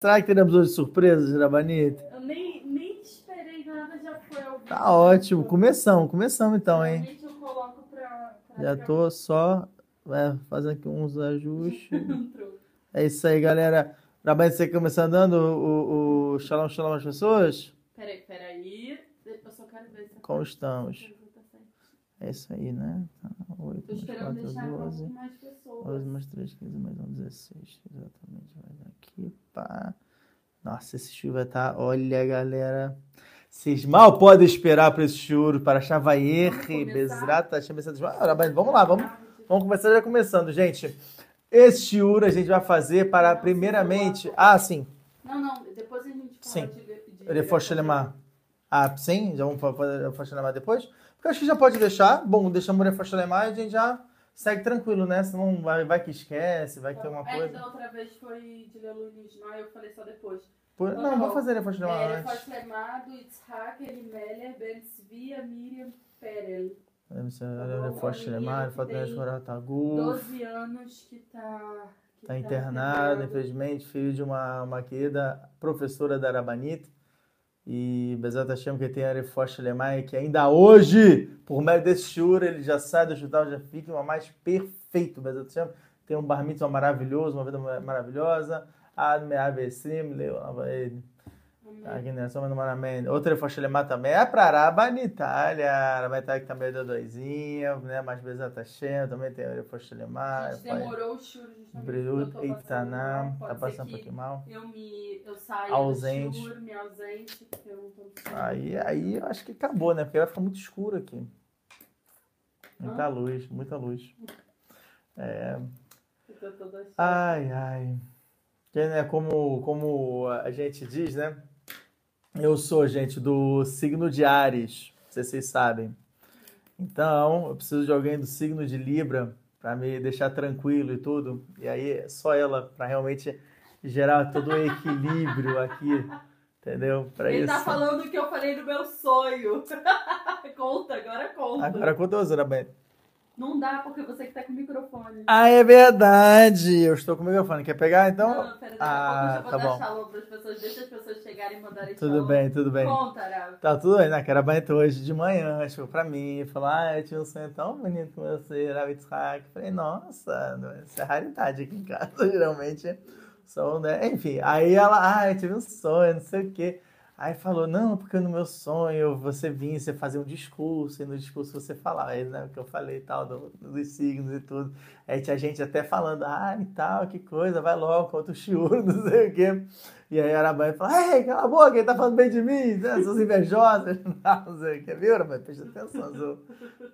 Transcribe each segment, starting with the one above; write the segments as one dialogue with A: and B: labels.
A: Será que teremos hoje surpresas, Rabanita?
B: Eu nem, nem esperei nada, já foi vivo.
A: Tá ótimo. Começamos, começamos então, hein?
B: Eu coloco pra... pra
A: Já tô só é, fazendo aqui uns ajustes. É isso aí, galera. Rabanita, você começando dando o, o shalom shalom às pessoas?
B: Peraí, peraí. Eu só quero ver se...
A: Como estamos? É isso aí, né? Tá, 8
B: Tô
A: mais
B: esperando
A: 4,
B: deixar
A: 12.
B: com mais pessoas.
A: 12 mais 3, 15 mais 1, 16. Exatamente. Vai dar aqui, pá. Nossa, esse churro vai estar. Olha, galera. Vocês mal podem esperar para esse churro, para Hashem, Bezerra. Ah, mas Vamos lá, vamos, vamos começar já começando, gente. Esse shiur a gente vai fazer para, primeiramente. Ah, sim.
B: Não, não, depois a gente fala
A: Sim.
B: de... de
A: Lemar. Ah, sim? Já vamos fazer Refosh Lemar depois? Porque acho que já pode deixar. Bom, deixamos o Refosh Lemar e a gente já segue tranquilo, né? Senão vai, vai que esquece, vai que tem uma
B: É,
A: coisa.
B: da outra vez foi de Lelu Nishma, eu falei só depois.
A: Por-
B: Não,
A: vamos fazer Refosh Lemar
B: É,
A: antes.
B: Refort Lemado, Yitzhak, Elimelech, Ben Tzvi, Miriam Perel.
A: Deve ser
B: bom,
A: Refosh
B: a menina
A: Lemar,
B: que
A: Refosh
B: tem
A: Lemar, Tagu.
B: 12 anos que tá.
A: Está internado,
B: internado.
A: infelizmente, filho de uma, uma querida professora da Arabanita. E Bezat Hashem, que tem a Refosh Lemai, que ainda hoje, por meio desse shur, ele já sai do hospital, já fica uma mais perfeito. Bezat Hashem tem um bar mitzvah maravilhoso, uma vida ma- maravilhosa. Ad Me'av Esrim, Leu ele. Outra Refosh Lemai também é para olha. Arabanita que também do doisinha, né? Mas Bezat Hashem também tem a Refosh
B: A gente demorou o churro justamente
A: Brilhut. Eitanam,
B: Pode
A: tá passando um pouquinho mal.
B: Eu, me, eu saio
A: Ausente.
B: do churro, me ausente, eu não tô conseguindo.
A: Aí, aí eu acho que acabou, né? Porque vai ficar muito escuro aqui. Muita
B: Hã?
A: luz, muita luz. É.
B: Cheia.
A: Ai, ai. Que, né, como, como a gente diz, né? Eu sou, gente, do signo de Ares. Não sei se vocês sabem. Então, eu preciso de alguém do signo de Libra para me deixar tranquilo e tudo. E aí, é só ela para realmente gerar todo o equilíbrio aqui. Entendeu? Para
B: Ele
A: isso.
B: tá falando o que eu falei no meu sonho. conta, agora conta.
A: Agora conta, Zona Bem.
B: Não dá, porque você que tá com o microfone.
A: Ah, é verdade. Eu estou com o microfone. Quer pegar então?
B: Não, pera,
A: Ah, tá
B: dar
A: bom.
B: pessoas. Deixa as pessoas chegarem e mandarem
A: Tudo
B: shalom.
A: bem, tudo bem.
B: Conta, Arav.
A: Tá tudo bem, né? Que era Bento hoje de manhã, chegou pra mim, falou, ah, eu tinha um sonho tão bonito com você, Rav Yitzhak. Falei, nossa, isso é raridade aqui em casa, geralmente são, né? Enfim, aí ela, ah, eu tive um sonho, não sei o quê. Aí falou, não, porque no meu sonho você vinha, você fazia um discurso, e no discurso você falava, aí, né, o que eu falei tal, do- dos signos e tudo. Aí tinha gente até falando, ah, e tal, que coisa, vai logo, contra o chiuro, não sei o quê. E aí a Arabanha falou, ei, cala a boca, ele tá falando bem de mim, né? Seus invejosos, não sei o que, viu, Arabanha? Presta atenção no seu,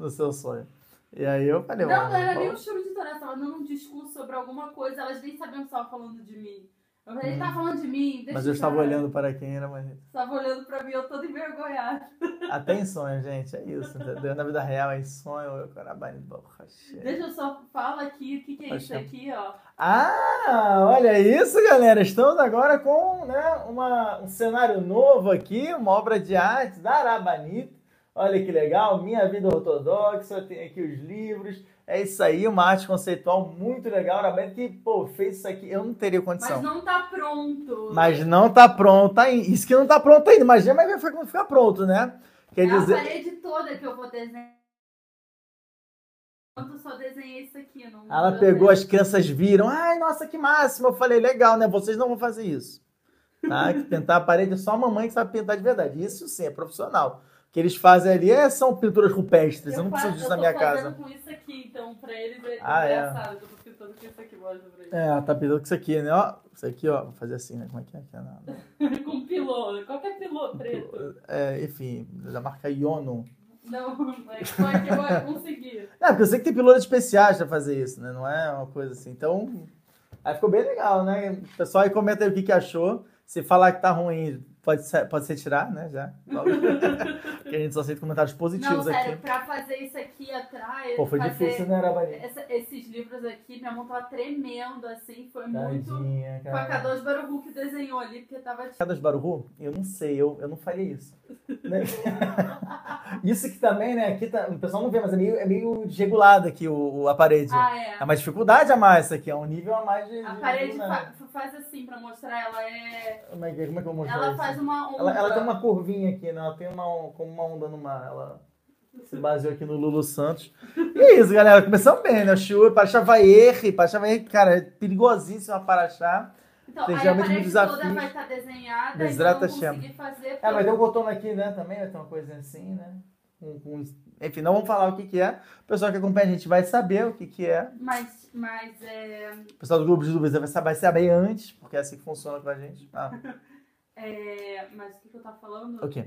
A: no seu sonho. E aí eu falei,
B: Não,
A: "Bom,
B: não era nem
A: bom."
B: um choro de Torá, tava dando um discurso sobre alguma coisa, elas nem sabiam que estava falando de mim. Eu falei, ele tá falando de mim, deixa.
A: Mas eu estava
B: cara.
A: olhando para quem era mais.
B: Estava olhando pra mim, eu toda envergonhada.
A: Até em sonho, gente, é isso, entendeu? Na vida real, é em sonho, eu cheia.
B: Deixa eu só falar aqui, o que, que é
A: Pode
B: isso aqui, ó?
A: Ah, olha isso, galera. Estamos agora com né, uma, um cenário novo aqui, uma obra de arte da Arabanita. Olha que legal, Minha Vida Ortodoxa, tem aqui os livros. É isso aí, uma arte conceitual muito legal. Arabanita que, pô, fez isso aqui, eu não teria condição.
B: Mas não tá pronto.
A: Mas não tá pronto ainda. Isso que não tá pronto ainda. Imagina, mas vai ficar- quando ficar pronto, né? Quer
B: é a
A: dizer...
B: parede toda que eu vou desenhar. Eu só desenhei isso aqui. Não
A: Ela pegou, as crianças viram. Ai, nossa, que máximo. Eu falei, legal, né? Vocês não vão fazer isso. Tá? Que pintar a parede é só a mamãe que sabe pintar de verdade. Isso sim, é profissional. Que eles fazem ali é, são pinturas rupestres. Eu, não preciso disso na
B: eu
A: minha
B: tô
A: casa.
B: fazendo com isso aqui, então pra eles é
A: Ah, é.
B: engraçado. Eu tô pintando com isso aqui, mostra pra eles.
A: É, tá pintando com isso aqui, né? Ó, isso aqui, ó. Vou fazer assim, né? Como é que é? Aqui, ó,
B: com pilô, qualquer pilô preto.
A: É, enfim, da marca Iono.
B: Não, mas como é que eu vou conseguir?
A: É, porque eu sei que tem pilotos especiais pra fazer isso, né? Não é uma coisa assim. Então, aí ficou bem legal, né? O pessoal aí comenta aí o que, que achou. Se falar que tá ruim, Pode ser, pode ser tirar, né? Já. Porque a gente só aceita comentários
B: Não,
A: positivos
B: sério,
A: aqui.
B: pra fazer isso aqui atrás.
A: Pô, foi difícil, né, Arabani?
B: essa- esses livros aqui, minha mão tava tremendo, assim, foi muito.
A: Tadinha,
B: Foi a
A: cara.
B: K2 Baruhu que desenhou ali, porque tava.
A: Cada Baruhu? Eu não sei, eu, eu não faria isso. Né? isso que também, né? Aqui tá, o pessoal não vê, mas é meio, é meio desregulado aqui o, o- a parede.
B: Ah, é.
A: É uma dificuldade a mais isso aqui, é um nível a mais de.
B: A
A: de-
B: parede
A: de-
B: fa- faz assim pra mostrar, ela é.
A: Como é que, como é que eu vou mostrar
B: Ela
A: isso?
B: faz uma onda.
A: Ela, ela tem uma curvinha aqui, né? Ela tem uma, como uma onda no mar. Ela se baseou aqui no Lulu Santos. E é isso, galera. Começamos bem, né? O Shur, Paraxá Vaierre. Paraxá Vaierre, cara, é perigosíssimo a Paraxá.
B: Então,
A: tem geralmente
B: parede
A: um desafio.
B: toda vai estar desenhada,
A: Desrata
B: então eu não consegui fazer.
A: É, vai ter um botão aqui, né? Também vai ter uma coisa assim, né? Com- com- Enfim, não vamos falar o que, que é. O pessoal que acompanha a gente vai saber o que, que é.
B: Mas, mas é,
A: O pessoal do grupo de dúvidas vai saber, vai saber antes, porque é assim que funciona com a gente. Ah,
B: é, Mas o que, que eu tava falando?
A: o quê?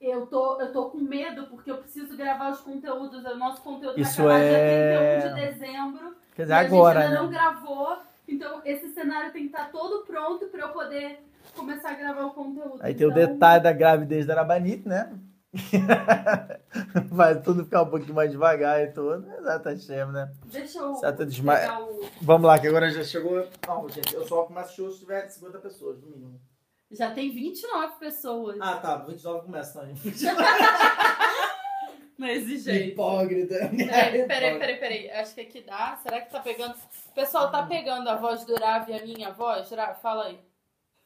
B: Eu tô, eu tô com medo porque eu preciso gravar os conteúdos. O nosso conteúdo
A: Isso
B: vai acabar
A: é-
B: dia 31 de dezembro.
A: Quer
B: e
A: dizer,
B: a
A: agora,
B: gente ainda
A: né?
B: não gravou. Então, esse cenário tem que estar todo pronto pra eu poder começar a gravar o conteúdo.
A: Aí tem o
B: Então,
A: detalhe da gravidez da Arabanite, né? Vai tudo ficar um pouquinho mais devagar e tudo. Exato, Hashem, né?
B: Deixa eu
A: Certo, desma-
B: pegar o...
A: Vamos lá, que agora já chegou. Não, gente, eu só começo o show se tiver 50 pessoas, no mínimo.
B: Já tem 29 pessoas.
A: Ah, tá. 29 começa, não, gente.
B: Não exige
A: Hipócrita.
B: Peraí, peraí, peraí, peraí. Acho que aqui dá. Será que tá pegando? O pessoal tá pegando a voz do Rav e a minha voz? Rav, fala aí.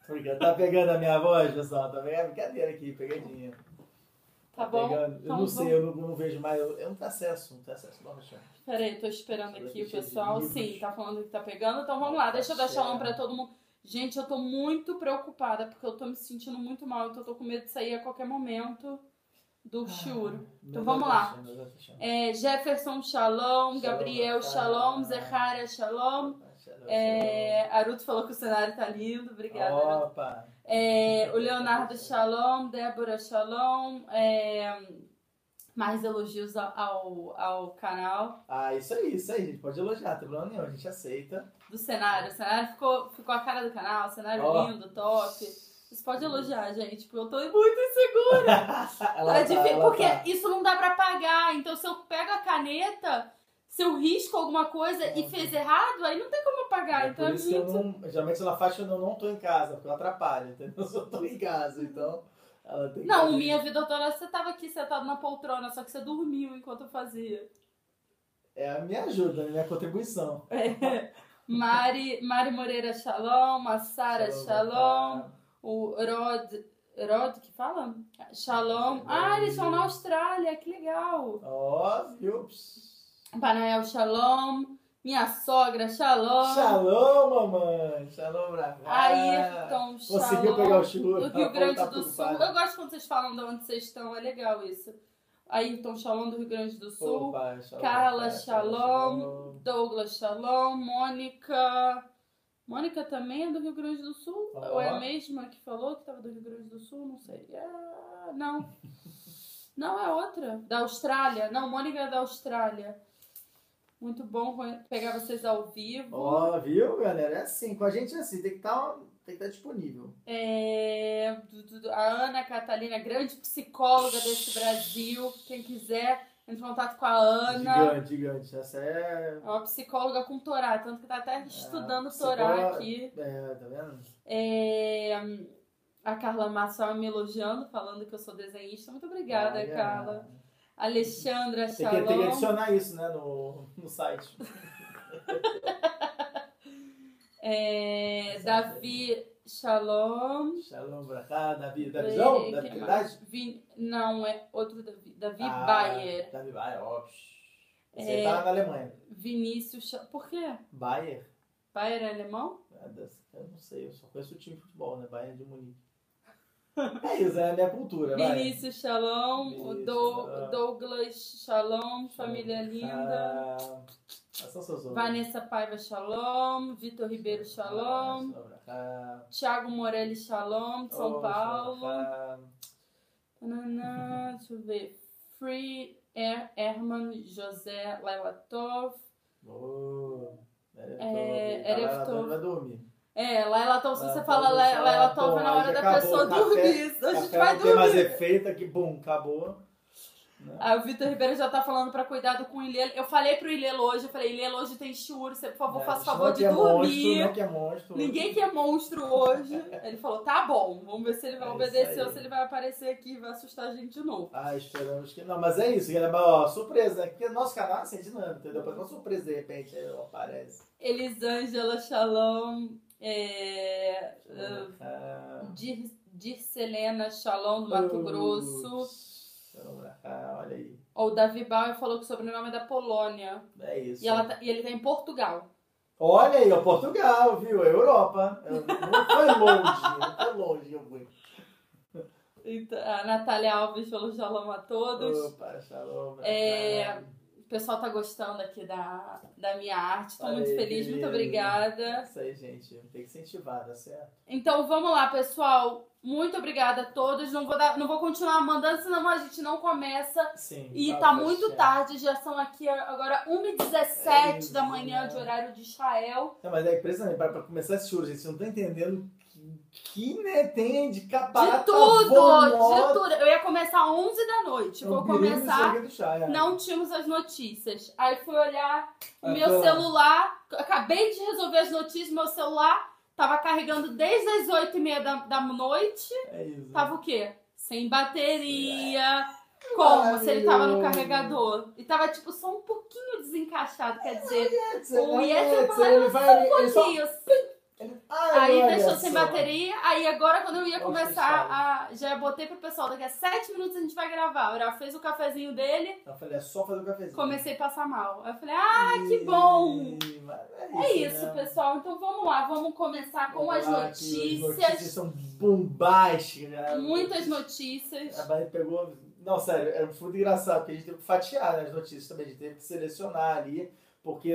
A: Porque tá pegando a minha voz, pessoal. Tá pegando brincadeira aqui, pegadinha.
B: Tá bom?
A: pegando. Eu
B: Então
A: não sei,
B: vamos-
A: eu não, não vejo mais. Eu, eu não tenho acesso, não tenho acesso. Hashem.
B: Peraí, tô esperando aqui o pessoal. Sim, tá falando que tá pegando. Então vamos lá, deixa eu dar shalom pra todo mundo. Gente, eu tô muito preocupada porque eu tô me sentindo muito mal. Então eu tô com medo de sair a qualquer momento do shiur. Então vamos lá. É, Jefferson, shalom. Gabriel, shalom. Zecharia, shalom. É, Aruto falou que o cenário tá lindo. Obrigada.
A: Opa!
B: É, o Leonardo Shalom, Débora Shalom, é, mais elogios ao, ao, ao canal
A: Ah, isso aí, isso aí, gente. Pode elogiar, não tem problema nenhum, a gente aceita.
B: Do cenário. O cenário ficou, ficou a cara do canal, o cenário
A: Ó.
B: lindo, top. Você pode elogiar, gente, porque eu tô muito insegura.
A: Ela
B: É
A: tá, ela
B: porque
A: tá.
B: isso não dá pra pagar. Então, se eu pego a caneta, se eu risco alguma coisa e fez errado, aí não tem como pagar.
A: É
B: então
A: por
B: é
A: isso que eu não. Geralmente ela faz quando eu não tô em casa, porque eu atrapalho, entendeu? Eu tô em casa, então. Ela tem que
B: Não,
A: fazer
B: minha vida toda você tava aqui sentado na poltrona, só que você dormiu enquanto eu fazia.
A: É a minha ajuda, a minha contribuição.
B: É. Mari, Mari Moreira Shalom, a Sara Shalom, o Rod, Rod que fala? Shalom. Ah, eles estão na Austrália, que legal.
A: Ó, viu?
B: Panael Shalom, minha sogra Shalom.
A: Shalom, mamãe! Shalom, cá.
B: Ayrton Shalom.
A: Conseguiu pegar o churro?
B: do Rio Grande do Sul. Eu gosto quando vocês falam de onde vocês estão, é legal isso. Ayrton Shalom do Rio Grande do Sul.
A: Opa, shalom,
B: Carla
A: pai,
B: Shalom. Douglas Shalom, Mônica. Mônica também é do Rio Grande do Sul? Ou é a mesma que falou que estava do Rio Grande do Sul? Não sei. É, não. Não, é outra. Da Austrália. Não, Mônica é da Austrália. Muito bom pegar vocês ao vivo.
A: Ó, viu, galera? É assim, com a gente é assim, tem que estar tem que estar disponível.
B: É, a Ana Catalina, grande psicóloga desse Brasil. Quem quiser, entre em contato com a Ana.
A: Gigante, gigante. Essa é.
B: É uma psicóloga com Torá, tanto que tá até estudando
A: psicóloga-
B: Torá aqui.
A: É, tá vendo?
B: É, a Carla Massa me elogiando, falando que eu sou desenhista. Muito obrigada,
A: Ah, é.
B: Carla. Alexandra
A: Tem que, tem que
B: Shalom.
A: adicionar isso, né, no, no site.
B: É, Davi Shalom.
A: Shalom pra cá, Davi.
B: É,
A: Davi?
B: Vi- não, é outro Davi. Davi
A: Ah,
B: Bayer.
A: Davi Bayer, ó. Você
B: É.
A: tá na Alemanha.
B: Vinícius Por quê?
A: Bayer?
B: Bayer é alemão?
A: É Eu não sei, eu só conheço o time de futebol, né? Bayern de Munique. É isso, é a minha cultura.
B: Vinícius Shalom. o
A: Vinícius,
B: Dou-. Douglas Shalom. Família linda. Vanessa Paiva Shalom. Vitor Ribeiro Shalom. Thiago Morelli Shalom, de São Paulo. deixa eu ver. Free er, Herman José Lailatov.
A: Oh, Erev
B: É,
A: Tov.
B: Erev
A: Tá
B: Tov.
A: Vai dormir.
B: É, se você fala
A: pô,
B: toma na hora da pessoa dormir. A gente vai
A: não tem mais
B: dormir.
A: efeito aqui, bum, acabou.
B: Aí o Vitor Ribeiro já tá falando pra cuidado com o Ilelo. Eu falei pro Ilelo hoje, eu falei, Ilelo hoje tem churro, você por favor
A: Né,
B: faça favor de
A: quer
B: dormir.
A: Monstro, não quer monstro.
B: Ninguém quer monstro hoje. Ele falou, tá bom, vamos ver se ele vai
A: É
B: obedecer ou se ele vai aparecer aqui e vai assustar a gente de novo.
A: Ah, esperamos que. Não, mas é isso. Mas, ó, surpresa, né? Porque nosso canal é assim, dinâmico, entendeu? Depois uma surpresa, de repente, aí aparece.
B: Elisângela Shalom, é,
A: Ah,
B: Dir, Dircelena Shalom do Mato Grosso.
A: Ah, olha aí.
B: Ou Davi Bauer falou que o sobrenome é da Polônia.
A: É isso.
B: E, ela tá- e ele tá em Portugal.
A: Olha aí, ó, Portugal, viu? É Europa. Eu- Não foi longe, não foi longe, eu fui.
B: Então, a Natália Alves falou Shalom a todos.
A: Opa, shalom.
B: É, O pessoal tá gostando aqui da, da minha arte. Tô muito feliz,
A: que
B: muito obrigada.
A: Isso aí, gente. Tem que incentivar, tá certo?
B: Então vamos lá, pessoal. Muito obrigada a todos. Não vou, dar, não vou continuar mandando, senão a gente não começa.
A: Sim.
B: E tá muito
A: gente.
B: tarde, já são aqui agora 1h17
A: É
B: da manhã
A: né?
B: de horário de Israel.
A: Não, mas é impressionante, pra, pra começar esse churro, gente, vocês não estão entendendo que, né, tem de caparata
B: De tudo,
A: vomosa,
B: de tudo. Eu ia começar às 11 da noite.
A: o
B: Vou começar.
A: chá, é.
B: Não tínhamos as notícias. Aí fui olhar o
A: Ah,
B: meu
A: tá.
B: celular. Acabei de resolver as notícias, meu celular tava carregando desde as 8h30 da, da noite.
A: É isso.
B: Tava o quê? Sem bateria. Como? Se ele tava no carregador. E tava, tipo, só um pouquinho desencaixado, quer dizer.
A: Você
B: O
A: vai ali,
B: Um
A: só-
B: pouquinho.
A: ele- Ai,
B: Aí deixou sem
A: só.
B: bateria. Aí agora, quando eu ia
A: Nossa,
B: começar a. Já botei pro pessoal, daqui a 7 minutos a gente vai gravar. O Ura fez o cafezinho dele,
A: Eu falei, é só fazer o cafezinho.
B: comecei a passar mal. Aí eu falei, ah, que bom!
A: Ih, mas
B: É isso,
A: né?
B: pessoal. Então vamos lá, vamos começar com
A: Vamos
B: as
A: lá, que As notícias
B: notícias.
A: são bombásticas. né?
B: Muitas notícias.
A: A Bahia pegou. Não, sério, é muito engraçado, porque a gente teve que fatiar né, as notícias também, a gente teve que selecionar ali, porque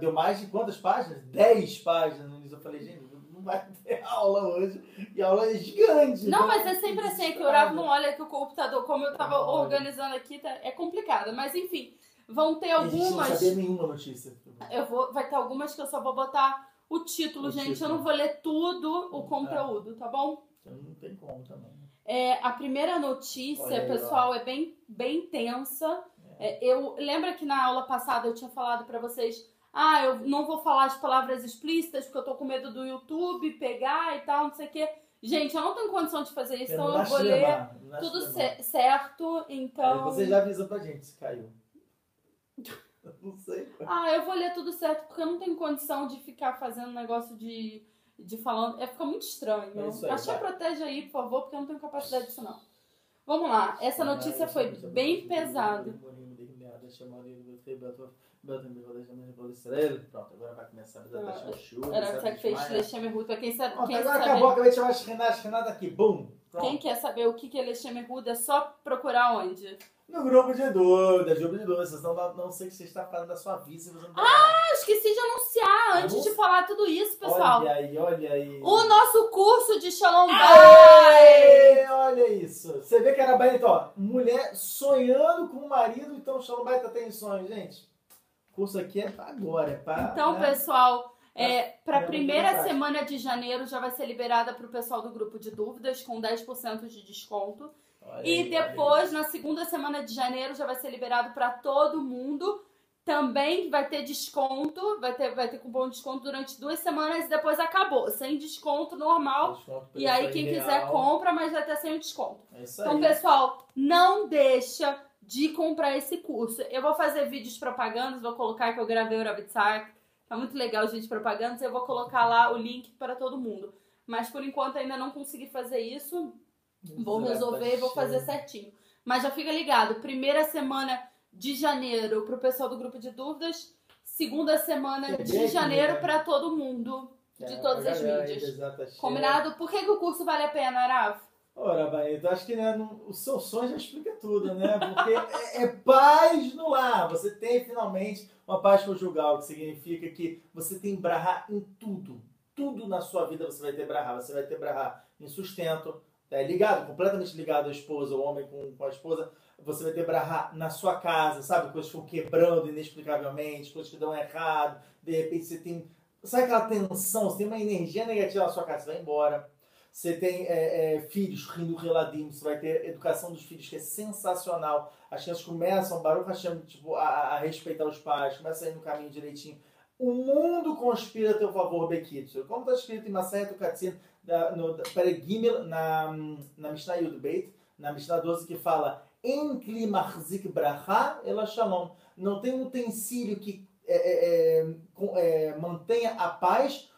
A: deu mais de quantas páginas? 10 páginas início. Eu falei, gente, não vai ter aula hoje. E a aula é gigante.
B: Não,
A: então
B: mas é sempre assim, é que o Uravo não olha que o computador, como eu tava
A: olha.
B: organizando aqui, tá- é complicado. Mas enfim, vão ter
A: A gente não
B: algumas.
A: sabia nenhuma notícia.
B: Eu vou, vai ter algumas que eu só vou botar o título,
A: O
B: gente.
A: título.
B: Eu não vou ler tudo o
A: É.
B: conteúdo, tá bom?
A: Então não tem como também.
B: É, a primeira notícia,
A: aí,
B: pessoal, é bem, bem tensa. É, eu lembra que na aula passada eu tinha falado pra vocês, ah, eu não vou falar as palavras explícitas porque eu tô com medo do YouTube pegar e tal, não sei o quê. Gente, eu não tenho condição de fazer isso,
A: Eu
B: então eu vou ler
A: levar,
B: tudo ce- certo,
A: Aí
B: então.
A: Você já avisa pra gente se caiu. Eu não sei.
B: Ah, eu vou ler tudo certo porque eu não tenho condição de ficar fazendo negócio de, de falando. É, fica muito estranho.
A: É aí,
B: Achei protege aí, por favor, porque eu não tenho capacidade disso não. Vamos lá, essa notícia foi bem pesada.
A: Pronto, agora vai começar a
B: Ah,
A: chuva.
B: Era você que fez Lexeme Ruda. Quem, sabe,
A: Pronto,
B: quem,
A: agora
B: saber,
A: acabou, acabei de chamar as Renato aqui, bum! Pronto.
B: quem quer saber o que é Lexeme Ruda é só procurar onde?
A: No grupo de dúvidas, grupo de dúvidas, vocês não, não sei o que você está falando da sua vida você não tá
B: Ah, esqueci de anunciar antes de falar tudo isso, pessoal.
A: Olha aí, olha aí.
B: O nosso curso de Shalom Bay.
A: Olha isso. Você vê que era bonito, ó. Mulher sonhando com o marido, então o Shalom Baita tem sonho, gente. Curso aqui é pra agora, é pra.
B: Então,
A: né?
B: pessoal, é, para a primeira semana de janeiro já vai ser liberada para o pessoal do grupo de dúvidas com 10% de desconto.
A: Olha
B: E
A: aí,
B: depois, na segunda semana de janeiro, já vai ser liberado para todo mundo. Também vai ter desconto, vai ter, vai ter cupom de desconto durante duas semanas e depois acabou. Sem desconto normal.
A: Desconto
B: E aí, quem
A: real.
B: quiser, compra, mas vai ter sem o desconto.
A: É
B: Então,
A: aí.
B: pessoal, não deixa de comprar esse curso. Eu vou fazer vídeos propagandas, vou colocar que eu gravei o Rabitzak. Tá muito legal os vídeos propagandas. Eu vou colocar lá o link para todo mundo. Mas por enquanto ainda não consegui fazer isso. Vou
A: Misericórdia,
B: resolver e vou fazer certinho. Mas já fica ligado. Primeira semana de janeiro pro pessoal do grupo de dúvidas. Segunda semana de janeiro
A: né?
B: para todo mundo. De todas as mídias. Combinado? Por que, que o curso vale a pena, Arav?
A: Ora, Baeta, acho que né, não- o seu sonho já explica tudo, né? Porque é, é paz no lar. Você tem finalmente uma paz conjugal, que significa que você tem brahá em tudo. Tudo na sua vida você vai ter brahá. Você vai ter brahá em sustento, é ligado, completamente ligado à esposa, o homem com, com a esposa. Você vai ter brahá na sua casa, sabe? Coisas que vão quebrando inexplicavelmente, coisas que dão errado. De repente você tem Sabe aquela tensão? Você tem uma energia negativa na sua casa, você vai embora. Você tem é, é, filhos rindo reladim, você vai ter educação dos filhos, que é sensacional. As crianças começam, Baruch Hashem, tipo, a, a respeitar os pais, começam a ir no caminho direitinho. O mundo conspira a teu favor, Bekitsu. Como está escrito em Masayat Katzin, no Peregimel, na, na Mishnah Yudbeit, na Mishnah 12, que fala em Klimachzik Bracha, ela Shalom. Não tem utensílio que é, é, é, é mantenha a paz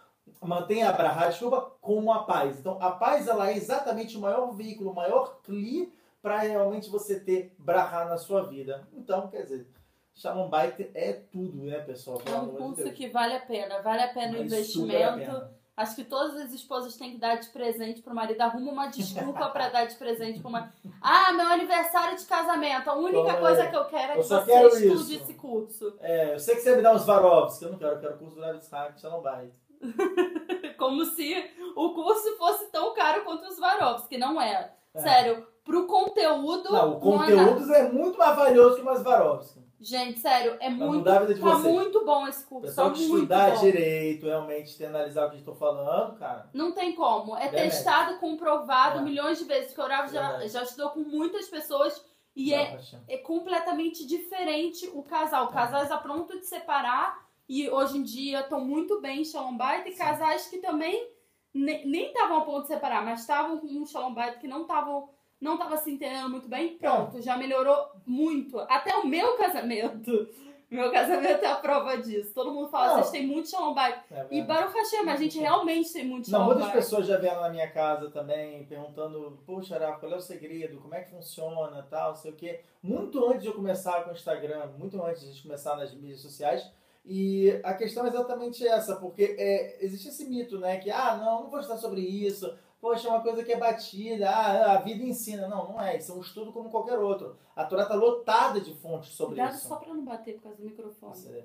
A: mantenha a Braha, desculpa, como a paz. Então, a paz ela é exatamente o maior veículo, o maior cli para realmente você ter Braha na sua vida. Então, quer dizer, Shalom Bait é tudo, né, pessoal?
B: É um curso de que vale a pena, vale a pena o investimento. Acho que todas as esposas têm que dar de presente pro marido. Arruma uma desculpa para dar de presente pro marido. Ah, meu aniversário de casamento. A única Como coisa é? que eu quero é eu que você estude esse curso.
A: É, eu sei que você me dá uns varovs, que eu não quero. Eu quero o curso do Levi Hack, Shalom Bait.
B: Como se o curso fosse tão caro quanto os Varovski, não é. é. Sério, pro conteúdo.
A: Não, o conteúdo não é, é, muito mais valioso que o Varovski.
B: Gente, sério, é muito. Tá vocês. muito bom esse curso. Pessoal tá que estudar
A: bom. direito, realmente, ter analisar o que estou falando, cara.
B: Não tem como. É testado, comprovado é. milhões de vezes. Porque o Oravo já, já estudou com muitas pessoas e é, é completamente diferente o casal. O casal é. já pronto de separar e hoje em dia estão muito bem em Shalom Bait e casais que também nem estavam a ponto de separar, mas estavam com um Shalom Bait que não estavam não tava se entendendo muito bem, pronto, já melhorou muito. Até o meu casamento. Meu casamento é a prova disso. Todo mundo fala, vocês têm muito Shalom Bait. É e Baruch Hashem, a gente realmente tem muito Shalom
A: Não, muitas pessoas já vieram na minha casa também, perguntando, poxa, Rafa, qual é o segredo? Como é que funciona, tal, não sei o quê. Muito antes de eu começar com o Instagram, muito antes de começar nas mídias sociais, e a questão é exatamente essa, porque é, existe esse mito, né? Que, ah, não, não vou estudar sobre isso, poxa, é uma coisa que é batida, ah, a vida ensina. Não, não é. Isso é um estudo como qualquer outro. A Torá está lotada de fontes sobre
B: Cuidado
A: isso.
B: só para não bater por causa do microfone.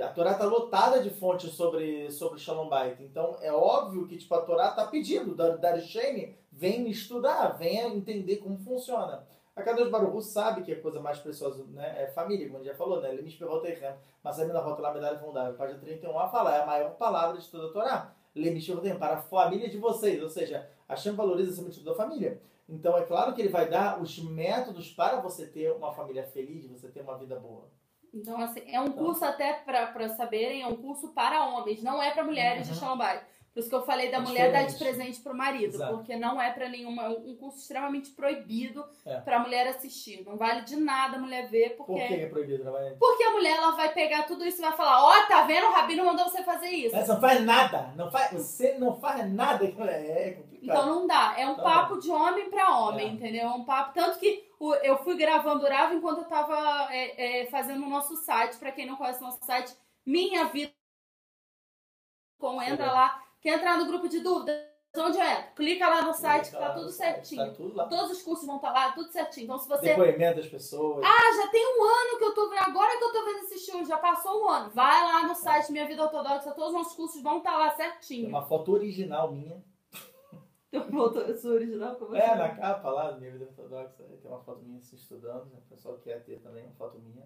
A: A Torá está lotada de fontes sobre, sobre Shalom Bait. Então, é óbvio que tipo, a Torá está pedindo, Darshane, vem estudar, venha entender como funciona. A Kadosh Baruchu sabe que a coisa mais preciosa né, é família, como a gente já falou, né? Lemish Perroteichem, mas a minha rota lá, medalha fundável, página 31a, fala, é a maior palavra de toda a Torá. Lemish Perroteichem, para a família de vocês, ou seja, Hashem valoriza acima de tudo a família. Então é claro que ele vai dar os métodos para você ter uma família feliz, você ter uma vida boa.
B: Então, assim, é um curso até para saberem, é um curso para homens, não é para mulheres uhum. de Shalom por isso que eu falei da é mulher dar de presente pro marido, Exato. porque não é para nenhuma um curso extremamente proibido é. para mulher assistir. Não vale de nada a mulher ver porque
A: Por que é proibido, trabalhar?
B: Porque a mulher ela vai pegar tudo isso e vai falar: "Ó, oh, tá vendo? O rabino mandou você fazer isso".
A: Mas não faz nada, não faz, você não faz nada, é complicado.
B: Então não dá, é um então, papo de homem para homem, é. entendeu? É um papo tanto que eu fui gravando o Ravo enquanto eu tava é, é, fazendo o nosso site, para quem não conhece o nosso site, Minha Vida com entra lá Quer entrar no grupo de dúvidas? Onde é? Clica lá no site que tá tudo certinho. Tá tudo Todos os cursos vão estar tá lá, tudo certinho. Então, se você.
A: Depoimento das pessoas.
B: Ah, já tem um ano que eu tô vendo. Agora que eu tô vendo esse show, já passou um ano. Vai lá no site Minha Vida Ortodoxa, todos os nossos cursos vão estar tá lá certinho. Tem
A: uma foto original minha.
B: Tem uma foto sua original?
A: É, na capa lá Minha Vida Ortodoxa. Tem uma foto minha se estudando. Né? O pessoal quer ter também uma foto minha.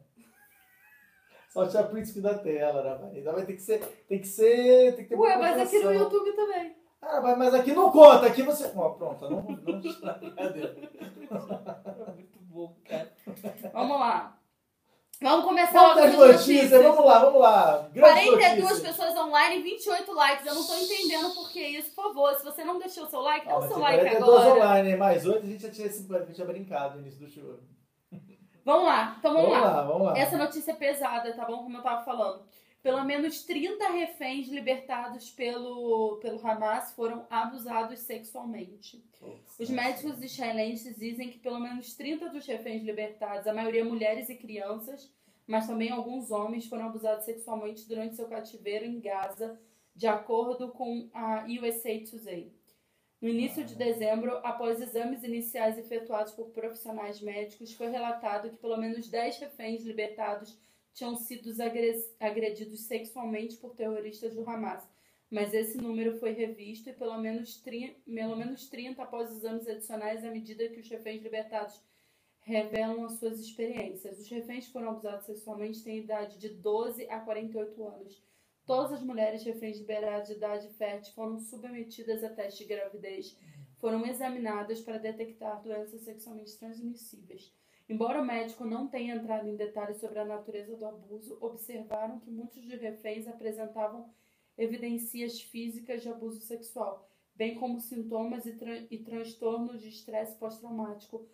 A: Só tinha print da tela, né? Ainda vai ter que ser. Tem que ser. Tem que ter
B: Ué, mas aqui no YouTube também.
A: Ah, mas aqui não conta, aqui você. Ó, pronto, não, não Cadê?
B: Muito bom, cara. Vamos lá. Vamos começar
A: vamos as notícias. notícias. Vamos lá, vamos lá.
B: Grande 42 notícia. pessoas online, 28 likes. Eu não tô entendendo por que isso. Por favor, se você não deixou o seu like, dá o seu like 42 agora. 42
A: online, mais 8 a gente já tinha, a gente tinha brincado no início do show.
B: Vamos lá, então vamos,
A: vamos
B: lá.
A: lá. Vamos lá.
B: Essa notícia é pesada, tá bom? Como eu tava falando. Pelo menos 30 reféns libertados pelo, pelo Hamas foram abusados sexualmente. Os médicos israelenses dizem que pelo menos 30 dos reféns libertados, a maioria mulheres e crianças, mas também alguns homens, foram abusados sexualmente durante seu cativeiro em Gaza, de acordo com a USA Today. No início de dezembro, após exames iniciais efetuados por profissionais médicos, foi relatado que pelo menos 10 reféns libertados tinham sido agredidos sexualmente por terroristas do Hamas. Mas esse número foi revisto e pelo menos, 30, pelo menos 30 após exames adicionais à medida que os reféns libertados revelam as suas experiências. Os reféns que foram abusados sexualmente têm idade de 12 a 48 anos Todas as mulheres reféns liberadas de idade fértil foram submetidas a testes de gravidez, foram examinadas para detectar doenças sexualmente transmissíveis. Embora o médico não tenha entrado em detalhes sobre a natureza do abuso, observaram que muitos dos reféns apresentavam evidências físicas de abuso sexual, bem como sintomas e, tran e transtornos de estresse pós-traumático,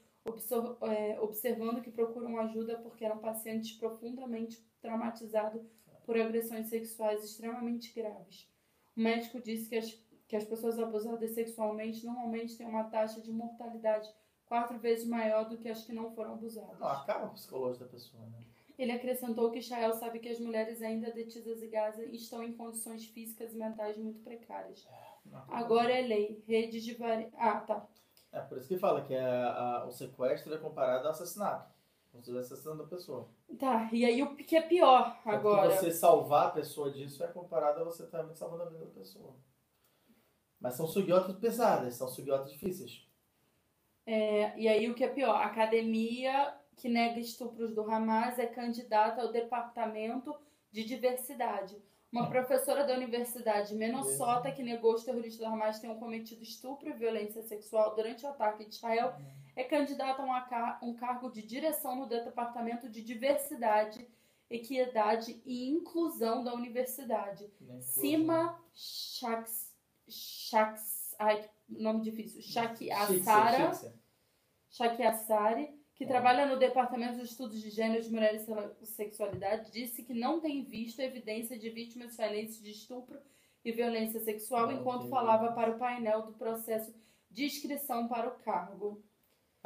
B: é, observando que procuram ajuda porque eram pacientes profundamente traumatizados por agressões sexuais extremamente graves. O médico disse que as, que as pessoas abusadas sexualmente normalmente têm uma taxa de mortalidade quatro vezes maior do que as que não foram abusadas.
A: Não, acaba o psicológico da pessoa, né?
B: Ele acrescentou que Israel sabe que as mulheres ainda detidas em Gaza estão em condições físicas e mentais muito precárias. Não, Agora é lei. Redes de vari... Ah, tá.
A: É por isso que fala que a, a, o sequestro é comparado ao assassinato. Se estivesse assassinando a pessoa.
B: Tá, e aí o que é pior agora?
A: Porque você salvar a pessoa disso é comparado a você também salvando a vida da pessoa. Mas são sugiotas pesadas, são sugiotas difíceis.
B: É, e aí o que é pior? A academia que nega estupros do Hamas é candidata ao departamento de diversidade. Uma professora da Universidade Minnesota que negou os terroristas do Hamas tenham cometido estupro e violência sexual durante o ataque de Israel é candidata a um cargo de direção no Departamento de Diversidade, Equidade e Inclusão da Universidade. Sima Shaks, Shaks, ai, nome difícil, Shakiasara, Shakiasari, que é. trabalha no Departamento de Estudos de Gênero de Mulheres e Sexualidade, disse que não tem visto evidência de vítimas israelenses de estupro e violência sexual enquanto falava para o painel do processo de inscrição para o cargo.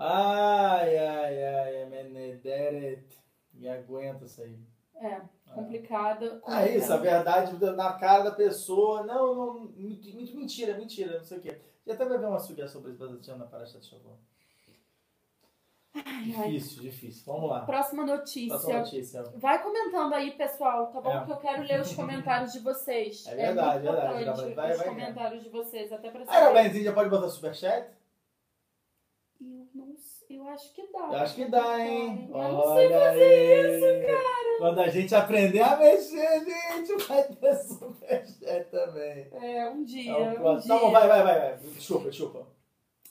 A: Ai, ai, ai, Menederet. Me aguenta isso aí.
B: É, complicada.
A: Ah, isso, a verdade na cara da pessoa. Não, não, mentira, mentira, não sei o quê. Já até vai ver uma subida sobre isso na Parashat de Shavuot. Ai, difícil, ai. difícil. Vamos lá.
B: Próxima notícia. Próxima
A: notícia.
B: Vai comentando aí, pessoal, tá bom? É. Que eu quero ler os comentários de vocês.
A: É verdade, é verdade.
B: Vai, os vai, comentários vai. de vocês, até pra
A: saber. Ah, Benzinho já pode botar superchat?
B: Eu não sei, eu acho que dá.
A: Eu acho que dá, hein?
B: Eu Olha não sei fazer aí. isso, cara.
A: Quando a gente aprender a mexer, gente, vai ter superchat também.
B: É, um dia. É um,
A: um dia. Não, vai, vai, vai, vai. Desculpa, desculpa.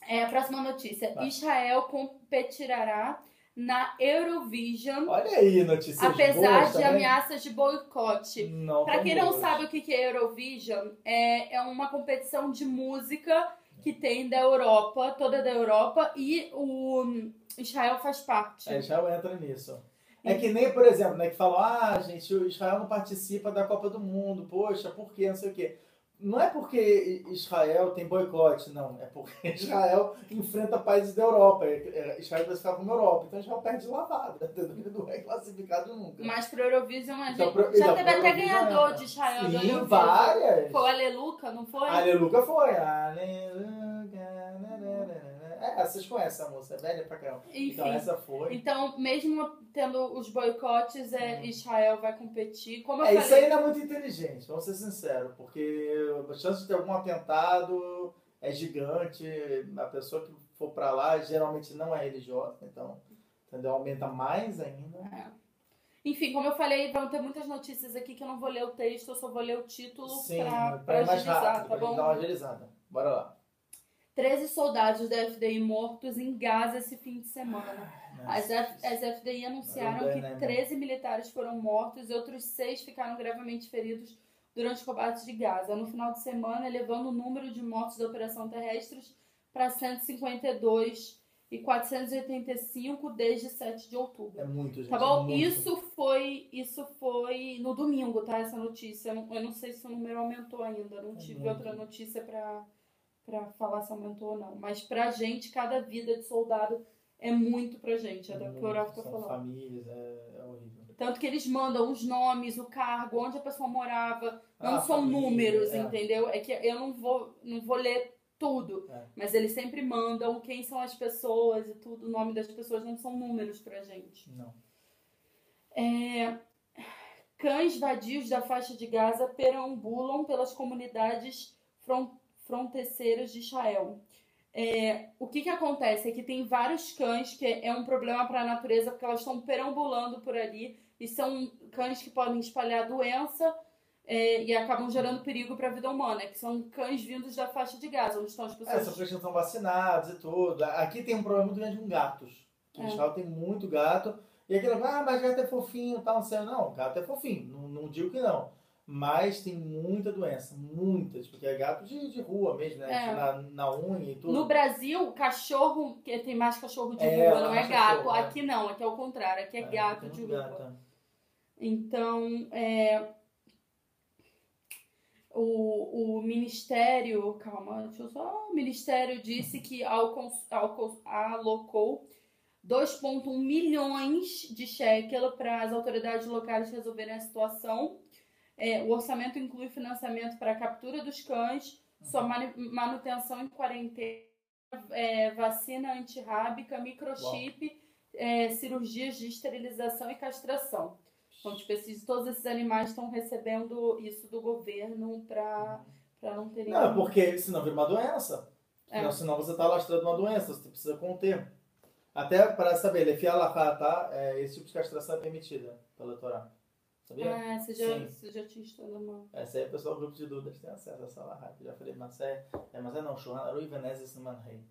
B: É, a próxima notícia. Vai. Israel competirá na Eurovision.
A: Olha aí, notícias
B: Apesar
A: boas,
B: de ameaças de boicote. Para quem boas. não sabe o que é Eurovision, é, é uma competição de música que tem da Europa, toda da Europa, e o Israel faz parte.
A: É, Israel entra nisso. É que nem, por exemplo, né, que falam, ah, gente, o Israel não participa da Copa do Mundo, poxa, por quê? Não sei o quê. Não é porque Israel tem boicote, não. É porque Israel enfrenta países da Europa. É, é, Israel vai ficar como Europa. Então Israel perde lavada, não é classificado nunca.
B: Mas pro Eurovision a gente. Então, pro, já teve até ganhador de Israel Sim, várias. Foi o Aleluca, não foi?
A: Aleluca foi. Aleluca. É, vocês conhecem a música, é velha pra caramba. Então, Enfim, então essa foi.
B: Então, mesmo tendo os boicotes, é, uhum. Israel vai competir. Como eu
A: é,
B: falei...
A: isso aí não é muito inteligente, vamos ser sinceros, porque a chance de ter algum atentado é gigante. A pessoa que for pra lá geralmente não é religiosa, então entendeu? aumenta mais ainda.
B: É. Enfim, como eu falei, vão ter muitas notícias aqui que eu não vou ler o texto, eu só vou ler o título
A: Sim,
B: pra,
A: pra, pra agilizar, rápido, tá bom? dar uma agilizada. Bora lá.
B: 13 soldados da FDI mortos em Gaza esse fim de semana. As, F, as FDI anunciaram que 13 né, militares foram mortos e outros seis ficaram gravemente feridos durante o combate de Gaza. No final de semana, elevando o número de mortos da operação terrestres para 152 e 485 desde 7 de outubro.
A: É muito, gente.
B: Tá bom?
A: É muito.
B: Isso foi isso foi no domingo, tá? Essa notícia. Eu não, eu não sei se o número aumentou ainda. Não é tive muito. outra notícia para para falar se aumentou ou não. Mas pra gente, cada vida de soldado é muito pra gente. É, é o que o Horácio tá falando.
A: famílias, é, é horrível.
B: Tanto que eles mandam os nomes, o cargo, onde a pessoa morava. Não ah, são família, números, é. entendeu? É que eu não vou, não vou ler tudo. É. Mas eles sempre mandam quem são as pessoas e tudo. O nome das pessoas não são números pra gente.
A: Não.
B: É, cães vadios da faixa de Gaza perambulam pelas comunidades front fronteiras de Israel. É, o que, que acontece é que tem vários cães que é um problema para a natureza porque elas estão perambulando por ali e são cães que podem espalhar doença é, e acabam gerando perigo para a vida humana, que são cães vindos da faixa de Gaza, onde estão as pessoas.
A: É, são pessoas estão vacinadas e tudo. Aqui tem um problema muito grande com gatos. Que
B: É.
A: Israel tem muito gato. E aquilo, ah, mas gato é fofinho tal, não sei. Não, gato é fofinho, não, não digo que não. Mas tem muita doença, muitas, porque é gato de, de rua mesmo, né?
B: É.
A: Na, na unha e tudo.
B: No Brasil, cachorro, que tem mais cachorro de
A: É,
B: rua, não é gato.
A: cachorro, é.
B: Aqui não, aqui é o contrário, aqui é,
A: É,
B: gato
A: tem
B: de rua.
A: gato.
B: Então, é, o, o Ministério, calma, deixa eu só. O Ministério disse que alco- alocou 2,1 milhões de shekel para as autoridades locais resolverem a situação. É, o orçamento inclui financiamento para a captura dos cães, sua manu- manutenção em quarentena, é, vacina antirrábica, microchip, é, cirurgias de esterilização e castração. Então, tipo, esses, todos esses animais estão recebendo isso do governo para não terem.
A: Não, porque senão vira uma doença.
B: É.
A: Senão, senão você está lastrando uma doença, você precisa conter. Até para saber, ele lá tá? É, esse tipo de castração é permitida pela Torá. Sabia?
B: Ah, você já,
A: Sim.
B: você já tinha estudado uma.
A: Essa aí o pessoal do grupo de dúvidas tem acesso a essa lá. Já falei, mas é, é, mas é não, Shohan Aru e Venezes no Manrei.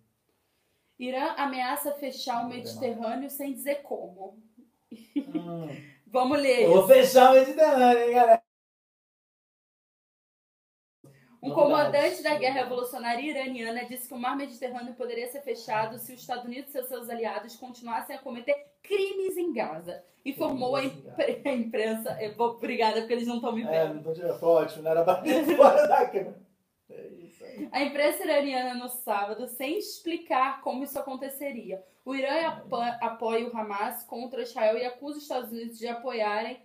B: Irã ameaça fechar o Mediterrâneo sem dizer como.
A: Hum.
B: Vamos ler.
A: Vou fechar o Mediterrâneo, hein, galera?
B: Um comandante da guerra revolucionária iraniana disse que o mar Mediterrâneo poderia ser fechado se os Estados Unidos e seus aliados continuassem a cometer crimes em Gaza. Informou a, impre- a imprensa. Obrigada, porque eles não estão me vendo.
A: É, não tô tirando ótimo, não era batido fora da câmera. É isso aí.
B: A imprensa iraniana no sábado, sem explicar como isso aconteceria. O Irã apa- apoia o Hamas contra Israel e acusa os Estados Unidos de apoiarem,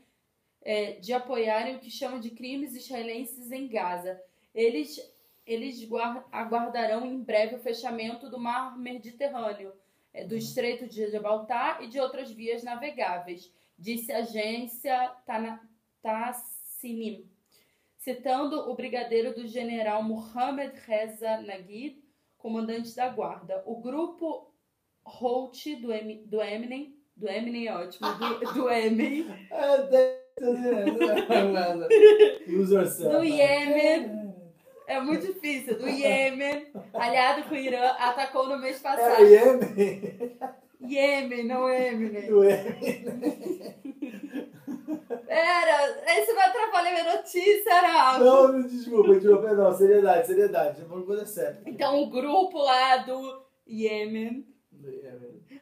B: é, de apoiarem o que chama de crimes israelenses em Gaza. Eles, eles guar- aguardarão em breve o fechamento do mar Mediterrâneo, é, do Estreito de Gibraltar e de outras vias navegáveis, disse a agência Tasnim citando o brigadeiro do general Mohammed Reza Naguib, comandante da guarda. O grupo Hout do, Em- do Eminem, do Eminem é ótimo, do, do Eminem,
A: É, yourself.
B: do Iêmen, é muito difícil, do Iêmen, aliado com o Irã, atacou no mês
A: É o
B: passado.
A: Iêmen.
B: Iêmen, não Eminem.
A: O Iêmen.
B: Pera, isso vai atrapalhar minha notícia, Araujo.
A: Não, não, desculpa, desculpa. Não, seriedade, seriedade. Vamos coisa séria.
B: Então, o grupo lá do Iêmen
A: Do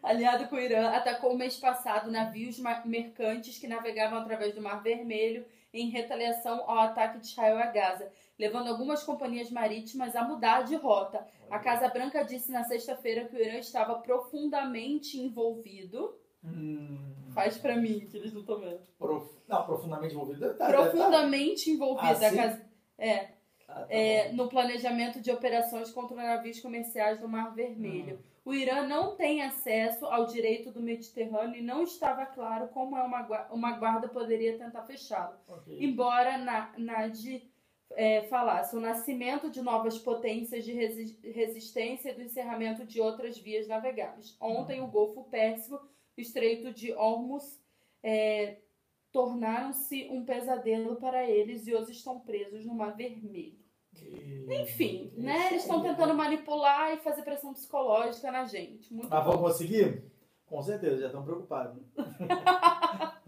B: aliado com o Irã, atacou mês passado navios mercantes que navegavam através do Mar Vermelho em retaliação ao ataque de Israel a Gaza, levando algumas companhias marítimas a mudar de rota. A Casa Branca disse na sexta-feira que o Irã estava profundamente envolvido.
A: Hum,
B: Faz pra mim, que eles não estão vendo.
A: prof... Não, profundamente envolvido. Tá,
B: Profundamente envolvido.
A: Ah,
B: a
A: sim?
B: casa- É,
A: Tá, ah, tá
B: é, no planejamento de operações contra navios comerciais do Mar Vermelho. O Irã não tem acesso ao direito do Mediterrâneo e não estava claro como é uma, uma guarda poderia tentar fechá-lo.
A: Ok.
B: Embora na, Nad é, falasse o nascimento de novas potências de resi- resistência e do encerramento de outras vias navegáveis. Ontem, o Golfo Pérsico o Estreito de Hormuz é, tornaram-se um pesadelo para eles e hoje estão presos no Mar Vermelho. Enfim,
A: isso
B: né? Eles estão tentando
A: né?
B: manipular e fazer pressão psicológica na gente. Muito
A: Mas
B: bom.
A: vão conseguir? Com certeza, já estão preocupados.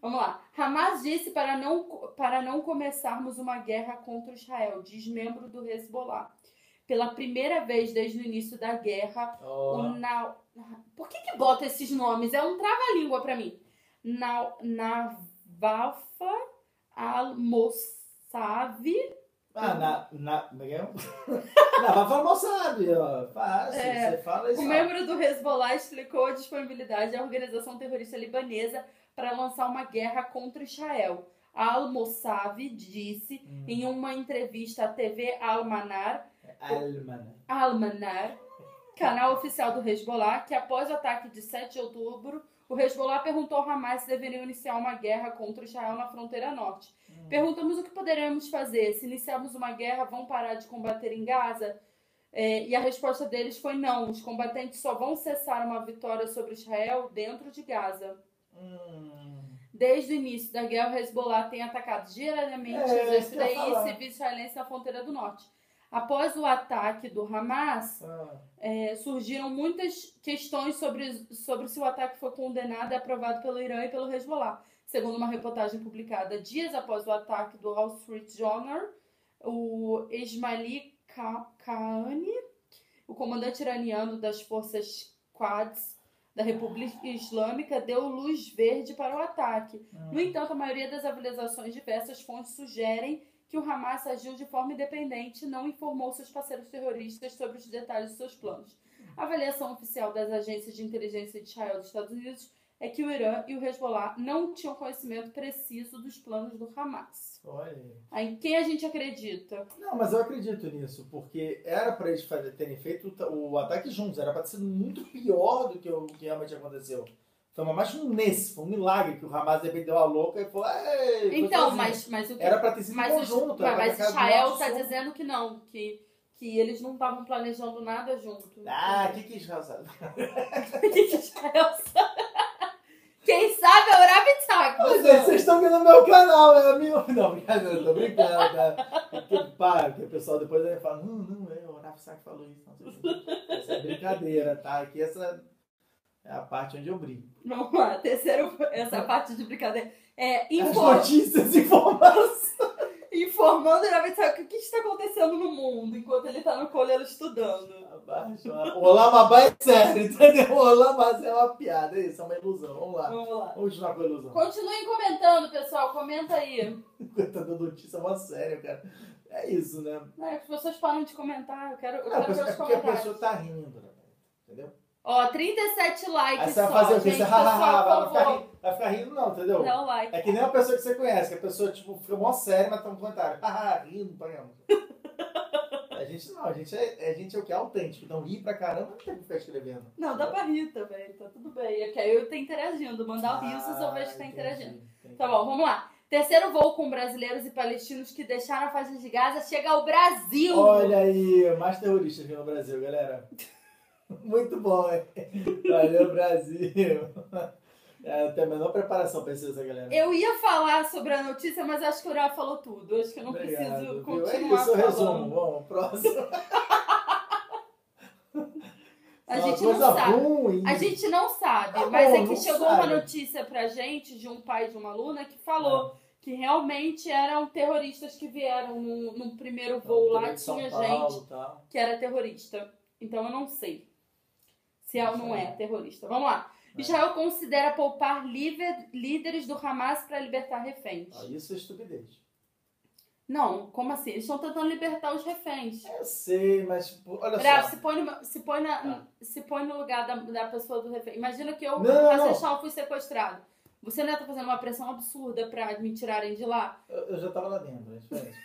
B: Vamos lá. Hamas disse para não, para não começarmos uma guerra contra Israel, diz membro do Hezbollah. Pela primeira vez desde o início da guerra,
A: Ó,
B: o Na... Por que que bota esses nomes? É um trava-língua pra mim. Na... Navafa Al-Mossavi
A: Ah, na. na é é? na vai falar, sabe? Ó, fácil.
B: É,
A: Você fala isso.
B: O membro do Hezbollah explicou a disponibilidade da organização terrorista libanesa para lançar uma guerra contra Israel. Al-Mossavi disse
A: Hum.
B: em uma entrevista à TV Al-Manar,
A: Alman.
B: Al-Manar, canal oficial do Hezbollah, que após o ataque de 7 de outubro, o Hezbollah perguntou ao Hamas se deveriam iniciar uma guerra contra Israel na fronteira norte.
A: Hum.
B: Perguntamos o que poderemos fazer. Se iniciarmos uma guerra, vão parar de combater em Gaza? É, e a resposta deles foi não. Os combatentes só vão cessar uma vitória sobre Israel dentro de Gaza.
A: Hum.
B: Desde o início da guerra, o Hezbollah tem atacado diariamente
A: É, falar.
B: civis israelenses na fronteira do norte. Após o ataque do Hamas,
A: Ah,
B: é, surgiram muitas questões sobre, sobre se o ataque foi condenado e aprovado pelo Irã e pelo Hezbollah. Segundo uma reportagem publicada dias após o ataque do Wall Street Journal, o Ismaili Ka- o comandante iraniano das forças Quads da República Islâmica, deu luz verde para o ataque. No entanto, a maioria das avaliações de diversas fontes sugerem que o Hamas agiu de forma independente e não informou seus parceiros terroristas sobre os detalhes de seus planos. A avaliação oficial das agências de inteligência de Israel dos Estados Unidos é que o Irã e o Hezbollah não tinham conhecimento preciso dos planos do Hamas.
A: olha aí.
B: Aí, em quem a gente acredita?
A: Não, mas eu acredito nisso, porque era pra eles terem feito o ta- o ataque juntos, era pra ter sido muito pior do que o que realmente aconteceu. Foi uma mais um nesse, foi um milagre que o Hamas de deu a louca e falou, "Ei, foi
B: Então,
A: sozinho."
B: mas, mas o que
A: Era pra ter sido
B: mas, os-
A: conjunto. era
B: mas Israel
A: som.
B: dizendo que não, que, que eles não estavam planejando nada junto.
A: Ah, o que que Israel sabe?
B: O que que Israel sabe? Quem sabe é o Rabitak.
A: Vocês estão vendo no meu canal, é meu. Não, brincadeira, tô brincando, cara. Porque, pá, porque o pessoal depois vai falar, não, não, é, o Rafa Sack falou isso. Não, o essa é brincadeira, tá? Aqui essa é a parte onde eu brinco.
B: Vamos lá, terceiro, essa parte de brincadeira. É,
A: As
B: inform,
A: notícias, informações.
B: informando o Rabitak o que está acontecendo no mundo enquanto ele está no colelo estudando.
A: Abaixo, O Olamabá é sério, entendeu? O Olamabá é uma piada, é isso, é uma ilusão. Vamos lá.
B: Vamos lá.
A: Vamos continuar com a ilusão.
B: Continuem comentando, pessoal. Comenta aí.
A: Dando notícia mó séria, cara. É isso, né?
B: É, as pessoas param de comentar. Eu quero, eu
A: Não,
B: quero ver
A: é
B: os
A: porque a pessoa tá rindo, né? entendeu?
B: Ó, 37 likes
A: Aí você vai
B: só,
A: fazer o quê?
B: gente.
A: Você
B: Pessoal,
A: hahaha, vai
B: por
A: ficar, rindo, vai ficar rindo, não, entendeu?
B: dá o like.
A: É que nem uma pessoa que você conhece, que a pessoa, tipo, fica mó séria, mas tá um comentário. Haha, rindo pra caramba. A gente não, a gente é, a gente é o que? Autêntico. Então rir pra caramba não tem que ficar escrevendo.
B: Não, dá pra rir também, tá tudo bem. É que aí eu tô interagindo. Mandar o risos eu vejo que tá
A: Ah, entendi,
B: interagindo.
A: entendi.
B: Tá bom, vamos lá. Terceiro voo com brasileiros e palestinos que deixaram a faixa de Gaza chega ao Brasil.
A: Olha aí, mais terroristas aqui no Brasil, galera. Muito bom, hein? Valeu, Brasil. É, eu tenho a menor preparação pra isso, essa galera.
B: Eu ia falar sobre a notícia, mas acho que o Ura falou tudo. Acho que eu não
A: Obrigado,
B: preciso
A: viu?
B: continuar
A: É isso, resumo. Vamos, próximo.
B: A
A: É
B: gente não sabe.
A: ruim.
B: A gente não sabe,
A: Tá
B: mas
A: bom,
B: é que chegou
A: sabe.
B: uma notícia pra gente de um pai de uma aluna que falou que realmente eram terroristas que vieram no, no primeiro voo lá,
A: de São
B: tinha
A: Paulo,
B: gente
A: tal.
B: que era terrorista. Então eu não sei ou não é terrorista. Vamos lá.
A: É.
B: Israel considera poupar líder- líderes do Hamas para libertar reféns.
A: Ah, Isso é estupidez.
B: Não, como assim? Eles estão tentando libertar os reféns.
A: Eu sei, mas olha
B: Bravo,
A: só.
B: se põe no, se põe na,
A: Tá.
B: se põe no lugar da, da pessoa do refém. Imagina que eu. Assistam, fui sequestrado. Você não tá fazendo uma pressão absurda pra me tirarem de lá?
A: Eu, eu já tava lá dentro, é diferente.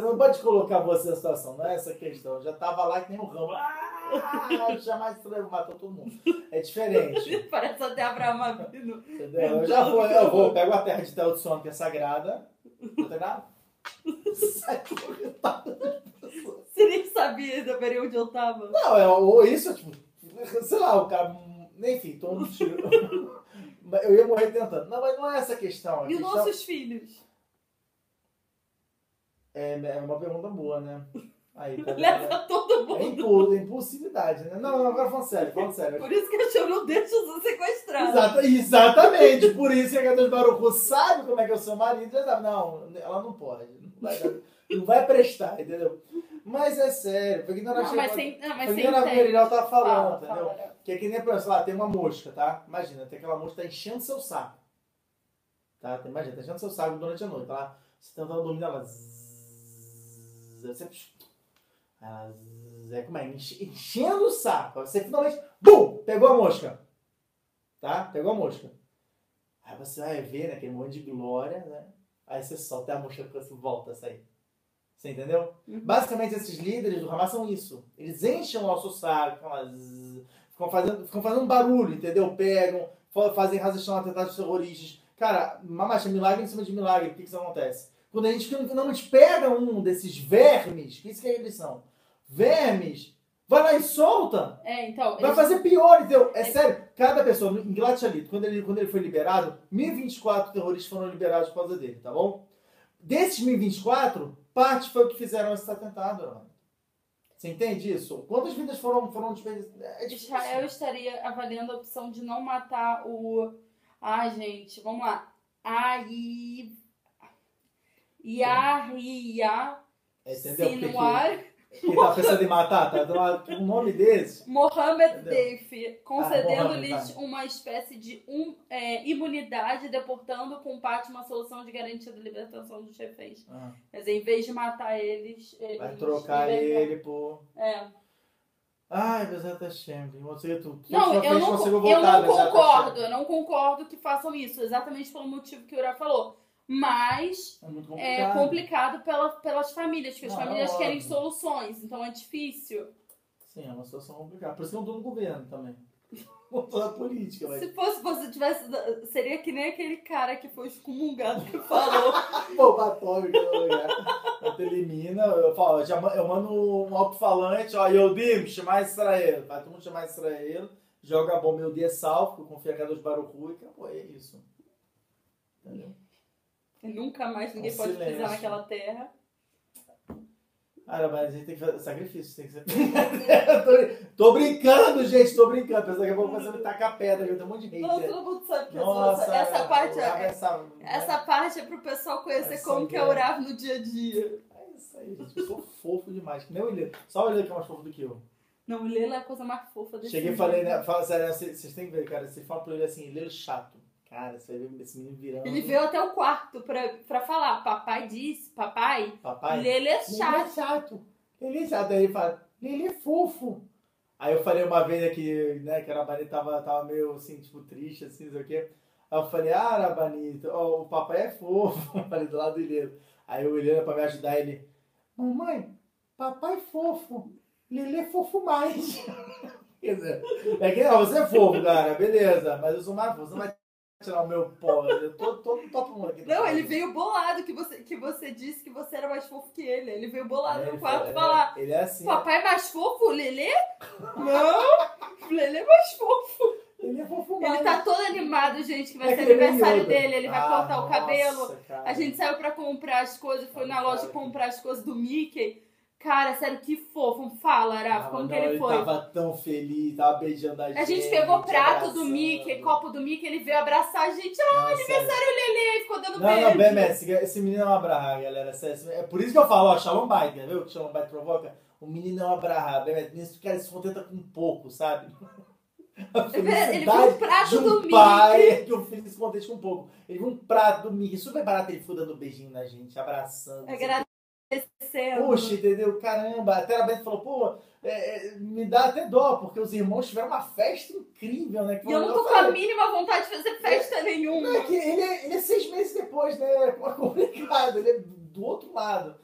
A: Não pode colocar você na situação, não é essa questão. Eu já tava lá que nem um ramo. Ah, jamais matou todo mundo. É diferente.
B: Parece até Abraão Avino.
A: Entendeu? Eu já vou, eu vou, pego a terra de Tel de Som, que é sagrada. Tá ligado? Sai correndo.
B: Você nem sabia período onde eu tava.
A: Não, é, ou isso, tipo, sei lá, o cara. Enfim, tô um tiro. Eu ia morrer tentando. Não, mas não é essa a questão. A
B: E os
A: questão
B: nossos filhos?
A: É, é uma pergunta boa, né? Aí, tá vendo?
B: Leva todo
A: É
B: mundo.
A: é impulsividade, né? Não, não, agora falando sério, falando sério.
B: Por isso que eu chamo, não deixa eu ser sequestrado.
A: Exata- exatamente, por isso que a Gabriela Baruchu sabe como é que é o seu marido, sabe, não, ela não pode, não vai, não vai prestar, entendeu? Mas é sério, porque na hora que a
B: entende.
A: Gabriela tava falando,
B: Fala,
A: entendeu?
B: fala.
A: Que é que nem, por exemplo, lá, tem uma mosca, tá? Imagina, tem aquela mosca que tá enchendo seu saco. Tá? Imagina, tá enchendo seu saco durante a noite, tá lá, você tentando dormir, ela... zzz, Zzz, É como é? Enche- Enchendo o saco. Você finalmente... Bum! Pegou a mosca. Tá? Pegou a mosca. Aí você vai ver, né? Aquele monte de glória, né? Aí você solta e a mosca você volta a sair. Você entendeu?
B: Uhum.
A: Basicamente, esses líderes do Hamas são isso. Eles enchem o nosso saco, ficam, fazendo, ficam fazendo barulho, entendeu? Pegam, fa- fazem razão atentados terroristas. Cara, mamacha, milagre em cima de milagre. Por que que isso acontece? Quando a gente finalmente pega um desses vermes, que isso que eles são? Vermes, Vai lá e solta.
B: É, então.
A: Vai fazer pior, entendeu? É, é sério. Cada pessoa, em Glatchalito, quando ele, quando ele foi liberado, 1024 terroristas foram liberados por causa dele, tá bom? Desses 1024, parte foi o que fizeram esse atentado, mano. Você entende isso? Quantas vidas foram, foram desperdiçadas? É
B: Israel estaria avaliando a opção de não matar o. Ah, gente, vamos lá. Aí. Yaria. Sinuar.
A: Quem tá pensando em matar, tá dando um nome desse.
B: Mohamed Deif, concedendo-lhes uma espécie de um, é, imunidade, deportando com parte uma solução de garantia da libertação dos reféns. Ah. Mas em vez de matar eles. eles
A: Vai trocar ele por.
B: É.
A: Ai, Bezerra Hashem, você tu.
B: Não, eu não, eu não concordo, eu não concordo que façam isso, exatamente pelo motivo que o Ura falou mas
A: é, complicado.
B: é complicado pela, pelas famílias, porque as famílias é querem soluções, então é difícil.
A: Sim, é uma situação complicada. Por isso que eu não tô no governo também. Toda a política,
B: mas... Se fosse você tivesse. Seria que nem aquele cara que foi excomungado que falou.
A: No lugar. Eu elimina, eu falo, eu, eu mando um alto-falante, ó, Yodim, chamar Israel. Vai todo mundo chamar Israel, joga a bomba, meu dia salvo, confia a dos Baruchu e acabou, é isso. Entendeu?
B: Nunca mais ninguém pode silêncio. pisar naquela terra.
A: Cara, mas a gente tem que fazer sacrifício, tem que ser. tô, tô, brincando, gente, tô brincando. Apesar que eu vou fazer me tacar pedra, eu tenho um monte de
B: gente. Não, todo mundo sabe que Nossa, essa, parte é, essa,
A: né?
B: essa parte é pro pessoal conhecer como que é orar no dia a dia.
A: É isso aí, gente. Eu sou fofo demais, que nem o Ilê. Só o Ilê que é mais fofo do que eu.
B: Não, o Ilê é a coisa mais fofa desse
A: Cheguei e falei, né? Fala sério, vocês têm que ver, cara. Você fala pro ele assim, é chato. Cara, esse menino virando.
B: Ele veio até o quarto pra, pra falar. Papai disse, papai, papai Lele é chato. Lele é
A: chato. Lele é chato. Aí ele fala, Lele é fofo. Aí eu falei uma vez aqui, né, que a Arabani tava, tava meio assim, tipo, triste, assim, não sei o quê. Aí eu falei, ah, Arabani, oh, o papai é fofo. Eu falei do lado do Helena. Aí o Helena, pra me ajudar, ele, mamãe, papai é fofo. Lele é fofo mais. Quer dizer, é que não, você é fofo, cara, beleza, mas eu sou mais fofo. Você não vai tirar o meu pó. Eu tô, no top 1 aqui.
B: Não, ele veio bolado que você, que você disse que você era mais fofo que ele. Ele veio bolado é, no quarto falar.
A: É, ele é assim.
B: Papai é mais fofo, Lelê? Não! Lelê é mais fofo.
A: Ele é.
B: Ele tá todo animado, gente, que vai é ser aniversário dele. Ele vai ah, cortar o cabelo. Cara. A gente saiu pra comprar as coisas, foi na loja comprar as coisas do Mickey. Cara, sério, que fofo. Fala, Araf, como não, que ele, ele foi?
A: Ele tava tão feliz, tava beijando a gente.
B: A gente pegou prato abraçando. do Mickey, copo do Mickey, ele veio abraçar a gente. Ah, Nossa, aniversário Lele, ficou dando
A: não,
B: beijo.
A: Não, não, esse, esse menino é uma brava, galera. É por isso que eu falo, ó, Shalom Bite, viu? Que Shalom Bite provoca. O menino é uma brava, Bemes. Cara, se contenta com pouco, sabe?
B: ele viu um prato
A: de um
B: do
A: pai
B: Mickey.
A: que o filho se contente com pouco. Ele viu um prato do Mickey, super barato, ele foi dando beijinho na gente, abraçando.
B: É
A: Puxa, entendeu? Caramba, até a Beth falou, pô, é, é, me dá até dó, porque os irmãos tiveram uma festa incrível, né?
B: e eu não tô com a mínima vontade de fazer festa
A: é,
B: nenhuma.
A: Não, é que ele é, ele é seis meses depois, né? É complicado, ele é do outro lado.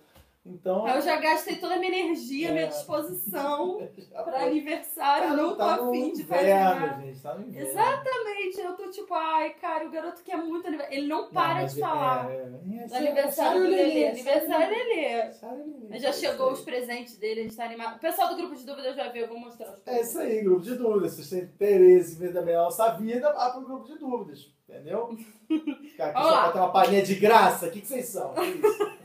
A: Então,
B: eu já gastei toda a minha energia, é. minha disposição aniversário, tá, não tá tô afim de fazer nada.
A: Gente, tá
B: Exatamente, eu tô tipo, ai, cara, o garoto quer muito aniversário. Ele não para não, de falar. É, é, é, aniversário do Lelê, aniversário Lelê. Já chegou os presentes dele, a gente tá animado. O pessoal do grupo de dúvidas vai ver, eu vou mostrar os
A: É isso aí, grupo de dúvidas. Se vocês têm interesse em ver também a nossa vida, vá pro grupo de dúvidas. Entendeu? Ficar aqui só pra ter uma palhinha de graça, o que, que vocês são? Que isso?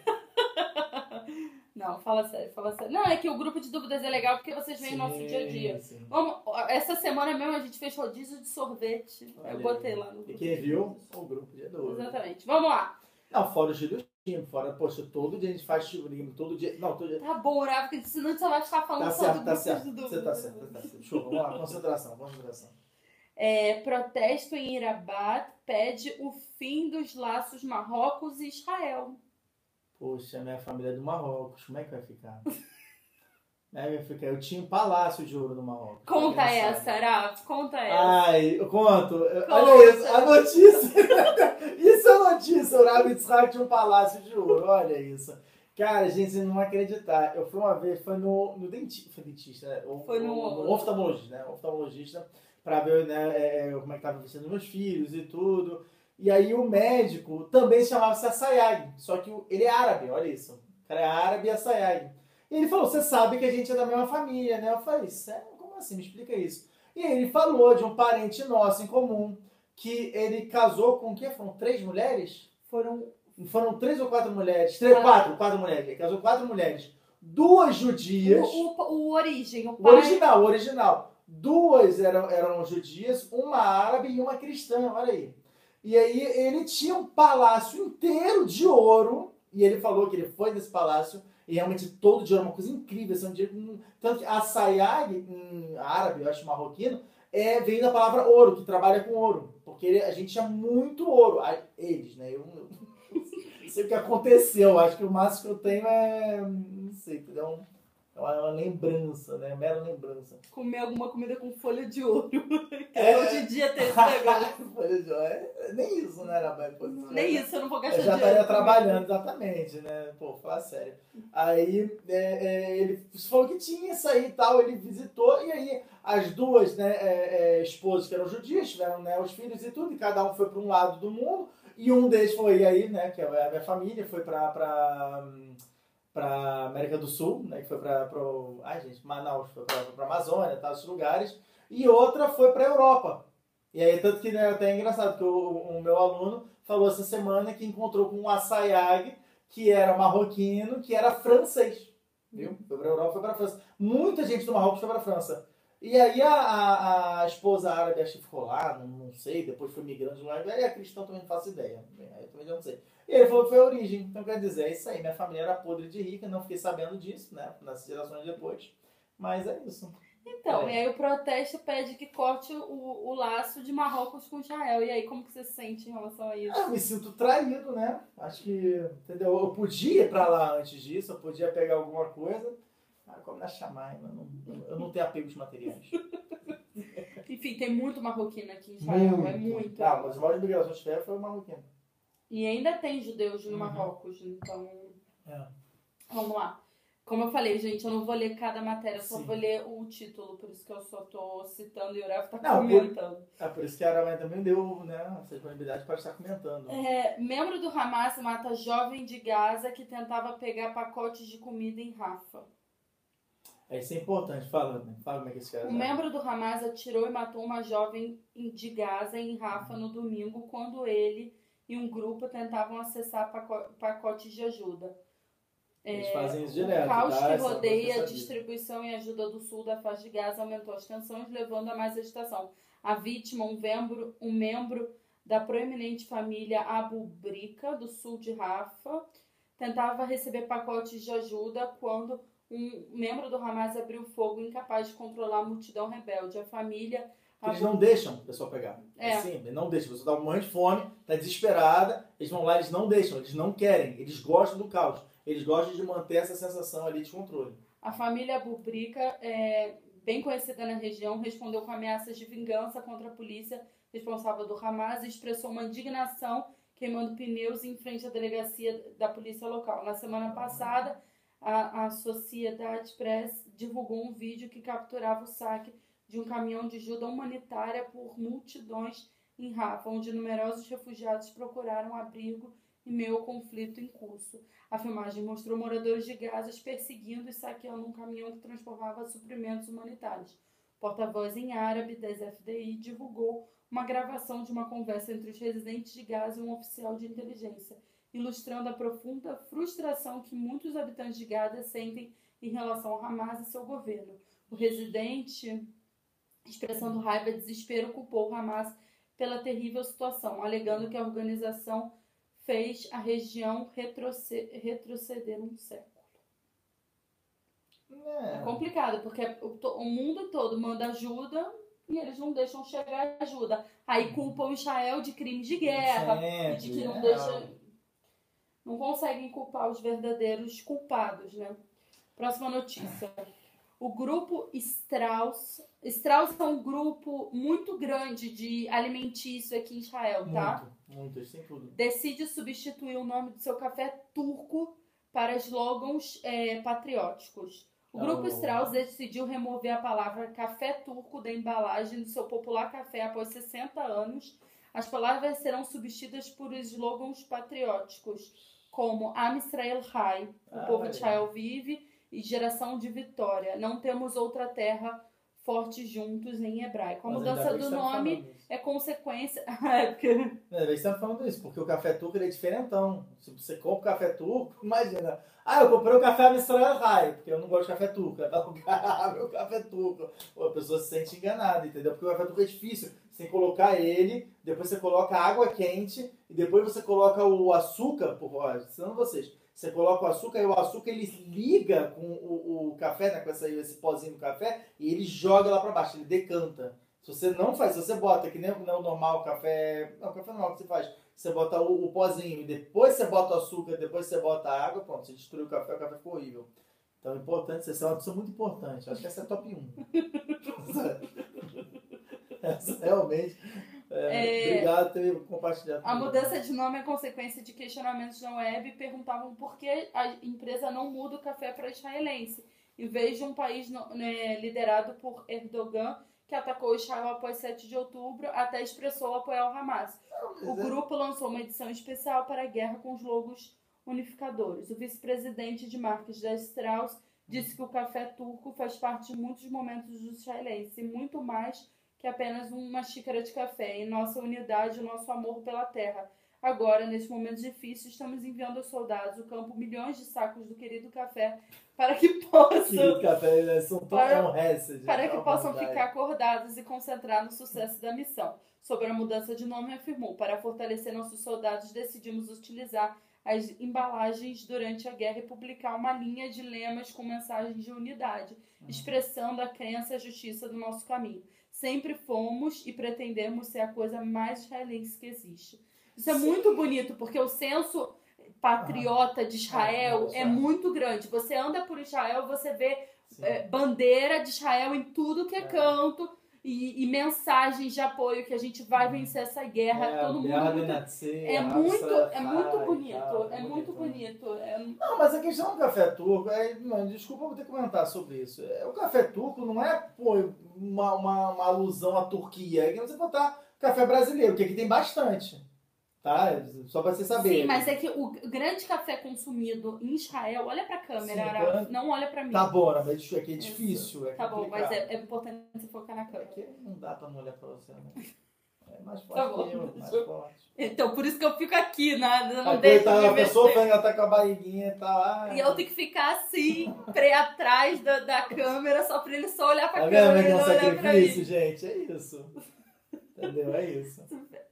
B: Não, fala sério, fala sério. Não, é que o grupo de dúvidas é legal porque vocês veem o nosso dia a dia. Vamos, essa semana mesmo a gente fez rodízio de sorvete. Olha eu botei lá no
A: grupo. E quem viu, o grupo de dúvidas.
B: Exatamente. Vamos lá.
A: Não, fora os dias fora, poxa, todo dia a gente faz chiburinho, todo dia. Não, todo dia.
B: Tá bom, Horácio, porque senão só vai ficar falando tá
A: certo,
B: sobre
A: tá certo. Você tá certo, tá certo. Show, vamos lá, concentração, concentração.
B: É, protesto em Irabat pede o fim dos laços Marrocos e Israel.
A: Poxa, minha família é do Marrocos, como é que vai ficar? é, vai ficar. Eu tinha um palácio de ouro no Marrocos.
B: Conta essa, Araf, conta essa.
A: Ai, eu conto. Conta. Olha isso, a notícia. isso é notícia, o Rabi Yitzhak tinha um palácio de ouro, olha isso. Cara, gente, vocês não vão acreditar. Eu fui uma vez, foi no, no dentista, foi dentista, né?
B: foi no,
A: no oftalmologista, né? Oftalmologista, pra ver né, é, é como é que tava vestindo meus filhos e tudo. E aí o médico também se chamava Sassayag, só que ele é árabe, olha isso. O cara é árabe e Sassayag. E ele falou, você sabe que a gente é da mesma família, né? Eu falei, sério? Como assim? Me explica isso. E aí ele falou de um parente nosso em comum, que ele casou com o quê? Foram três mulheres?
B: Foram...
A: Foram três ou quatro mulheres? Três, quatro, quatro mulheres. Ele casou quatro mulheres. Duas judias.
B: O, o, o origem, o,
A: pai... o original, o original. Duas eram, eram judias, uma árabe e uma cristã, olha aí. E aí ele tinha um palácio inteiro de ouro, e ele falou que ele foi nesse palácio, e realmente todo de ouro, uma coisa incrível. Assim, um, tanto que a sayag, em árabe, eu acho marroquino, é, vem da palavra ouro, que trabalha com ouro. Porque ele, a gente tinha muito ouro. Eles, né? Eu, não sei o que aconteceu. Acho que o máximo que eu tenho é. Não sei, entendeu? É uma, uma lembrança, né? Mera lembrança.
B: Comer alguma comida com folha de ouro. é, hoje em dia tem esse negócio.
A: folha de ouro. É, nem isso, né, Rabai?
B: Nem isso, eu não vou gastar
A: dinheiro. Eu já estaria trabalhando, exatamente, né? Pô, fala sério. Aí é, é, ele falou que tinha isso aí e tal, ele visitou, e aí as duas né, é, é, esposas que eram judias, tiveram né, os filhos e tudo, e cada um foi para um lado do mundo, e um deles foi aí, né, que é a minha família, foi para para América do Sul, né, que foi para ai gente, Manaus, foi para Amazônia, tá, esses lugares, e outra foi para Europa. E aí tanto que né, até é engraçado que o, o, meu aluno falou essa semana que encontrou com um assayag que era marroquino, que era francês. Viu? Foi para Europa, foi para França. Muita gente do Marrocos foi para França. E aí a, a, a, esposa árabe acho que ficou lá, não, não sei, depois foi migrante lá, e a cristã também não faço ideia. Aí eu também já não sei. E ele falou que foi a origem. Então quer dizer, é isso aí. Minha família era podre de rica, não fiquei sabendo disso, né? Nas gerações depois. Mas é isso.
B: Então, é. e aí o protesto pede que corte o, o laço de Marrocos com Israel. E aí, como que você se sente em relação a isso?
A: Ah, eu me sinto traído, né? Acho que, entendeu? Eu podia ir pra lá antes disso, eu podia pegar alguma coisa. Ah, como na chamar, eu não, eu não tenho apegos materiais.
B: Enfim, tem muito marroquino aqui em Israel, muito. é muito.
A: Ah, mas o maior de migrações que foi o marroquino.
B: E ainda tem judeus no uhum. Marrocos, então. É. Vamos lá. Como eu falei, gente, eu não vou ler cada matéria, eu só vou ler o título, por isso que eu só tô citando e o Uref tá não, comentando.
A: Por, é por isso que a Aramé também deu né, essa disponibilidade para estar comentando.
B: É, membro do Hamas mata jovem de Gaza que tentava pegar pacotes de comida em Rafa.
A: É, isso é importante, fala, né? fala como é que esse cara.
B: Um membro do Hamas atirou e matou uma jovem de Gaza em Rafa no domingo, quando ele e um grupo tentavam acessar pacotes de ajuda.
A: Eles é, fazem isso direto.
B: O caos tá? que rodeia a distribuição e ajuda do sul da faixa de Gaza aumentou as tensões, levando a mais agitação. A vítima, um membro, um membro da proeminente família Abu Brika, do sul de Rafa, tentava receber pacotes de ajuda quando um membro do Hamas abriu fogo incapaz de controlar a multidão rebelde. A família
A: eles não deixam a pessoa pegar. É. Assim, eles não deixam. Você dá um monte de fome, tá desesperada, eles vão lá, eles não deixam, eles não querem, eles gostam do caos. Eles gostam de manter essa sensação ali de controle.
B: A família Bubrica, é, bem conhecida na região, respondeu com ameaças de vingança contra a polícia responsável do Hamas e expressou uma indignação queimando pneus em frente à delegacia da polícia local. Na semana passada, a, a Sociedade Press divulgou um vídeo que capturava o saque de um caminhão de ajuda humanitária por multidões em Rafa, onde numerosos refugiados procuraram abrigo em meio ao conflito em curso. A filmagem mostrou moradores de Gaza perseguindo e saqueando um caminhão que transportava suprimentos humanitários. Porta-voz em árabe das FDI divulgou uma gravação de uma conversa entre os residentes de Gaza e um oficial de inteligência, ilustrando a profunda frustração que muitos habitantes de Gaza sentem em relação ao Hamas e seu governo. O residente, expressando raiva e desespero, culpou o Hamas pela terrível situação, alegando que a organização fez a região retroceder, retroceder um século. É. é complicado, porque o, mundo todo manda ajuda e eles não deixam chegar ajuda. Aí culpam Israel de crimes de guerra e de que não é. deixa. Não conseguem culpar os verdadeiros culpados, né? Próxima notícia. O grupo Strauss. Strauss é um grupo muito grande de alimentício aqui em Israel,
A: tá? Muito. Muito, tem tudo.
B: Decide substituir o nome do seu café turco para slogans é, patrióticos. O grupo oh. Strauss decidiu remover a palavra café turco da embalagem do seu popular café após 60 anos. As palavras serão substituídas por slogans patrióticos, como Am Israel Hai, o ah, povo de Israel vive, e geração de vitória. Não temos outra terra forte juntos em hebraico. A
A: Mas
B: mudança
A: que
B: do
A: tá
B: nome é consequência. é porque
A: bem que você tá falando isso, porque o café turco ele é diferentão. Se você compra café turco, imagina. Ah, eu comprei o café Mistral Rai, porque eu não gosto de café turco. Aí fala, ah, meu café turco. Pô, a pessoa se sente enganada, entendeu? Porque o café turco é difícil. Você colocar ele, depois você coloca água quente, e depois você coloca o açúcar, por ensinando vocês. Você coloca o açúcar e o açúcar ele liga com o, o café, né, com essa, esse pozinho do café, e ele joga lá pra baixo, ele decanta. Se você não faz, se você bota, que nem, o- normal, café. Não, o café normal que você faz. Você bota o, o pozinho, depois você bota o açúcar, depois você bota a água, pronto, você destruiu o café, o café ficou horrível. Então é importante, você é uma pessoa muito importante. Acho que essa é top 1. essa realmente. É,
B: É,
A: Obrigado por ter compartilhado.
B: A mudança de nome é consequência de questionamentos na web perguntavam por que a empresa não muda o café para israelense, em vez de um país né, liderado por Erdogan, que atacou Israel após 7 de outubro, até expressou apoiar o Hamas. O
A: é-
B: grupo lançou uma edição especial para a guerra com os logos unificadores. O vice-presidente de marcas da Strauss disse que o café turco faz parte de muitos momentos dos israelenses e muito mais que apenas uma xícara de café. Em nossa unidade, o nosso amor pela terra. Agora, nesse momento difícil, estamos enviando aos soldados do campo milhões de sacos do querido café para que possam
A: Querido café? São tão
B: Para-
A: é um gente,
B: para
A: é
B: que
A: uma
B: possam
A: bondade.
B: ficar acordados e concentrar no sucesso da missão. Sobre a mudança de nome, afirmou: Para fortalecer nossos soldados, decidimos utilizar as embalagens durante a guerra e publicar uma linha de lemas com mensagens de unidade, expressando a crença e a justiça do nosso caminho. Sempre fomos e pretendemos ser a coisa mais israelense que existe. Isso é
A: Sim.
B: muito bonito, porque o senso patriota de Israel
A: Ah,
B: é muito grande. Você anda por Israel, você vê é, bandeira de Israel em tudo que é,
A: É.
B: canto e, e mensagens de apoio que a gente vai vencer essa guerra.
A: É,
B: todo mundo é muito, é muito
A: faz,
B: bonito,
A: tal,
B: é muito bonito. É-
A: Não, mas a questão do café turco, é, não, desculpa eu ter que comentar sobre isso. É, O café turco não é pô, uma, uma, uma alusão à Turquia. É que você botar café brasileiro, que aqui tem bastante. Tá? Só pra você saber.
B: Sim, mas é que o grande café consumido em Israel, olha pra câmera,
A: Sim,
B: Ara, não olha pra mim.
A: Tá bom, né? mas aqui é
B: Isso.
A: difícil. É
B: Tá bom, mas é, é importante você focar na câmera.
A: Aqui não dá pra não olhar pra você, né? É mais forte
B: Tá bom,
A: eu, mais
B: deixa
A: forte.
B: Então, por isso que eu fico aqui, né? Eu não
A: A
B: deixo de
A: a pessoa ela tá com a barriguinha e tá lá.
B: E eu tenho que ficar assim, pré atrás da, da câmera, só pra ele só olhar pra
A: Tá
B: câmera
A: é um
B: pra
A: sacrifício, gente? É isso. Entendeu? É isso.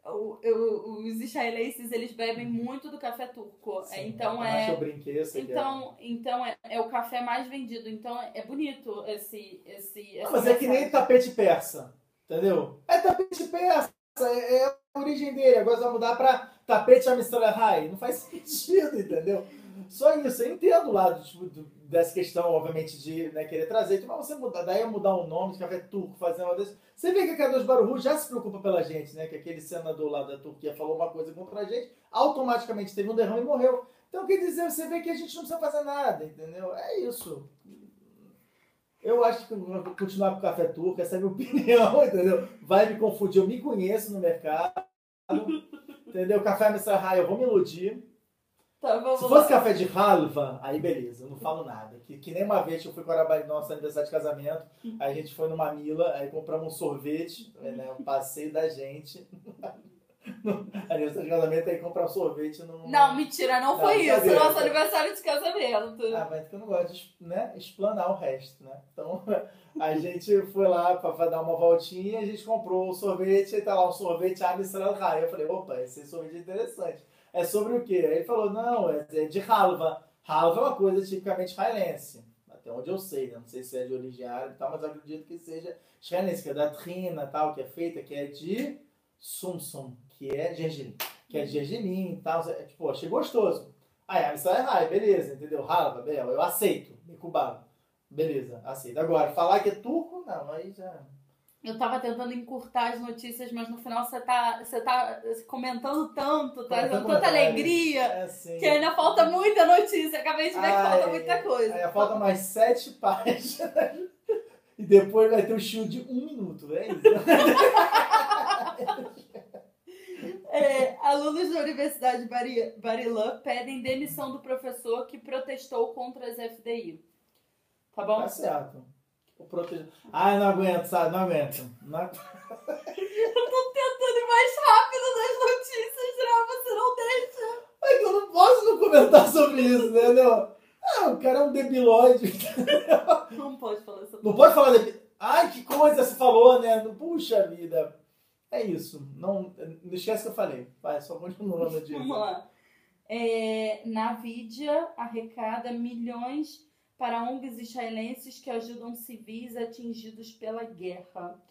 B: O- o- os israelenses, eles bebem muito do café turco.
A: Sim,
B: então é...
A: eu brinquei, eu sei que
B: Então, então é, é o café mais vendido. Então é bonito esse. esse
A: Não,
B: essa
A: mas é que nem tapete persa, entendeu? É tapete persa, é, é a origem dele. Agora vai mudar pra tapete Amistalahai. Não faz sentido, entendeu? Só isso, eu entendo o lado tipo, do- dessa questão, obviamente, de né, querer trazer. Mas você mudar, daí mudar o nome de café turco, fazer uma desse. Você vê que a Kadosh Baruhu já se preocupa pela gente, né? Que aquele senador lá da Turquia falou uma coisa contra a gente, automaticamente teve um derrame e morreu. Então, quer dizer, você vê que a gente não precisa fazer nada, entendeu? É isso. Eu acho que vou continuar com o café turco, essa é a minha opinião, entendeu? Vai me confundir, eu me conheço no mercado, entendeu? Café Messahai, eu vou me iludir.
B: Tá, vamos
A: Se
B: lá.
A: fosse café de halva, aí beleza, eu não falo nada. Que, que nem uma vez que eu fui com a nosso aniversário de casamento, aí a gente foi numa Mila, aí compramos um sorvete, né, um passeio da gente. No aniversário de casamento, aí comprar um sorvete no...
B: Não, mentira, não,
A: Não,
B: foi isso. Nosso aniversário de casamento.
A: Ah, mas eu não gosto de né, explanar o resto, né? Então, a gente foi lá para dar uma voltinha, a gente comprou o sorvete, aí tá lá um sorvete Israel Rai. Eu falei, opa, esse sorvete é interessante. É sobre o quê? Aí ele falou, não, é é de halva. Halva é uma coisa tipicamente israelense. Até onde eu sei, né? Não sei se é de origem árabe e tal, mas acredito que seja israelense, que é da trina tal, que é feita, que é de sumsum, que é gergelim. Que é de gergelim e tal. É, tipo, achei gostoso. Aí, a missão é Rai, beleza, entendeu? Halva, beleza, eu aceito, me cubado. Beleza, aceito. Agora, falar que é turco, não, aí já.
B: Eu tava tentando encurtar as notícias, mas no final você tá, você tá comentando tanto, tá dando tanta alegria,
A: É
B: que ainda falta muita notícia. Acabei de ver que falta muita coisa.
A: Aí falta mais sete páginas. E depois vai ter o show de um minuto, é isso?
B: É, alunos da Universidade Bari- Barilã pedem demissão do professor que protestou contra as FDI. Tá bom?
A: Tá certo. O proteger. Ai, não aguento, sabe? Não aguento. Não...
B: Eu tô tentando ir mais rápido nas notícias, já você não deixa.
A: Que eu não posso não comentar sobre isso, entendeu? Ah, o cara é um debilóide.
B: Não pode falar sobre
A: Não pode falar de... Ai, que coisa você falou, né? Puxa vida. É isso. Não, não esquece que eu falei. Vai, só continua no dia.
B: Vamos lá. É, Nvidia arrecada milhões para ONGs israelenses que ajudam civis atingidos pela guerra.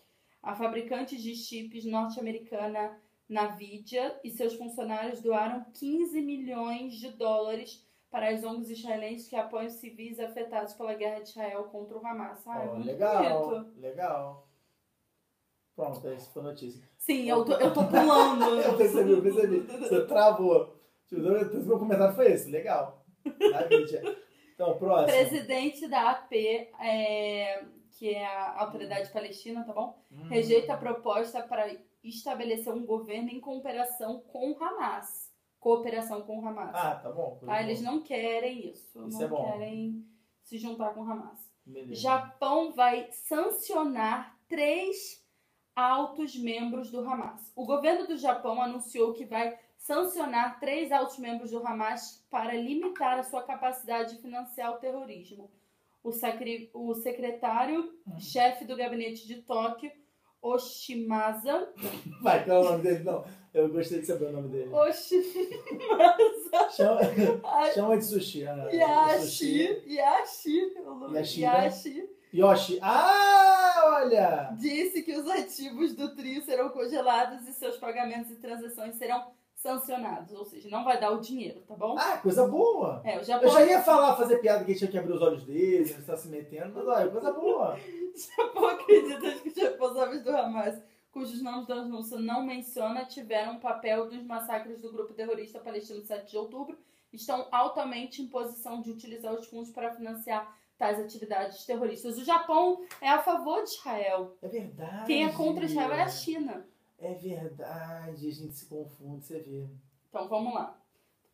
B: A fabricante de chips norte-americana Nvidia e seus funcionários doaram 15 milhões de dólares para as ONGs israelenses que apoiam civis afetados pela guerra de Israel contra o Hamas. Ah, é
A: Ó,
B: muito
A: legal,
B: bonito.
A: legal. Pronto, essa foi a notícia.
B: Sim, eu tô, eu tô pulando.
A: Eu percebi, eu percebi. Você travou. Tipo, O meu comentário foi esse. Legal. Na mídia. Então, próximo.
B: Presidente da AP, é, que é a Autoridade Palestina, tá bom?
A: Hum.
B: Rejeita a proposta para estabelecer um governo em cooperação com o Hamas. Cooperação com o Hamas.
A: Ah, tá bom.
B: tá? Eles não querem isso.
A: Isso
B: não
A: é bom.
B: querem se juntar com o Hamas.
A: Beleza.
B: Japão vai sancionar três altos membros do Hamas. O governo do Japão anunciou que vai sancionar três altos membros do Hamas para limitar a sua capacidade de financiar o terrorismo. O, sacri- o secretário-chefe do gabinete de Tóquio, Oshimasa,
A: Vai, qual é o nome dele? Não, eu gostei de saber o nome dele.
B: Oshimasa
A: Chama, chama de sushi. Ah,
B: Yashi,
A: sushi.
B: Yashi,
A: Yashida.
B: Yashi,
A: Yoshi. Ah, olha!
B: disse que os ativos do trio serão congelados e seus pagamentos e transações serão sancionados. Ou seja, não vai dar o dinheiro, tá bom?
A: Ah, coisa boa.
B: É, o
A: Eu
B: Japão,
A: já ia falar, fazer piada que tinha que abrir os olhos dele, ele está se metendo, mas olha, coisa boa.
B: Japão acredita que os responsáveis do Hamas, cujos nomes da anúncio não menciona, tiveram um papel dos massacres do grupo terrorista palestino de 7 de outubro, estão altamente em posição de utilizar os fundos para financiar tais atividades terroristas. O Japão é a favor de Israel.
A: É verdade.
B: Quem é contra Israel é a China.
A: É verdade, a gente se confunde, você vê.
B: Então vamos lá.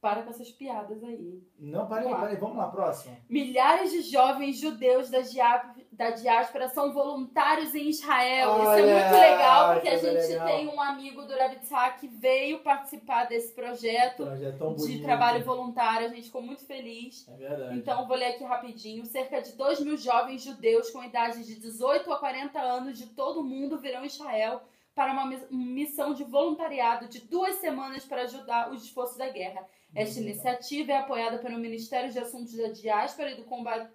B: Para com essas piadas aí.
A: Não, para aí, para aí, vamos lá, próximo.
B: Milhares de jovens judeus da, dia- da diáspora são voluntários em Israel. Isso é
A: Olha,
B: muito legal, porque a
A: coisa
B: gente
A: legal.
B: tem um amigo do Rabitzak que veio participar desse projeto
A: Projeto
B: de
A: bonito.
B: trabalho voluntário. A gente ficou muito feliz.
A: É verdade.
B: Então, vou ler aqui rapidinho. Cerca de 2 mil jovens judeus com idade de 18 a 40 anos de todo o mundo virão Israel para uma mis- missão de voluntariado de duas semanas para ajudar os esforços da guerra. Esta iniciativa é apoiada pelo Ministério de Assuntos da Diáspora e do Combate,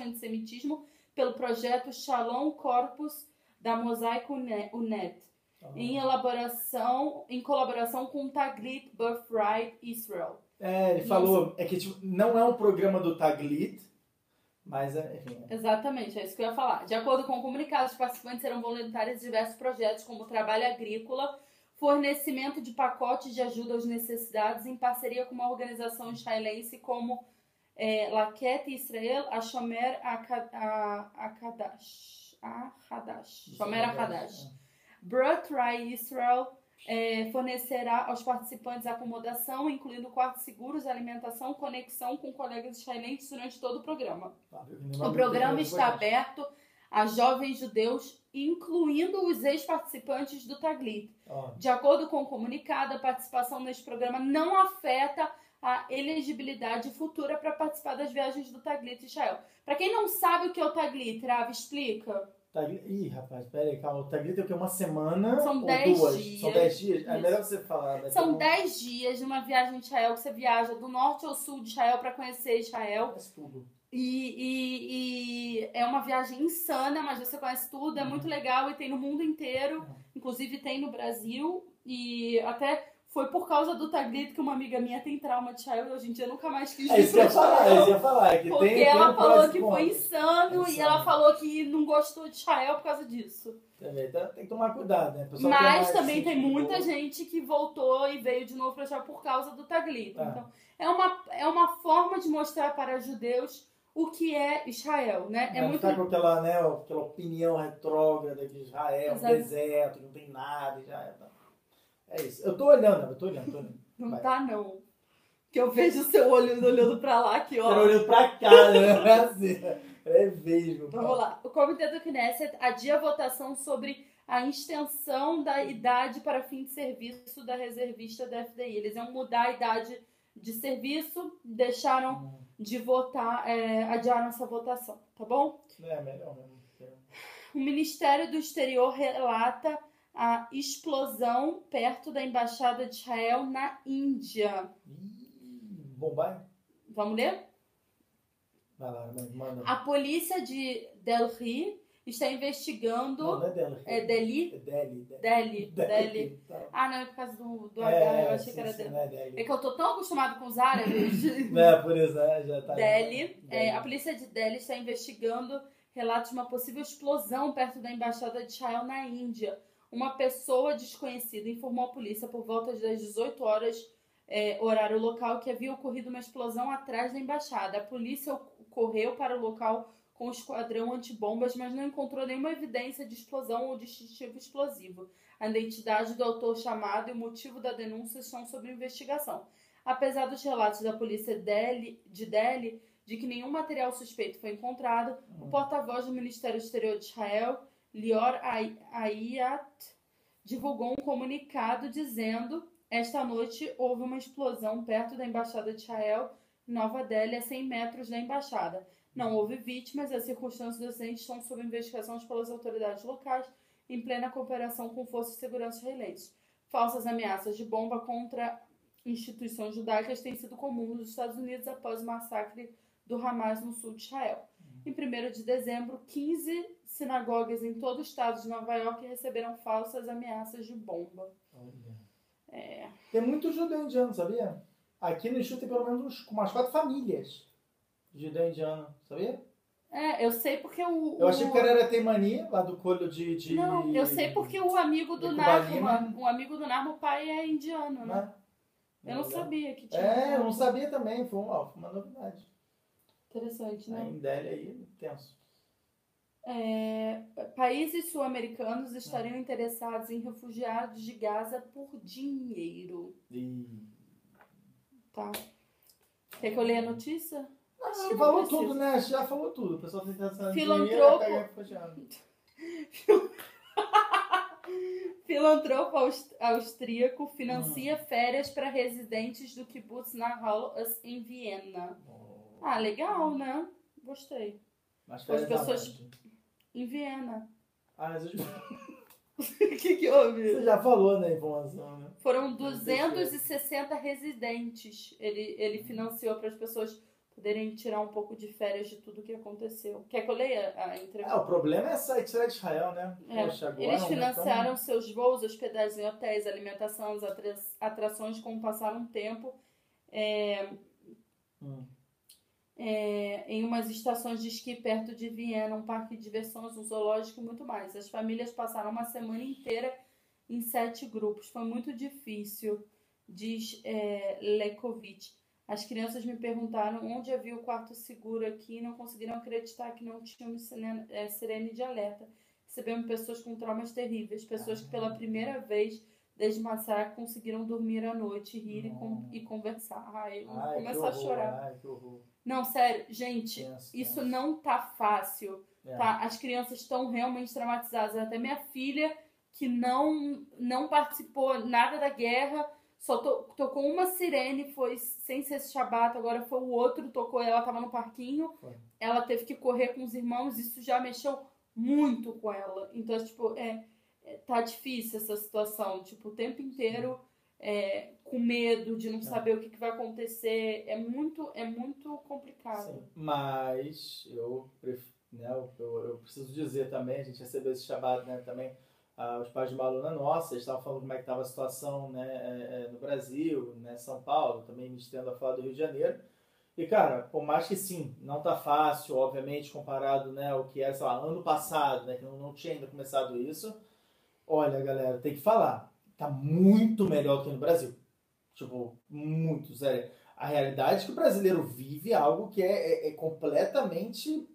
B: ao Antissemitismo pelo projeto Shalom Corpus da Mosaico Ne- UNET,
A: Ah.
B: em elaboração, em colaboração com o Taglit Birthright Israel.
A: É, ele
B: Isso.
A: falou, é que tipo, não é um programa do Taglit, mas é, enfim.
B: Exatamente, é isso que eu ia falar. De acordo com o comunicado, os participantes serão voluntários em diversos projetos, como trabalho agrícola, fornecimento de pacotes de ajuda às necessidades, em parceria com uma organização israelense como é, Laket Israel, a Shomer Akadash. A Hadash. Shomer Hadash. Birthright Israel é, fornecerá aos participantes acomodação, incluindo quartos seguros, alimentação, conexão com colegas israelenses durante todo o programa. O programa está aberto a jovens judeus, incluindo os ex-participantes do Taglit.
A: Ó,
B: De acordo com o comunicado, a participação neste programa não afeta a elegibilidade futura para participar das viagens do Taglit Israel. Para quem não sabe o que é o Taglit, Rav, explica.
A: Ih, rapaz, pera aí, calma. O Taglit é o quê? Uma semana
B: São
A: ou
B: dez
A: duas?
B: dias.
A: São dez dias? É
B: Isso.
A: melhor você falar. né?
B: São
A: Então,
B: 10 dias de uma viagem de Israel que você viaja do norte ao sul de Israel para conhecer Israel.
A: faz tudo.
B: E, e- e é uma viagem insana, mas você conhece tudo, é
A: Uhum.
B: muito legal e tem no mundo inteiro,
A: Uhum.
B: inclusive tem no Brasil. E até foi por causa do Taglit que uma amiga minha tem trauma de Israel hoje em dia nunca mais quis
A: É isso que eu
B: pra
A: ia falar, é isso ia falar. É que
B: Porque
A: tem, tem
B: ela
A: um
B: falou que foi insano
A: É
B: e ela falou que não gostou de Israel por causa disso.
A: Também, tá- tem que tomar cuidado, né? Pessoal tem
B: Mas também tem muita gente que voltou e veio de novo para Israel por causa do Taglit.
A: Tá.
B: Então, é uma, é uma forma de mostrar para judeus o que é Israel, né? É
A: Vai
B: muito
A: ficar com aquela, né, aquela opinião retrógrada de Israel, um
B: Exato.
A: deserto, não tem nada, Israel. tá. É isso. Eu tô olhando, eu tô olhando, tô olhando.
B: Não
A: Vai.
B: tá, não. Que eu vejo o seu olho olhando pra lá aqui,
A: Tô
B: ó.
A: olhando pra cá, né? É mesmo.
B: Vamos lá. O Comitê do Knesset adia a votação sobre a extensão da idade para fim de serviço da reservista da FDI. Eles iam mudar a idade de serviço, deixaram hum. de votar, é, adiaram essa votação, tá bom?
A: É, melhor mesmo.
B: O Ministério do Exterior relata a explosão perto da Embaixada de Israel na Índia.
A: Bombai?
B: Vamos ler?
A: Vai lá, manda.
B: A polícia de Delhi está investigando.
A: Não, não é Delhi.
B: É Delhi?
A: É Delhi.
B: Delhi. Delhi. Tá. Ah, não, é por causa do, do é, H, eu achei sim, que era sim, Delhi. É, Delhi. é que eu tô tão acostumado com os árabes.
A: é, por isso, é, já tá.
B: Delhi. Delhi. É, a polícia de Delhi está investigando relatos de uma possível explosão perto da embaixada de Israel na Índia. Uma pessoa desconhecida informou a polícia por volta das 18 horas, é, horário local, que havia ocorrido uma explosão atrás da embaixada. A polícia correu para o local com o esquadrão antibombas, mas não encontrou nenhuma evidência de explosão ou distintivo explosivo. A identidade do autor chamado e o motivo da denúncia estão sob investigação. Apesar dos relatos da polícia de Delhi de que nenhum material suspeito foi encontrado, o hum. porta-voz do Ministério Exterior de Israel, Lior Ayat, divulgou um comunicado dizendo: Esta noite houve uma explosão perto da Embaixada de Israel, em Nova Delhi, a 100 metros da embaixada. Não houve vítimas e as circunstâncias do acidente estão sob investigação pelas autoridades locais, em plena cooperação com forças de segurança israelenses. Falsas ameaças de bomba contra instituições judaicas têm sido comuns nos Estados Unidos após o massacre do Hamas no sul de Israel. Em 1 de dezembro, 15 sinagogas em todo o estado de Nova York receberam falsas ameaças de bomba. É.
A: Tem muito judeu indiano, sabia? Aqui no Instituto tem pelo menos umas quatro famílias de judeu indiano, sabia?
B: É, eu sei porque o.
A: Eu achei que o era Teimani, lá do colho de, de.
B: Não, eu sei porque o amigo do Narma, o amigo do Narma, o pai é indiano, né? É. Eu não sabia que tinha.
A: É, eu não sabia também, foi uma, foi uma novidade.
B: Interessante, né?
A: Em Delhi aí, tenso.
B: É, países sul-americanos estariam é. interessados em refugiados de Gaza por dinheiro.
A: E...
B: Tá. Quer que eu leia a notícia?
A: Acho que falou precisa. tudo, né? Já falou tudo. O pessoal tem interessado em
B: Filantropo... Filantropo austríaco financia hum. férias para residentes do kibbutz Nahal em Viena. Oh. Ah, legal, né? Gostei.
A: Mas As pessoas
B: em Viena.
A: Ah, mas eu...
B: O que, que houve?
A: Você já falou na informação, né?
B: Foram 260 residentes. Ele, ele financiou para as pessoas poderem tirar um pouco de férias de tudo que aconteceu. Quer que eu leia a entrevista?
A: Ah, o problema é sair de Israel, né?
B: É. Poxa, agora Eles financiaram seus voos, hospedagens em hotéis, alimentação, atrações, como passaram um tempo. É... Hum é, em umas estações de esqui perto de Viena, um parque de diversões, um zoológico e muito mais. As famílias passaram uma semana inteira em sete grupos. Foi muito difícil, diz é, Lekovic. As crianças me perguntaram onde havia o quarto seguro aqui e não conseguiram acreditar que não tinha sirene, é, sirene de alerta. Recebemos pessoas com traumas terríveis, pessoas que pela primeira vez desde massacre conseguiram dormir à noite, rir e, com, e conversar. Ai, eu
A: Ai,
B: começar
A: a
B: chorar.
A: Ai, que horror.
B: Não, sério, gente, isso não tá fácil. É. Tá? As crianças estão realmente traumatizadas. Até minha filha, que não, não participou nada da guerra, só to, tocou uma sirene, foi sem ser Shabat, agora foi o outro, tocou, ela tava no parquinho, foi. ela teve que correr com os irmãos, isso já mexeu muito com ela. Então, tipo, é, é tá difícil essa situação, tipo, o tempo inteiro é, com medo de não é. saber o que, que, vai acontecer. É muito, é muito complicado. Sim,
A: mas eu, né, eu, eu, preciso dizer também, a gente recebeu esse chamado né, também, ah, os pais de uma aluna nossa, eles estavam falando como é que estava a situação né, é, é, no Brasil, né, São Paulo, também me estendo a falar do Rio de Janeiro. E, cara, por mais que sim, não tá fácil, obviamente, comparado né, ao que era, sei lá, ano passado, né, que não, não tinha ainda começado isso. Olha, galera, tem que falar tá muito melhor que no Brasil. Tipo, muito, sério. A realidade é que o brasileiro vive algo que é, é, é completamente.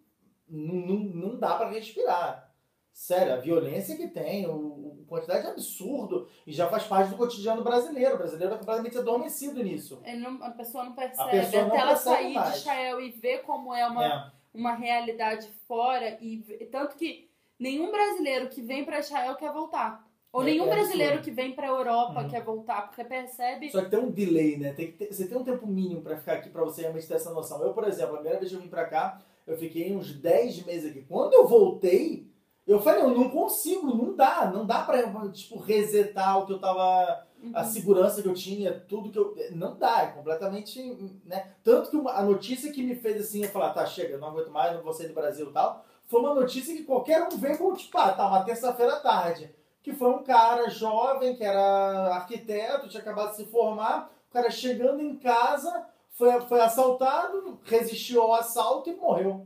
A: Não, não, não dá para respirar. Sério, a violência que tem, o, a quantidade de absurdo, e já faz parte do cotidiano brasileiro. O brasileiro é completamente adormecido nisso.
B: Não, a pessoa não percebe. Pessoa Até não ela sair mais. de Israel e ver como é uma. É uma realidade fora e tanto que nenhum brasileiro que vem para Israel quer voltar. Ou é, nenhum é brasileiro que vem para Europa uhum. quer voltar, porque percebe.
A: Só que tem um delay, né? Tem que ter, você tem um tempo mínimo para ficar aqui para você realmente ter essa noção. Eu, por exemplo, a primeira vez que eu vim para cá, eu fiquei uns 10 meses aqui. Quando eu voltei, eu falei, eu não consigo, não dá, não dá para tipo resetar o que eu tava uhum. a segurança que eu tinha, tudo que eu não dá, é completamente, né? Tanto que a notícia que me fez assim, eu falar, tá, chega, não aguento mais, não vou sair do Brasil e tal, foi uma notícia que qualquer um vem como tipo, ah, tá, uma terça-feira à tarde que foi um cara jovem, que era arquiteto, tinha acabado de se formar, o cara chegando em casa, foi, foi assaltado, resistiu ao assalto e morreu.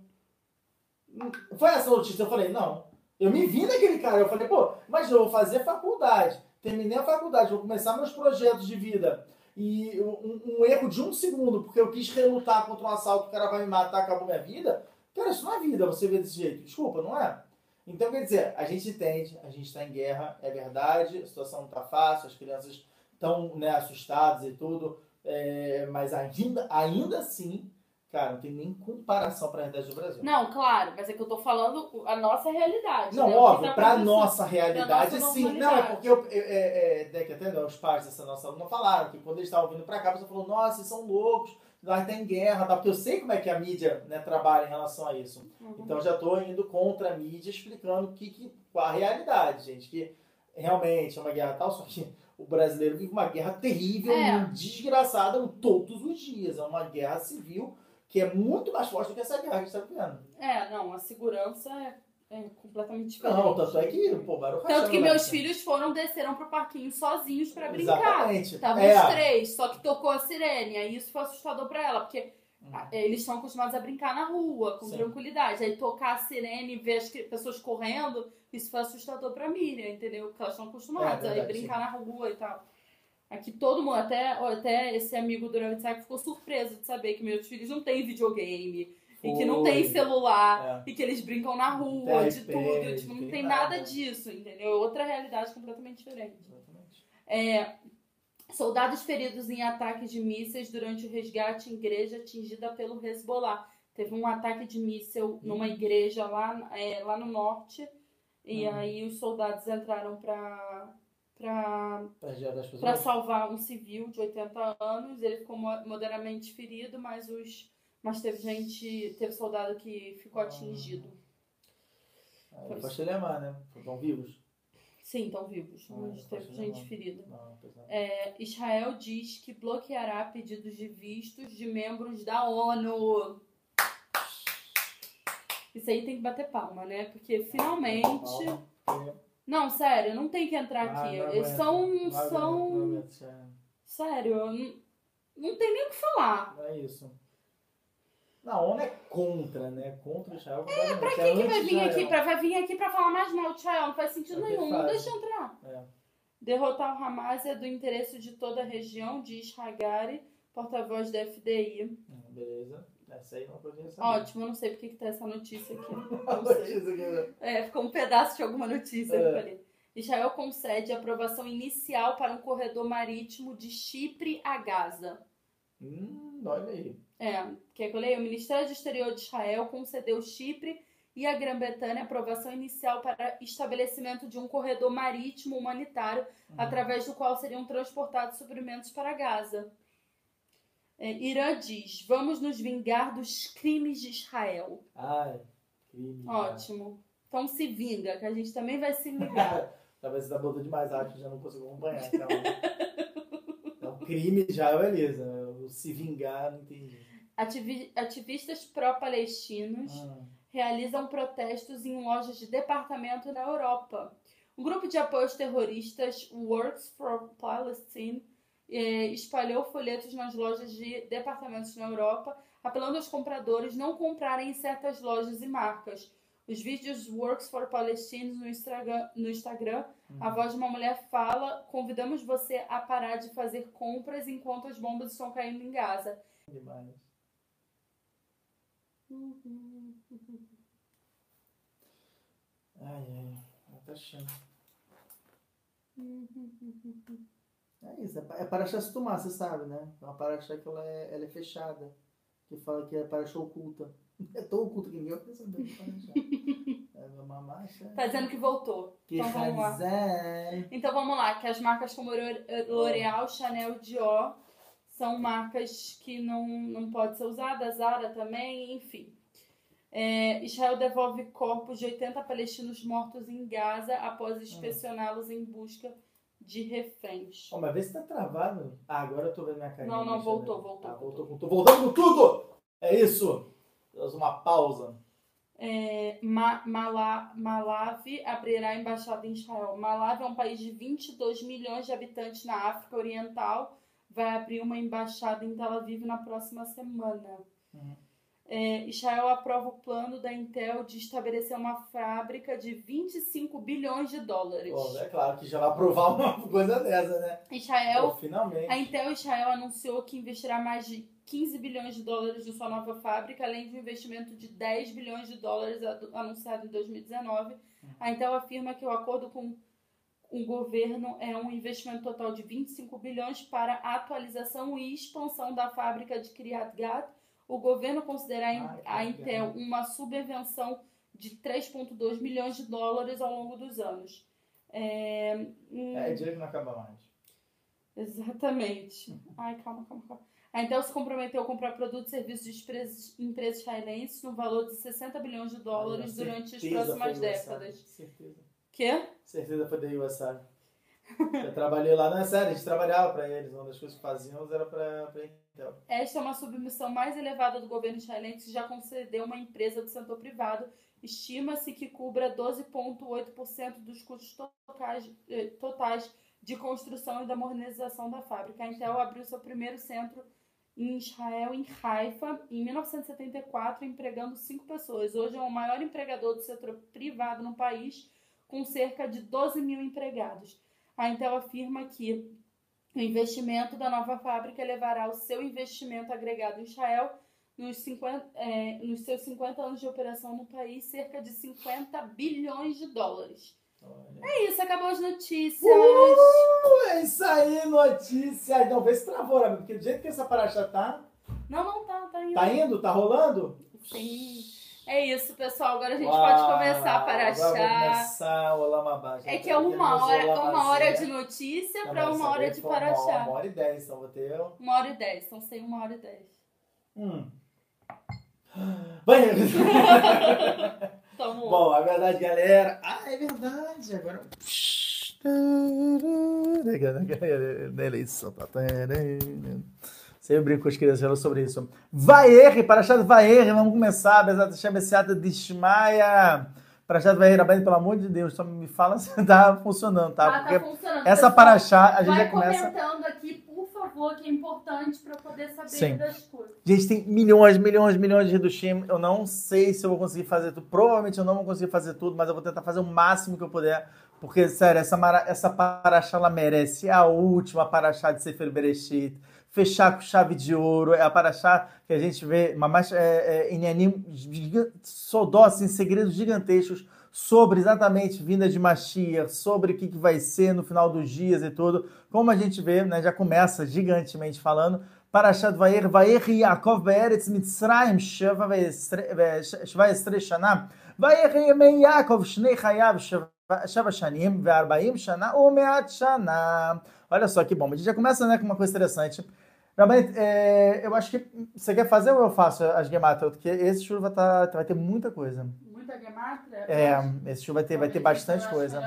A: Foi essa notícia, eu falei, não. Eu me vi naquele cara, eu falei, pô, mas eu vou fazer faculdade, terminei a faculdade, vou começar meus projetos de vida. E um, um erro de um segundo, porque eu quis relutar contra um assalto, o cara vai me matar, acabou minha vida. Cara, isso não é vida, você vê desse jeito. Desculpa, não é? Então, quer dizer, a gente entende, a gente está em guerra, é verdade, a situação não está fácil, as crianças estão né, assustadas e tudo, é, mas ainda, ainda assim, cara, não tem nem comparação para a realidade do Brasil.
B: Não, claro, mas é que eu estou falando a nossa realidade.
A: Não,
B: né?
A: óbvio, tá para a nossa realidade, nossa sim. Não, é porque eu, é, é, que até os pais dessa nossa aluna falaram que quando eles estavam vindo para cá, pessoa falou, nossa, eles são loucos lá está em guerra, tá? porque eu sei como é que a mídia né, trabalha em relação a isso. Uhum. Então já estou indo contra a mídia, explicando que, que, qual a realidade, gente. Que realmente é uma guerra tal, só que o brasileiro vive uma guerra terrível, é. desgraçada todos os dias. É uma guerra civil que é muito mais forte do que essa guerra que está vivendo.
B: É, não, a segurança é é completamente diferente.
A: Não, tanto é que, pô,
B: Tanto que meus né? filhos foram, desceram pro parquinho sozinhos pra brincar. Exatamente. Estavam é. os três, só que tocou a sirene. Aí isso foi assustador pra ela, porque hum. eles estão acostumados a brincar na rua, com Sim. tranquilidade. Aí tocar a sirene e ver as pessoas correndo, isso foi assustador pra Miriam, entendeu? Porque elas estão acostumadas é, a brincar na rua e tal. Aqui todo mundo, até, até esse amigo do Ravitzak ficou surpreso de saber que meus filhos não têm videogame e que não tem celular, é. e que eles brincam na rua, de tudo. Tipo, não tem nada, disso, entendeu? Outra realidade completamente diferente. É, soldados feridos em ataques de mísseis durante o resgate em igreja atingida pelo Hezbollah. Teve um ataque de míssil numa uhum. igreja lá, é, lá no norte, e uhum. aí os soldados entraram para para salvar um civil de 80 anos. Ele ficou moderadamente ferido, mas os mas teve gente, teve soldado que ficou atingido.
A: Ah, pode lemar, né? Estão vivos?
B: Sim, estão vivos, ah, mas teve gente ferida. É, Israel diz que bloqueará pedidos de vistos de membros da ONU. Isso aí tem que bater palma, né? Porque finalmente. Não, sério, não tem que entrar ah, aqui. Eles são. são... Sério, não, não tem nem o que falar.
A: É isso. Não, a ONU é contra, né? Contra o Israel.
B: É, pra que, é que vai vir aqui? Pra, vai vir aqui pra falar mais mal de Israel? Não faz sentido é nenhum. Não deixa entrar. É. Derrotar o Hamas é do interesse de toda a região, diz Hagari, porta-voz da FDI.
A: Hum, beleza. Essa aí não podia
B: saber. Ótimo, eu não sei porque que tá essa notícia aqui. notícia aqui? É, ficou um pedaço de alguma notícia é. ali. Israel concede aprovação inicial para um corredor marítimo de Chipre a Gaza.
A: Hum, olha aí.
B: É, quer que eu leia? O Ministério do Exterior de Israel concedeu Chipre e a Grã-Bretanha aprovação inicial para estabelecimento de um corredor marítimo humanitário uhum. através do qual seriam transportados suprimentos para Gaza. É, Irã diz: vamos nos vingar dos crimes de Israel.
A: Ai, crime.
B: Né? Ótimo. Então se vinga, que a gente também vai se vingar.
A: Talvez você tá botando demais arte, já não consigo acompanhar. Então, então crime já é beleza. Se vingar, não entendi.
B: Ativistas pró-palestinos ah. realizam protestos em lojas de departamento na Europa. O grupo de apoio aos terroristas Works for Palestine eh, espalhou folhetos nas lojas de departamentos na Europa, apelando aos compradores não comprarem em certas lojas e marcas. Os vídeos Works for Palestine no Instagram, no Instagram uhum. a voz de uma mulher fala: convidamos você a parar de fazer compras enquanto as bombas estão caindo em Gaza.
A: Demais. Ai, ai, tá chato. É isso, é para achar tomar, você sabe, né? É uma paraxá que ela é, ela é fechada, que fala que é paraxá oculta. É tão oculto que ninguém vai perceber.
B: É uma marcha. Tá dizendo que voltou. Que então vamos lá. Então vamos lá, que as marcas como L'Oréal, Chanel, Dior são marcas que não, não podem ser usadas, Zara também, enfim. É, Israel devolve corpos de 80 palestinos mortos em Gaza após inspecioná-los em busca de reféns.
A: Oh, mas vê se tá travado. Ah, agora eu tô vendo minha carinha.
B: Não, não, voltou, voltou.
A: Ah, voltou, voltou. Voltando com tudo! É isso! Uma pausa.
B: É, Ma Mala Malawi abrirá embaixada em Israel. Malawi é um país de 22 milhões de habitantes na África Oriental. Vai abrir uma embaixada em Tel Aviv na próxima semana. Uhum. É, Israel aprova o plano da Intel de estabelecer uma fábrica de 25 bilhões de dólares.
A: Bom, é claro que já vai aprovar uma coisa dessa, né?
B: Israel,
A: Pô, finalmente.
B: A Intel Israel anunciou que investirá mais de 15 bilhões de dólares em sua nova fábrica, além de um investimento de 10 bilhões de dólares anunciado em 2019. A Intel afirma que o acordo com o governo é um investimento total de 25 bilhões para atualização e expansão da fábrica de Kiryat Gat o governo considera a Intel uma subvenção de 3,2 milhões de dólares ao longo dos anos.
A: É, hum... é dinheiro que não acaba mais.
B: Exatamente. Ai, calma, calma, calma. A Intel se comprometeu a comprar produtos e serviços de empresas israelenses no valor de 60 bilhões de dólares durante as próximas décadas.
A: Certeza.
B: Quê?
A: Certeza foi da USR. Eu trabalhei lá, não é sério, a gente trabalhava para eles, uma das coisas que fazíamos era para Intel.
B: Esta é uma submissão mais elevada do governo israelense que já concedeu uma empresa do setor privado. Estima-se que cubra 12,8% dos custos totais, eh, totais de construção e da modernização da fábrica. A Intel abriu seu primeiro centro em Israel, em Haifa, em 1974, empregando cinco pessoas. Hoje é o maior empregador do setor privado no país, com cerca de 12 mil empregados. A Intel afirma que o investimento da nova fábrica levará o seu investimento agregado em Israel nos, 50, é, nos seus 50 anos de operação no país, cerca de 50 bilhões de dólares. Olha. É isso, acabou as notícias.
A: Uh, é isso aí, notícia. Então, vê se travou, porque do jeito que essa paraxá tá.
B: Não, não tá, tá indo.
A: Tá indo? Tá rolando?
B: Sim. É isso, pessoal. Agora a gente Uau, pode começar para achar.
A: começar o Olamabá.
B: É que é uma hora, uma hora de notícia para uma hora de Paraxá.
A: Uma hora e dez, então vou ter.
B: Uma hora e dez, então sem uma hora e dez.
A: Hum. Banheiro! Bom, a verdade, galera. Ah, é verdade. Agora. Na eleição. Sempre brinco com as crianças sobre isso. Vaer, Parashat Vaer, vamos começar. Bezat Hashem, Bessiata de Shmaia. Parashat Vaer, Rabino, pelo amor de Deus, só me fala se tá funcionando, tá?
B: Ah, Porque tá funcionando.
A: essa Parashat, a gente
B: já
A: começa...
B: comentando aqui, por favor, que é importante para poder saber Sim. das coisas.
A: Gente, tem milhões, milhões, milhões de Redushim. Eu não sei se eu vou conseguir fazer tudo. Provavelmente eu não vou conseguir fazer tudo, mas eu vou tentar fazer o máximo que eu puder. Porque, sério, essa, essa Parashat, ela merece. É a última Parashat de Sefer Bereshit fechar com chave de ouro, é a paraxá que a gente vê, mas é, é, em assim, segredos gigantescos sobre exatamente vinda de Mashiach, sobre o que, que vai ser no final dos dias e tudo. Como a gente vê, né, já começa gigantemente falando, Parashat Vayer, Vayer Yaakov Be'eretz Mitzrayim, Sheva Estre Shana, Vayer Yemei Yaakov, Shnei Chayav, Sheva Shanim, Ve'arbaim Shana, Umeat Shana. Olha só que bom, a gente já começa né, com uma coisa interessante. Realmente, é, eu acho que você quer fazer ou eu faço as gematras? Porque esse show vai, tá, vai ter muita coisa.
B: Muita gematra?
A: É, esse show vai ter, vai ter bastante coisa.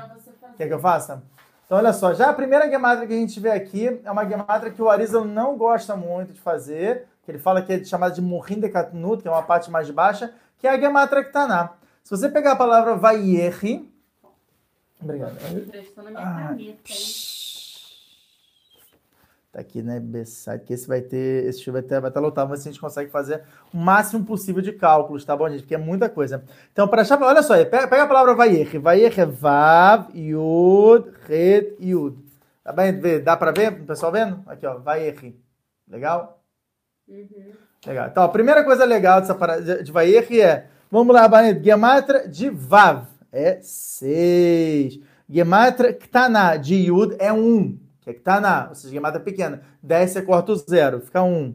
A: Quer que eu faça? Então, olha só, já a primeira gematra que a gente vê aqui é uma gematra que o Arizal não gosta muito de fazer, que ele fala que é chamada de Murrim de Katnut, que é uma parte mais baixa, que é a gematra que tá na. Se você pegar a palavra Vayerri... Obrigado.
B: Prestando a minha caneta,
A: Tá aqui, né, B-Site, que esse vai ter, esse vai vai estar lotado, mas a gente consegue fazer o máximo possível de cálculos, tá bom, gente? Porque é muita coisa. Então, para achar, olha só, pega, pega a palavra Vayer. Vayer é Vav, Yud, Red, Yud. Tá bem? Dá para ver? O pessoal vendo? Aqui, ó, Vayer. Legal?
B: Uhum.
A: Legal. Então, a primeira coisa legal dessa parada de Vayer é, vamos lá, Banet, Gematra de Vav é 6. Gematra Ktana de Yud é 1. Um é que tá na, ou seja, gemada pequena. 10 você corta o zero, fica 1.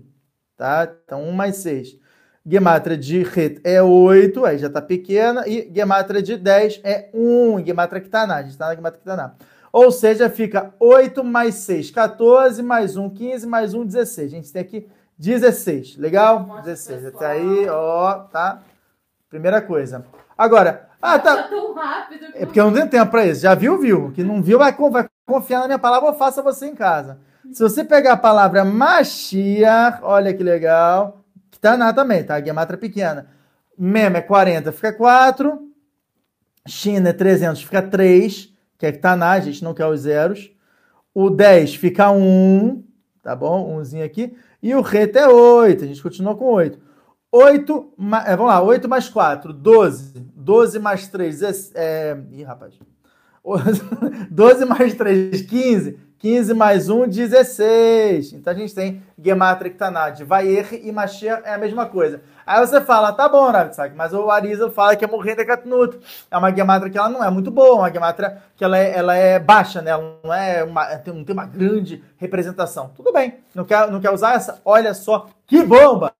A: Tá? Então 1 mais 6. Gematria de Het é 8, aí já tá pequena, e Gematria de 10 é 1, Gematria Kitaná, a gente tá na Gematria Kitaná. Ou seja, fica 8 mais 6, 14, mais 1, 15, mais 1, 16. A gente tem aqui 16, legal? Mostra 16, até aí, ó, tá? Primeira coisa. Agora, ah, tá.
B: rápido.
A: É porque eu não tenho tempo para isso. Já viu, viu. Que não viu, vai, vai confiar na minha palavra, ou faça você em casa. Se você pegar a palavra Mashiach, olha que legal, que tá na também, tá? A guiamatra pequena. Mem é 40, fica 4. China é 300, fica 3, que é que tá na, a gente não quer os zeros. O 10 fica 1, tá bom? Umzinho aqui. E o reto é 8, a gente continua com 8. 8, é, vamos lá, 8 mais 4, 12. 12 mais 3, é, é, ih, rapaz. 12 mais 3, 15. 15 mais 1, 16. Então a gente tem Gematria Ktanad, Vayer e Mashiach é a mesma coisa. Aí você fala, tá bom, Rabitzak, mas o Arisa fala que é morrer de Katnut. É uma Gematria que ela não é muito boa, uma Gematria que ela é, ela é baixa, né? Ela não, é uma, não tem uma grande representação. Tudo bem, não quer, não quer usar essa? Olha só que bomba!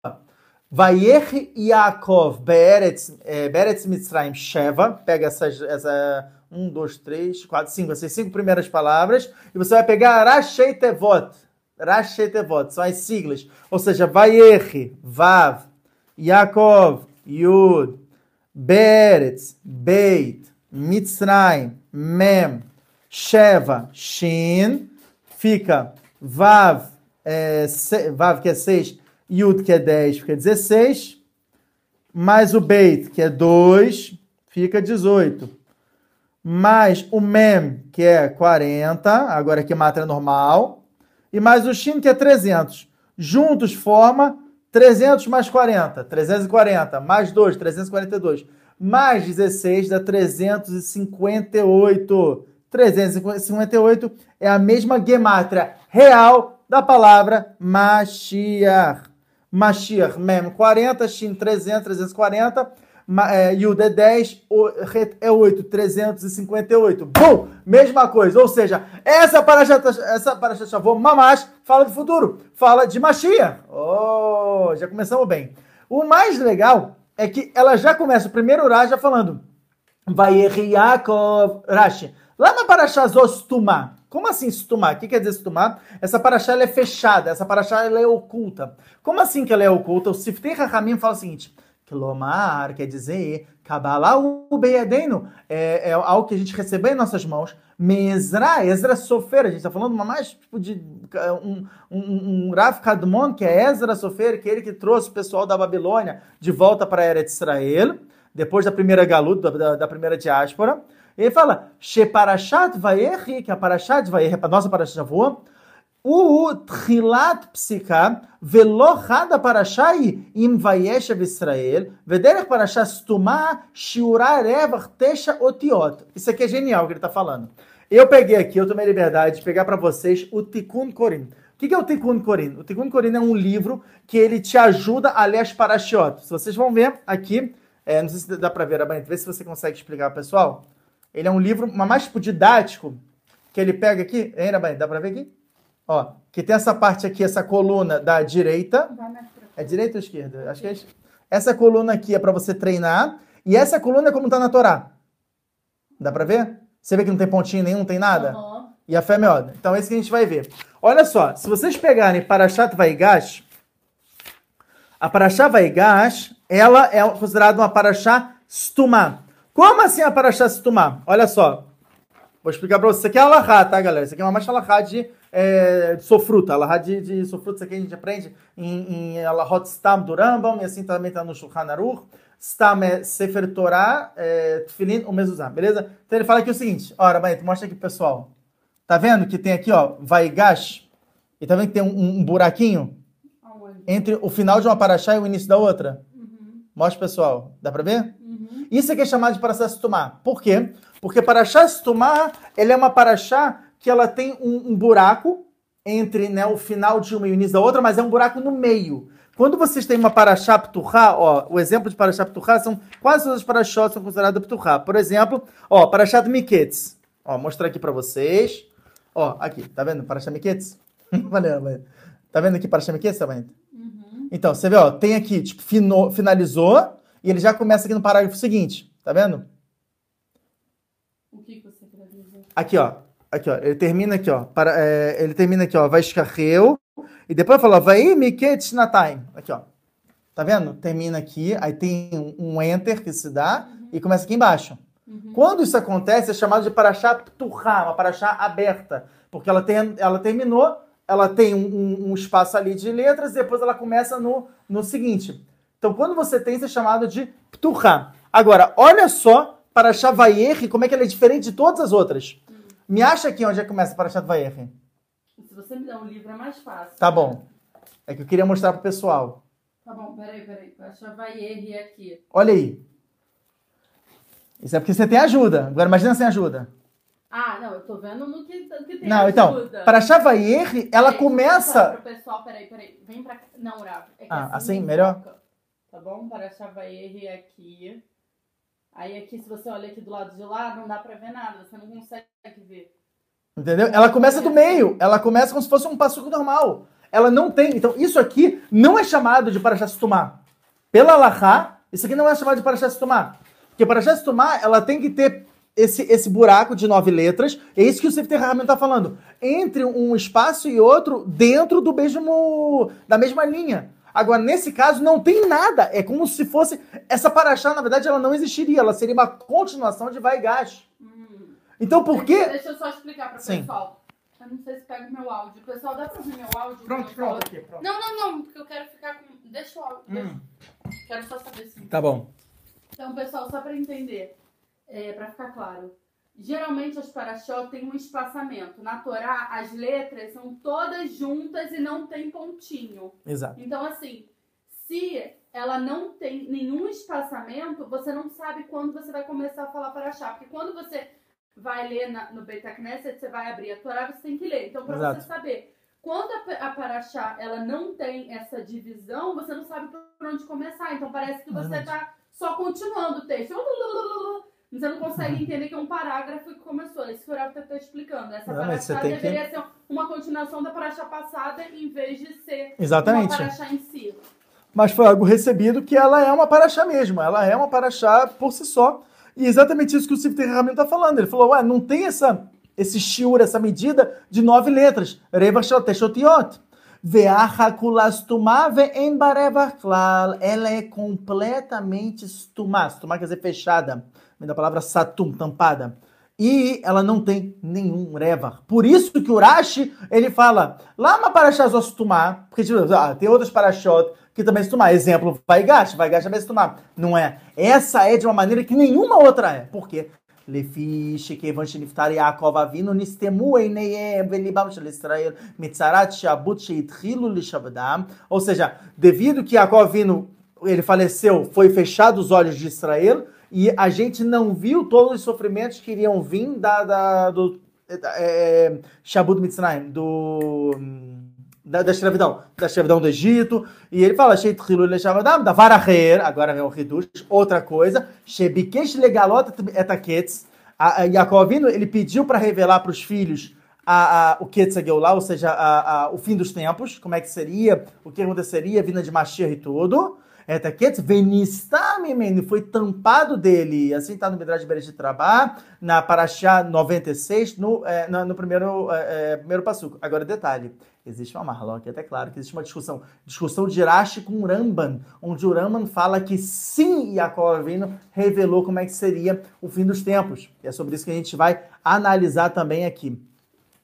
A: Vayer Yaakov Beretz, é, Beretz Mitzrayim Sheva, pega essas, essa um, dois, três, quatro, cinco, essas cinco primeiras palavras, e você vai pegar Rashei Tevot, Rashei Tevot, são as siglas, ou seja, Vayer, Vav, Yaakov, Yud, Beretz, Beit, Mitzrayim, Mem, Sheva, Shin, fica Vav, é, se, Vav que é seis, Yud, que é 10, fica 16. Mais o Beit, que é 2, fica 18. Mais o Mem, que é 40, agora aqui matra normal. E mais o Shin, que é 300. Juntos forma 300 mais 40, 340. Mais 2, 342. Mais 16 dá 358. 358 é a mesma gemátria real da palavra Mashiach. Mashiach, Mem 40, Shin 300, 340, é, Yud é 10, Het é 8, 358. Bum! Mesma coisa. Ou seja, essa Parashat, essa Parashat Shavuot Mamash fala do futuro. Fala de Mashiach. Oh, já começamos bem. O mais legal é que ela já começa o primeiro Ura já falando Vai Yaakov Rashi. Lá na Parashat Zostumah, como assim estumar? O que quer dizer estumar? Essa paraxá é fechada, essa paraxá é oculta. Como assim que ela é oculta? O Siftei Rahamim fala o seguinte, Kilomar quer dizer, Kabbalah o Beyadeno, é, é algo que a gente recebeu em nossas mãos. Mesra, Ezra Sofer, a gente está falando mais tipo de um, um, um Rav Kadmon, que é Ezra Sofer, que é ele que trouxe o pessoal da Babilônia de volta para a Era de Israel, depois da primeira galut, da, da primeira diáspora. Ele fala, Sheparashat Vayechi, que é a Parashat Vayechi, a nossa Parashat Shavuot, o Trilat Psika, Velohada Parashai, Im Vayeshev Israel, Vederech Parashat Stuma, Shiura Tesha Otiot. Isso aqui é genial que ele está falando. Eu peguei aqui, eu tomei liberdade de pegar para vocês o Tikkun Korim. O que é o Tikkun Korim? O Tikkun Korim é um livro que ele te ajuda a ler as Parashiot. Se vocês vão ver aqui, é, não sei se dá para ver, Abanito, vê se você consegue explicar, pessoal. Ele é um livro mais tipo didático, que ele pega aqui, hein, Rabai? Dá pra ver aqui? Ó, que tem essa parte aqui, essa coluna da direita. É direita ou esquerda? Acho que é essa coluna aqui é para você treinar. E essa coluna é como tá na Torá. Dá pra ver? Você vê que não tem pontinho nenhum, não tem nada? Uhum. E a fé é melhor. Então é isso que a gente vai ver. Olha só, se vocês pegarem Parashat Vaigash, a Parashat Vaigash, ela é considerada uma Parashat Stumah. Como assim a Parashá se tomar? Olha só. Vou explicar para vocês. Isso aqui é alahá, tá, galera? Isso aqui é uma mais alahá de, é, sofruta. Alahá de, de sofruta, isso aqui a gente aprende em, em alahot stam do Rambam, e assim também está no Shulchan Aruch. Stam é Sefer Torah, é, Tfilin, o Mezuzah, beleza? Então ele fala aqui o seguinte. Ora, Baito, mostra aqui, pessoal. Tá vendo que tem aqui, ó, Vaigash, e tá vendo que tem um, um buraquinho? Entre o final de uma paraxá e o início da outra? Uhum. Mostra, pessoal. Dá para ver? Isso é que é chamado de Parashá Tumá. Por quê? Porque Parashá Tumá, ele é uma Parashá que ela tem um, um buraco entre né, o final de uma e o início da outra, mas é um buraco no meio. Quando vocês têm uma Parashá Ptuhá, ó, o exemplo de Parashá Ptuhá são quase todas as Parashot são consideradas Ptuhá. Por exemplo, ó, Parashá Miketz. Ó, mostrar aqui para vocês. Ó, aqui, tá vendo? Parashá Miketz? Valeu, valeu. Tá vendo aqui Miketz, tá vendo? Uhum. Então, você vê, ó, tem aqui, tipo, fino, finalizou, e ele já começa aqui no parágrafo seguinte, tá vendo?
B: O que você quer dizer?
A: Aqui, ó. Aqui, ó. Ele termina aqui, ó. Para, é, ele termina aqui, ó. Vai escarreu. E depois fala, vai miket time. Aqui, ó. Tá vendo? Termina aqui, aí tem um, um enter que se dá e começa aqui embaixo. Uhum. Quando isso acontece, é chamado de paraxá pturra, uma paraxá aberta. Porque ela, tem, ela terminou, ela tem um, um, espaço ali de letras e depois ela começa no, no seguinte. Então, quando você tem, isso é chamado de pturra. Agora, olha só para Shavayer, como é que ela é diferente de todas as outras. Me acha aqui onde é que começa para Shavayer.
B: Se você me dá um livro, é mais fácil.
A: Tá bom. É que eu queria mostrar pro pessoal.
B: Tá bom, peraí, peraí. Baixa vai erre aqui.
A: Olha aí. Isso é porque você tem ajuda. Agora imagina sem ajuda.
B: Ah, não, eu tô vendo no que, que tem
A: não,
B: então, ajuda.
A: Então, para Chavayer, ela peraí, começa.
B: Pro pessoal, peraí, peraí. Vem pra cá. Não, Rafa.
A: É ah, assim, assim melhor?
B: Tá bom? Para Chavayer aqui. Aí aqui, se você olha aqui do lado de lá, não dá pra ver nada. Você não consegue ver.
A: Entendeu? Ela começa do meio. Ela começa como se fosse um passo normal ela não tem. Então, isso aqui não é chamado de Parashat Stumá. Pela Allahá, isso aqui não é chamado de Parashat Stumá. Porque Parashat Stumá, ela tem que ter esse, esse buraco de nove letras. É isso que o Sefer Rahman está falando. Entre um espaço e outro dentro do mesmo da mesma linha. Agora, nesse caso, não tem nada. É como se fosse. Essa paraxá, na verdade, ela não existiria. Ela seria uma continuação de vai e Hum. Então, por quê?
B: Deixa eu só explicar para o pessoal. Eu não sei se pega o meu áudio. Pessoal, dá pra ouvir meu áudio?
A: Pronto, pronto, aqui, pronto.
B: Não, não, não, porque eu quero ficar com. Deixa o áudio. Hum. Deixa. Quero só saber se.
A: Tá bom.
B: Então, pessoal, só pra entender, é, pra ficar claro. Geralmente as paraxó têm um espaçamento. Na Torá, as letras são todas juntas e não tem pontinho.
A: Exato.
B: Então, assim, se ela não tem nenhum espaçamento, você não sabe quando você vai começar a falar paraxá. Porque quando você vai ler na, no Beit Knesset, você vai abrir a Torá, você tem que ler. Então, para você saber quando a, a Paraxá ela não tem essa divisão, você não sabe por onde começar. Então, parece que você está só continuando o texto. Você não consegue entender que é um parágrafo que começou. Esse que o Rafa está explicando. Essa não, Paraxá deveria que... ser uma continuação da Paraxá passada em vez de ser
A: Exatamente.
B: uma Paraxá em si.
A: Mas foi algo recebido que ela é uma Paraxá mesmo. Ela é uma Paraxá por si só. E exatamente isso que o Sifter Ramim está falando. Ele falou, ué, não tem essa, esse shiur, essa medida de nove letras. Reva Shalteshotiot. Ela é completamente stumá. Stumá quer dizer fechada vem da palavra satum, tampada. E ela não tem nenhum revar. Por isso que Urashi, ele fala, lama parashá zosutumá, porque tipo, ah, tem outras parashot que também se tomar. Exemplo, vai gaste vai gaste também se tomar. Não é. Essa é de uma maneira que nenhuma outra é. Por quê? Lefiche que evangeliftar Yaakov avino nistemu eineiem velibam shel Israel mitzarat shabut sheitchilu lishabdam. Ou seja, devido que Yaakov avino ele faleceu, foi fechado os olhos de Israel, e a gente não viu todos os sofrimentos que iriam vir da, da do é, Shabbat Mitzrayim, do da, da, escravidão, da escravidão do Egito, e ele fala, da Varaher, agora vem o Hidush, outra coisa, Shebikesh legalot etaketz, Jacovino, ele pediu para revelar para os filhos a, a, o Ketzageulah, ou seja, a, a, o fim dos tempos, como é que seria, o que aconteceria, vinda de Mashiach e tudo, Etaketz, Venistamimene, foi tampado dele, assim está no Midrash Bereshit Trabá, na Parashá 96, no, é, no, no primeiro, é, primeiro passuco. Agora, detalhe, existe uma marloca, é até claro que existe uma discussão, discussão de Rashi com Ramban, onde o Ramban fala que sim, Yaakov Avinu revelou como é que seria o fim dos tempos. E é sobre isso que a gente vai analisar também aqui.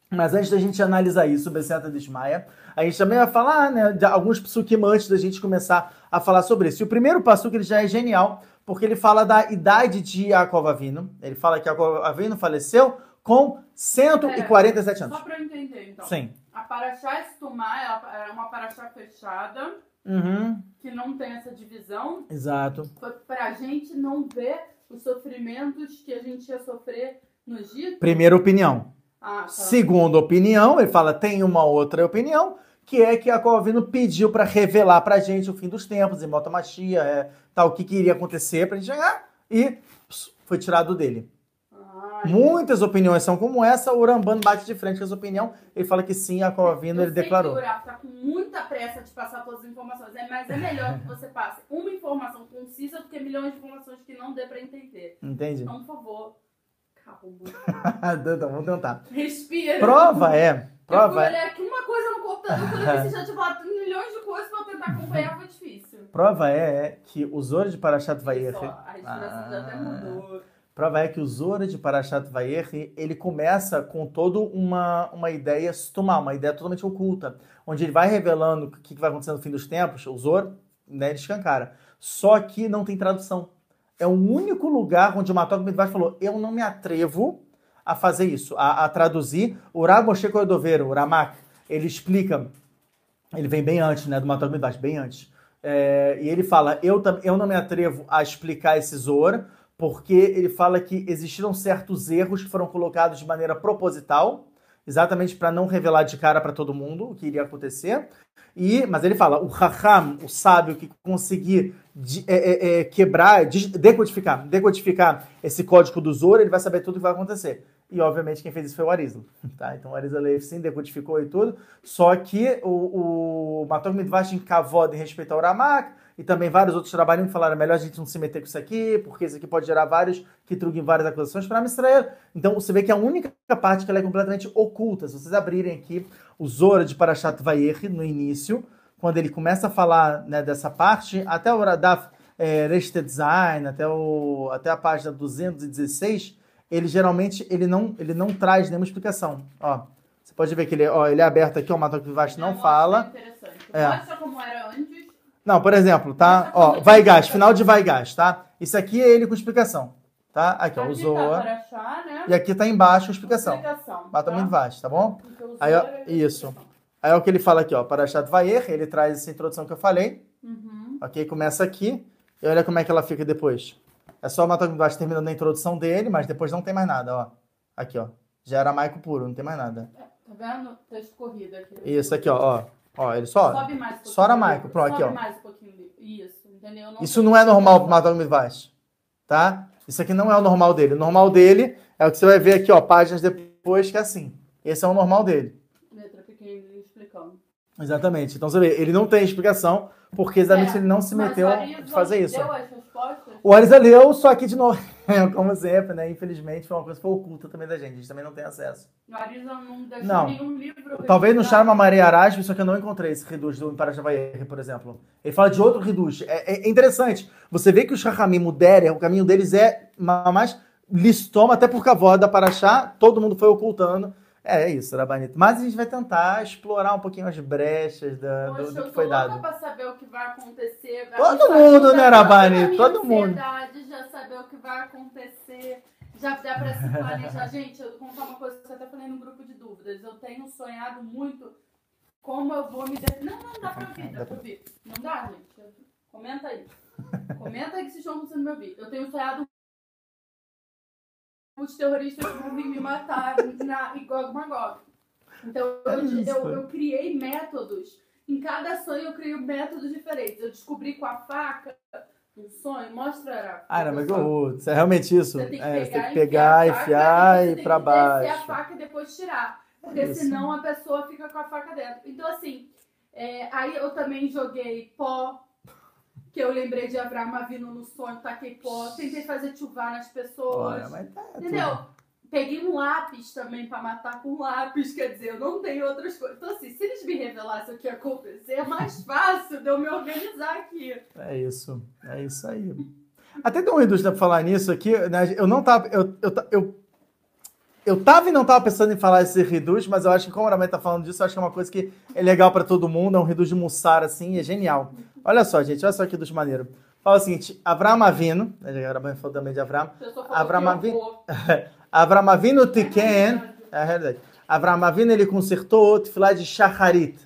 A: Mas antes da gente analisar isso, Beceta de Ismaia, a gente também vai falar né, de alguns psukim antes da gente começar a falar sobre isso. E o primeiro que ele já é genial, porque ele fala da idade de Yaakov Avinu. Ele fala que Yaakov Avinu faleceu com 147 Pera, anos.
B: Só para eu entender, então.
A: Sim.
B: A Paraxá Estumá é uma Paraxá fechada,
A: uhum.
B: que não tem essa divisão.
A: Exato.
B: Para a gente não ver os sofrimentos que a gente ia sofrer no Egito.
A: Primeira opinião.
B: Ah, tá.
A: Segunda opinião, ele fala, tem uma outra opinião, que é que a Calvino pediu para revelar para a gente o fim dos tempos, em Motomachia, é, tal, o que, que iria acontecer para gente chegar, e foi tirado dele.
B: Ah,
A: Muitas opiniões são como essa, o Ramban bate de frente com essa opinião. Ele fala que sim, a Avinu ele declarou.
B: Que o Uraf tá com muita pressa de passar todas as informações, é, mas é melhor que você passe uma informação concisa do que milhões de informações que não dê pra entender.
A: Entendi.
B: Então, por favor, calma.
A: então, vamos tentar.
B: Respira.
A: Prova é. Prova
B: é. aqui uma coisa no computador, quando você já te falado milhões de coisas pra eu tentar acompanhar, foi difícil.
A: Prova é que o Zoro de Parashat Vayer.
B: A respiração ah. já até mudou.
A: Prova é que o Zora de Parashat Vayer, ele começa com toda uma, uma ideia stumá, uma ideia totalmente oculta, onde ele vai revelando o que vai acontecer no fim dos tempos, o Zor, né, ele escancara. Só que não tem tradução. É o único lugar onde o Matok Midvash falou, eu não me atrevo a fazer isso, a, a traduzir. O Rav Moshe Koedover, o Ramak, ele explica, ele vem bem antes, né, do Matok Midvash, bem antes. É, e ele fala, eu, eu não me atrevo a explicar esse Zor, porque ele fala que existiram certos erros que foram colocados de maneira proposital, exatamente para não revelar de cara para todo mundo o que iria acontecer. E, mas ele fala, o Raham, o sábio que conseguir de, é, é, é, quebrar, de, decodificar, decodificar esse código do Zoro, ele vai saber tudo o que vai acontecer. E, obviamente, quem fez isso foi o Arizla. Tá? Então, o Arizla Leif sim decodificou e tudo. Só que o, o Matok Midvash em Kavod em respeito ao Ramak, e também vários outros trabalham que falaram melhor a gente não se meter com isso aqui, porque isso aqui pode gerar vários que trugam várias acusações para Israel. Então você vê que a única parte que ela é completamente oculta. Se vocês abrirem aqui o Zora de Parashat Vayer no início, quando ele começa a falar né, dessa parte, até o Radaf é, Design, até, o, até a página 216, ele geralmente ele não, ele não traz nenhuma explicação. Ó, você pode ver que ele, ó, ele é aberto aqui, o Matok Vivash não, não fala.
B: É. Mostra como era antes
A: não, por exemplo, tá? Ó, vai gás, final de vai gás, tá? Isso aqui é ele com explicação. Tá? Aqui, ó, usou. Tá né? E aqui tá embaixo a explicação. explicação Bata tá? muito baixo, tá bom? Aí, ó, isso. Aí é o que ele vai aqui, ó. Parashat Vayer, ele traz essa introdução que eu falei. Uhum. Ok? Começa aqui. E olha como é que ela fica depois. É só o Matam baixo terminando a introdução dele, mas depois não tem mais nada, ó. Aqui, ó. Já era maico puro, não tem mais nada.
B: É, tá vendo? Texto corrido aqui.
A: Isso aqui, ó. ó. Ó, ele só.
B: Sobe mais um
A: Sora Michael. Pronto, aqui, ó.
B: mais um pouquinho. Isso, entendeu? Não
A: Isso não é normal pro Matal Midvash. Tá? Isso aqui não é o normal dele. O normal dele é o que você vai ver aqui, ó, páginas depois, que é assim. Esse é o normal dele.
B: Letra pequena explicando.
A: Exatamente. Então você vê, ele não tem explicação, porque exatamente é, ele não se meteu a fazer isso. Deu as respostas? O Arisa leu, só que de novo. como sempre, né? Infelizmente, foi uma coisa que foi oculta também da gente. A gente também não tem acesso.
B: O Arisa não deixou não. nenhum livro.
A: Talvez no Charma Maria Arasme, só que eu não encontrei esse reduz do Imparajavair, por exemplo. Ele fala de outro reduz. É, é, interessante. Você vê que o Shachamim Muder, o caminho deles é mais listoma, até por cavó da Paraxá, todo mundo foi ocultando. É, é isso, Rabanito. Mas a gente vai tentar explorar um pouquinho as brechas da, Poxa, do, do que foi dado.
B: Eu saber o que vai acontecer.
A: Todo mundo, né, Rabanito? Todo mundo.
B: já saber o que vai acontecer. Já dá pra se planejar. gente, eu vou contar uma coisa que eu até falei no grupo de dúvidas. Eu tenho sonhado muito como eu vou me... De... Não, não, dá pra ouvir, dá pra ouvir. Não dá, gente? Comenta aí. Comenta aí que vocês estão conseguindo me ouvir. Eu tenho sonhado os terroristas vão vir me matar na Igog Magog. Então, eu, eu, eu, criei métodos. Em cada sonho, eu crio métodos diferentes. Eu descobri com a faca um sonho, mostra.
A: Ah, não, mas que horror. É realmente isso. Você tem que é, pegar, tem que pegar enfiar, e para baixo.
B: a faca e depois tirar. Porque isso. senão a pessoa fica com a faca dentro. Então, assim, é, aí eu também joguei pó que eu lembrei de Abraão vindo no sonho, taquei pó, tentei fazer chuvar nas pessoas.
A: Olha, mas tá,
B: entendeu? Tudo. Peguei um lápis também pra matar com lápis, quer dizer, eu não tenho outras coisas. Então, assim, se eles me revelassem o que ia acontecer, é mais fácil de eu me organizar aqui.
A: É isso, é isso aí. Até deu uma indústria pra falar nisso aqui, né? Eu não tava. Eu, eu, eu, eu tava e não tava pensando em falar esse reduz, mas eu acho que como a Ramai tá falando disso, eu acho que é uma coisa que é legal para todo mundo, é um reduz de Mussar, assim, é genial. Olha só, gente, olha só aqui dos maneiro. Fala o seguinte, Avram Avino, a falou também de Avram. Avram Avino, Avram Avino Tiken, é a realidade. Avram Avino, ele consertou o tefilá de Shacharit.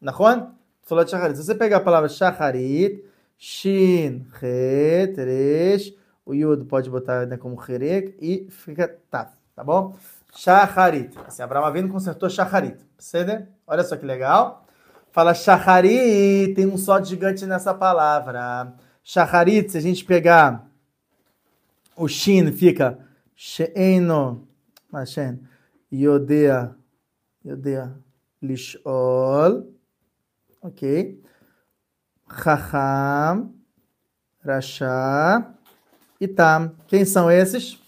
A: Nahon? Tefilá de Shacharit. Se você pegar a palavra Shacharit, Shin, Het, Resh, o Yud pode botar né, como Herek e fica Taf, Tá bom? Shacharit. Assim, Abraão Avinu consertou Shacharit. Percebe? Olha só que legal. Fala Shacharit. Tem um só gigante nessa palavra. Shacharit, se a gente pegar o Shin, fica Sheeno. Mashen. Yodea. Yodea. Lishol. Ok. Chacham. Rasha. Itam. Quem são esses?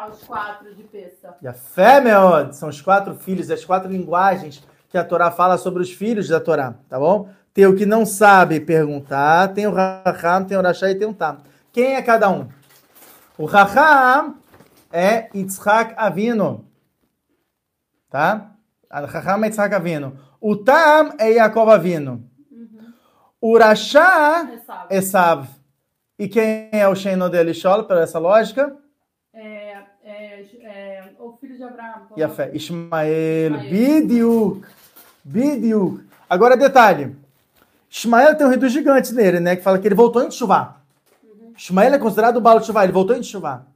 B: Ah, os quatro de Pessa.
A: Yafé, Meod. São os quatro filhos, as quatro linguagens que a Torá fala sobre os filhos da Torá, tá bom? Tem o que não sabe perguntar, tem o Raham, tem o Rashá e tem o Tam. Quem é cada um? O Raham é Yitzhak Avino, tá? Raham é Yitzhak Avino. O Tam é Yaakov Avino. Uhum. O Rashá é Esav. E quem é o Sheino de Elishol, por essa lógica?
B: Abraão.
A: Yafé. Ismael. Bidiuk. Bidiuk. Agora, detalhe. Ismael tem um reduz gigante nele, né? Que fala que ele voltou em chuva. Uhum. Ismael é considerado o balo de chuva, ele voltou em chuva.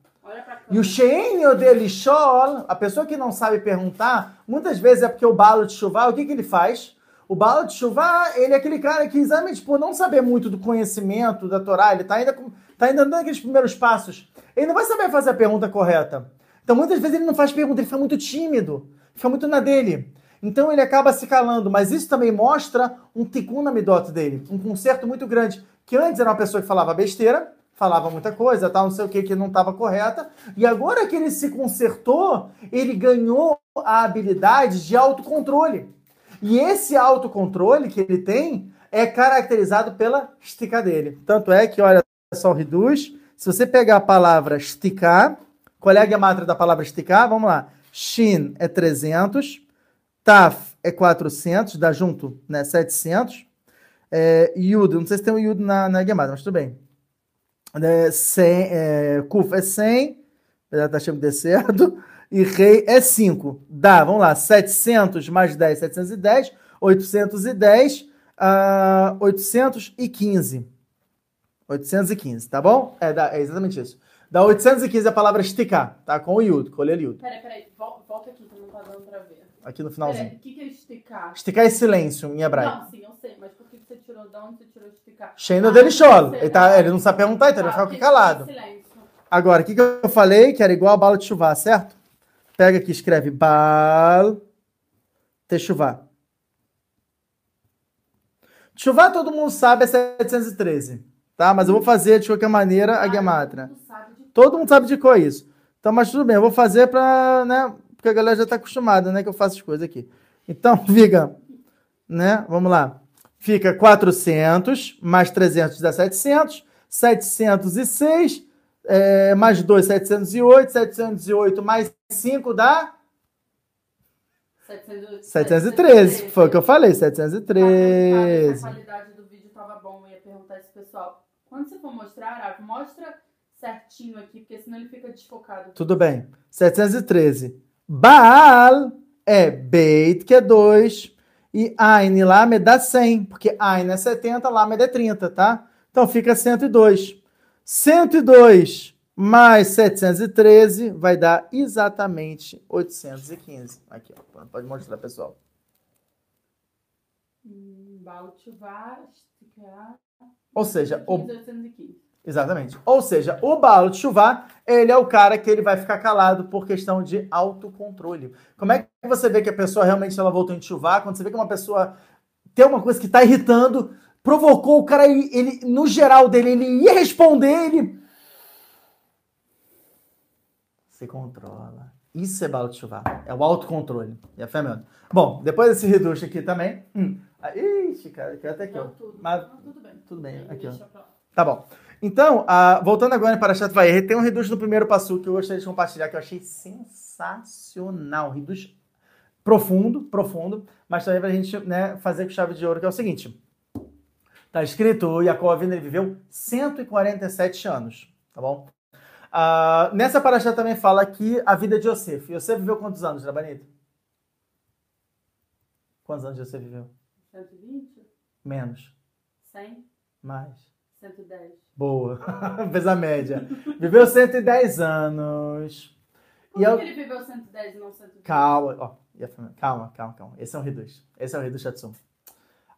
A: E o Sheino de Elishol, a pessoa que não sabe perguntar, muitas vezes é porque o balo de chuva, o que, que ele faz? O Baal de Shuvah, ele é aquele cara que, exatamente por não saber muito do conhecimento da Torá, ele está ainda, tá ainda dando aqueles primeiros passos, ele não vai saber fazer a pergunta correta. Então, muitas vezes ele não faz pergunta, ele fica muito tímido, fica muito na dele. Então, ele acaba se calando, mas isso também mostra um tikkun na dele, um conserto muito grande, que antes era uma pessoa que falava besteira, falava muita coisa, tal, não sei o que, que não estava correta, e agora que ele se consertou, ele ganhou a habilidade de autocontrole. E esse autocontrole que ele tem é caracterizado pela estica dele. Tanto é que, olha só, reduz. Se você pegar a palavra esticar, qual é a gematria da palavra esticar? Vamos lá. Shin é 300, Taf é 400, dá junto, né, 700. É, Yud, não sei se tem um Yud na, na gematria, mas tudo bem. É, 100, é, Kuf é 100, apesar de estar de certo e rei é 5. Dá, vamos lá, 700 mais 10, 710, 810, uh, 815. 815, tá bom? É, é exatamente isso. Dá 815 a palavra esticar, tá? Com o Yud, o Yud.
B: Peraí, peraí, volta aqui que não tá dando pra ver.
A: Aqui no finalzinho.
B: Peraí, o que, que é esticar?
A: Esticar é silêncio em hebraico.
B: Não, sim, eu sei, mas por que você tirou, de onde você tirou esticar?
A: Sheino ah, dele cholo. Ele, tá, ele não sabe perguntar, então ah, ele vai ficar calado. Agora, o que, que eu falei? Que era igual a bala de chuva, certo? Pega aqui, escreve Baal Teshuvah. Teshuvah todo mundo sabe é 713, tá? Mas eu vou fazer de qualquer maneira a Gematra. Todo mundo sabe de qual é isso. Então, mas tudo bem, eu vou fazer para, né? Porque a galera já está acostumada, né? Que eu faço as coisas aqui. Então, fica, né? Vamos lá. Fica 400 mais 300 dá 700. 706 é, mais 2, 708. 708 mais 5 dá? 713. 713. Foi o que eu falei, 713.
B: A qualidade do vídeo tava bom, eu ia perguntar isso pessoal. Quando você for mostrar, Araco, mostra certinho aqui, porque senão ele fica desfocado.
A: Tudo bem. 713. Baal é Beit, que é 2. E Ain lá me dá 100, porque Ain é 70, Lamed é 30, tá? Então fica 102. 102 mais 713 vai dar exatamente 815. Aqui, ó. Pode mostrar, pessoal. Ou seja, o... Exatamente. Ou seja, o Baal de Chuvá, ele é o cara que ele vai ficar calado por questão de autocontrole. Como é que você vê que a pessoa realmente ela voltou em Chuvá? Quando você vê que uma pessoa tem uma coisa que está irritando, provocou o cara, ele, ele, no geral dele, ele ia responder, ele. Se controla. Isso é bala de chuva. É o autocontrole. E a fé mesmo. Bom, depois desse reducho aqui também. Hum. Ah, ixi, cara, até aqui, ó. Mas, Não, tudo bem. Tudo bem, aqui, ó. Tá bom. Então, uh, voltando agora para Chat Vai, tem um reducho no primeiro passo que eu gostaria de compartilhar, que eu achei sensacional. Reducho profundo, profundo, mas também para a gente né, fazer com chave de ouro, que é o seguinte. Tá escrito, o Yaakov ele viveu 147 anos, tá bom? Uh, nessa paraxá também fala que a vida de Yosef. Yosef viveu quantos anos, Rabanito? Quantos anos Yosef viveu?
B: 120?
A: Menos.
B: 100?
A: Mais.
B: 110.
A: Boa. Fez a média. viveu 110 anos.
B: Por que eu... ele viveu 110 e não 120?
A: Calma, ó. Calma, calma, calma. Esse é um reduz. Esse é o reduz Shatsum.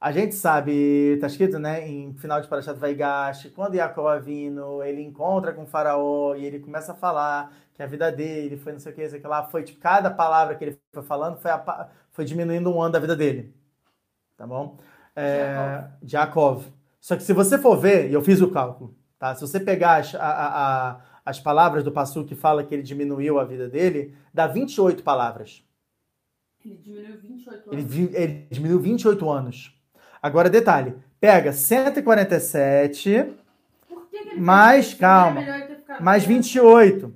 A: A gente sabe, tá escrito, né, em final de Parashat Vaigash, quando Yaakov Avino, ele encontra com o faraó e ele começa a falar que a vida dele foi não sei o que, sei que lá, foi tipo, cada palavra que ele foi falando foi, a, foi diminuindo um ano da vida dele. Tá bom? É, Jacob. Só que se você for ver, e eu fiz o cálculo, tá? Se você pegar as, a, a, as palavras do Passu que fala que ele diminuiu a vida dele, dá 28 palavras.
B: Ele diminuiu 28
A: anos. Ele, ele diminuiu 28 anos. Agora, detalhe: pega 147 Por que que mais, calma, mais 28.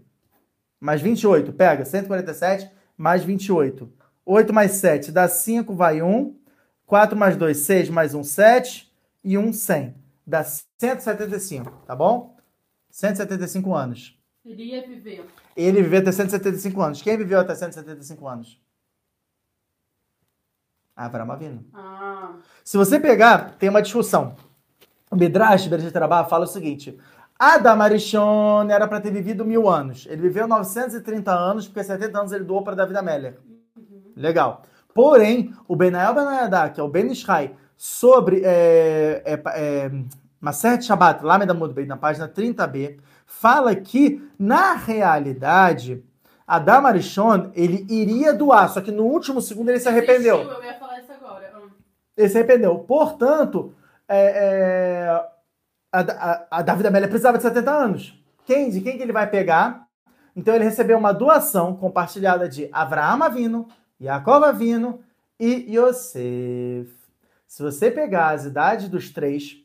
A: Mais 28, pega 147 mais 28. 8 mais 7 dá 5, vai 1. 4 mais 2, 6 mais 1, 7. E 1, 100. Dá 175, tá bom? 175 anos.
B: Ele ia viver.
A: Ele viveu até 175 anos. Quem viveu até 175 anos? Avram Avinu. Ah. Se você pegar, tem uma discussão. O Midrash, Bereshit Rabá, fala o seguinte. Adam Arishon era para ter vivido mil anos. Ele viveu 930 anos, porque 70 anos ele doou para David Amélia. Uhum. Legal. Porém, o Benael Benayadá, que é o Ben Ishai, sobre é, é, é, Maseret Shabbat, Lamed Amud na página 30b, fala que, na realidade, Adam Arishon, ele iria doar, só que no último segundo ele se arrependeu.
B: Eu ia falar isso agora. Hum.
A: Ele se arrependeu. Portanto, é, é, a, a, a David Amélia precisava de 70 anos. Quem, de quem que ele vai pegar? Então ele recebeu uma doação compartilhada de Avraham Avino, Yaakov Avino e Yosef. Se você pegar as idades dos três,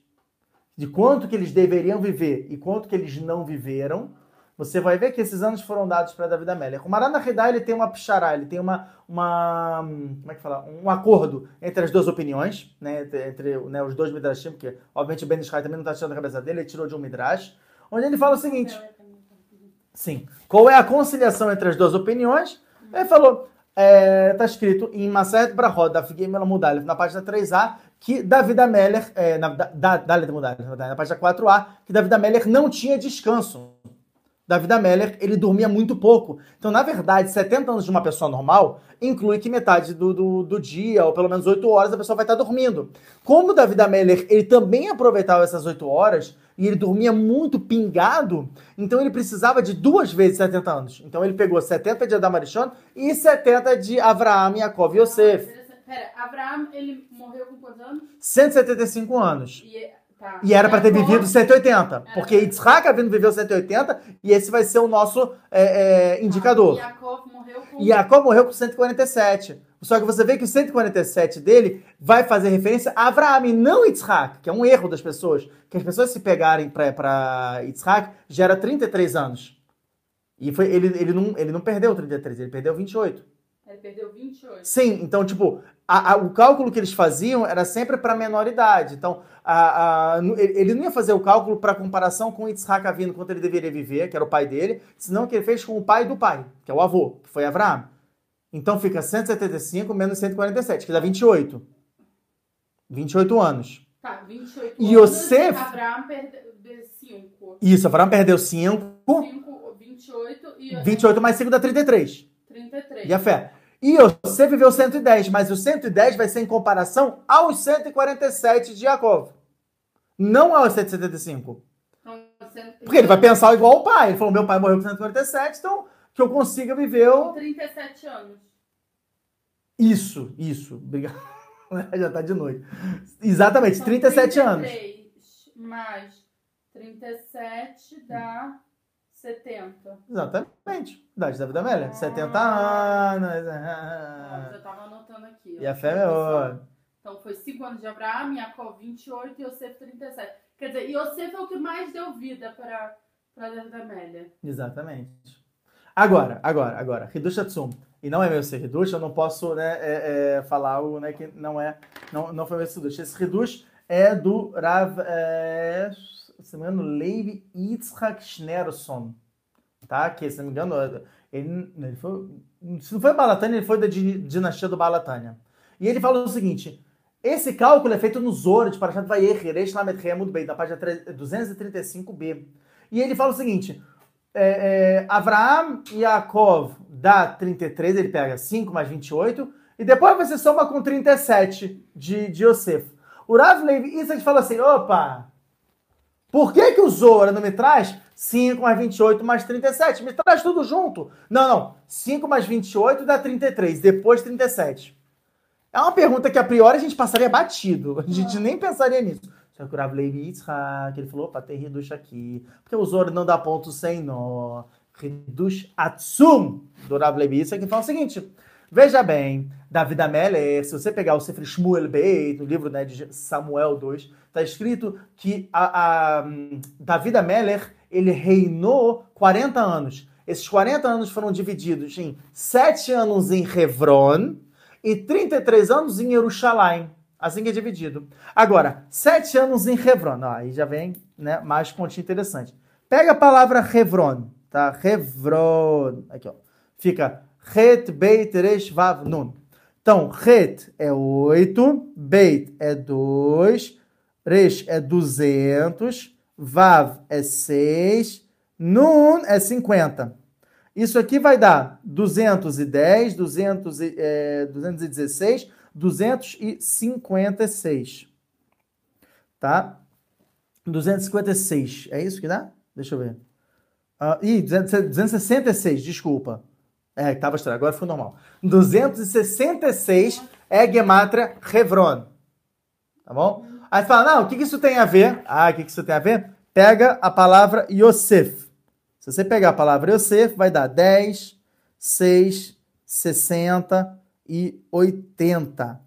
A: de quanto que eles deveriam viver e quanto que eles não viveram, você vai ver que esses anos foram dados para Davi Amélia. O Marana Redá, ele tem uma pichará, ele tem uma, uma como é que fala? um acordo entre as duas opiniões, né, entre, entre né, os dois Midrashim, porque obviamente o Ben Ishai também não está tirando a cabeça dele, ele tirou de um Midrash, onde ele fala o seguinte, sim, qual é a conciliação entre as duas opiniões? Ele falou, está é, escrito em Maseret Brahot, da Figuei Melamudalef, na página 3a, que Davi Améler, é, na, da, da, na página 4a, que Davi Améler não tinha descanso. Davi Améler, ele dormia muito pouco. Então, na verdade, 70 anos de uma pessoa normal inclui que metade do, do, do dia, ou pelo menos 8 horas, a pessoa vai estar dormindo. Como o Davi Améler, ele também aproveitava essas 8 horas, e ele dormia muito pingado, então ele precisava de duas vezes 70 anos. Então ele pegou 70 de Adam Arishon e 70 de Avraham, Yaakov e Yosef.
B: Pera, Avraham, ele morreu com quantos anos?
A: 175 anos. E Tá. E era para ter vivido 180. É. Porque Yitzhak Avinu viveu 180 e esse vai ser o nosso é, é, indicador.
B: Ah, Yaakov morreu com...
A: Yaakov morreu com 147. Só que você vê que o 147 dele vai fazer referência a Avraham e não Yitzhak, que é um erro das pessoas. Que as pessoas se pegarem para Yitzhak gera 33 anos. E foi, ele, ele, não, ele não perdeu 33, ele perdeu 28.
B: Ele perdeu 28.
A: Sim, então, tipo, a, a, o cálculo que eles faziam era sempre para menor idade. Então, a, ele não ia fazer o cálculo para comparação com Yitzhak Avino, quanto ele deveria viver, que era o pai dele, senão que ele fez com o pai do pai, que é o avô, que foi Abraão. Então fica 175 menos 147, que dá 28. 28 anos.
B: Tá, 28
A: e anos. Yosef...
B: Abraão perdeu 5.
A: Isso, Abraão perdeu 5.
B: 5, 28 e...
A: 28 mais 5 dá 33.
B: 33.
A: E a fé. E você viveu 110, mas o 110 vai ser em comparação aos 147 de Jacob. Não aos 175. Porque ele vai pensar igual o pai. Ele falou: meu pai morreu com 147, então que eu consiga viver.
B: Com 37 anos.
A: Isso, isso. Obrigado. Já tá de noite. Exatamente, São 37 33 anos.
B: Mais 37 dá. 70.
A: Exatamente. Idade da vida velha. Ah, 70 anos.
B: Ah, eu tava anotando aqui.
A: E a fé é outra.
B: Então foi 5 anos de Abraão, Jacó 28 e Yosef 37. Quer dizer, Yosef é o que mais deu vida para a David Amélia.
A: Exatamente. Agora, agora, agora, Hidush Atsum. E não é meu ser Hidush, eu não posso né, é, é, falar algo né, que não é, não, não foi meu Hidush. Esse Hidush é do Rav, é, se não me engano, Levi Yitzhak Schneerson, tá? Que, se não me engano, ele, ele foi, se não foi Balatânia, ele foi da dinastia do Balatânia. E ele fala o seguinte, esse cálculo é feito no Zoro de Parashat Vayer, Reish Lamed muito bem, da página 235b. E ele fala o seguinte, é, é, Avraham e Yaakov dá 33, ele pega 5 mais 28, e depois você soma com 37 de, de Yosef. O Rav Levi Isaac fala assim, opa, Por que, que o Zora não me traz 5 mais 28 mais 37? Me traz tudo junto. Não, não. 5 mais 28 dá 33, depois 37. É uma pergunta que a priori a gente passaria batido. A gente nem pensaria nisso. Só que o Rav Levi Yitzhak, ele falou, opa, tem Hidush aqui. Porque o Zora não dá ponto sem nó. Hidush Atsum do Rav Levi Yitzhak, que fala o seguinte... Veja bem, David Ameller, se você pegar o Sefer Shmuel Beit, no livro né, de Samuel 2, está escrito que a, a, David Ameller, ele reinou 40 anos. Esses 40 anos foram divididos em 7 anos em Hebron e 33 anos em Jerusalém. Assim que é dividido. Agora, 7 anos em Hebron. Ó, aí já vem né, mais pontinho interessante. Pega a palavra Hebron, tá? Hebron. Aqui, ó. Fica Het, Beit, Resh, Vav, Nun. Então, Het é 8, Beit é 2, Resh é 200, Vav é 6, Nun é 50. Isso aqui vai dar 210, 200, é, 216, 256. Tá? 256. É isso que dá? Deixa eu ver. Uh, ih, 266, desculpa. É, estava estranho, agora foi normal. 266 é Gematria Hevron. Tá bom? Aí fala, não, o que, que isso tem a ver? Ah, o que, que isso tem a ver? Pega a palavra Yosef. Se você pegar a palavra Yosef, vai dar 10, 6, 60 e 80.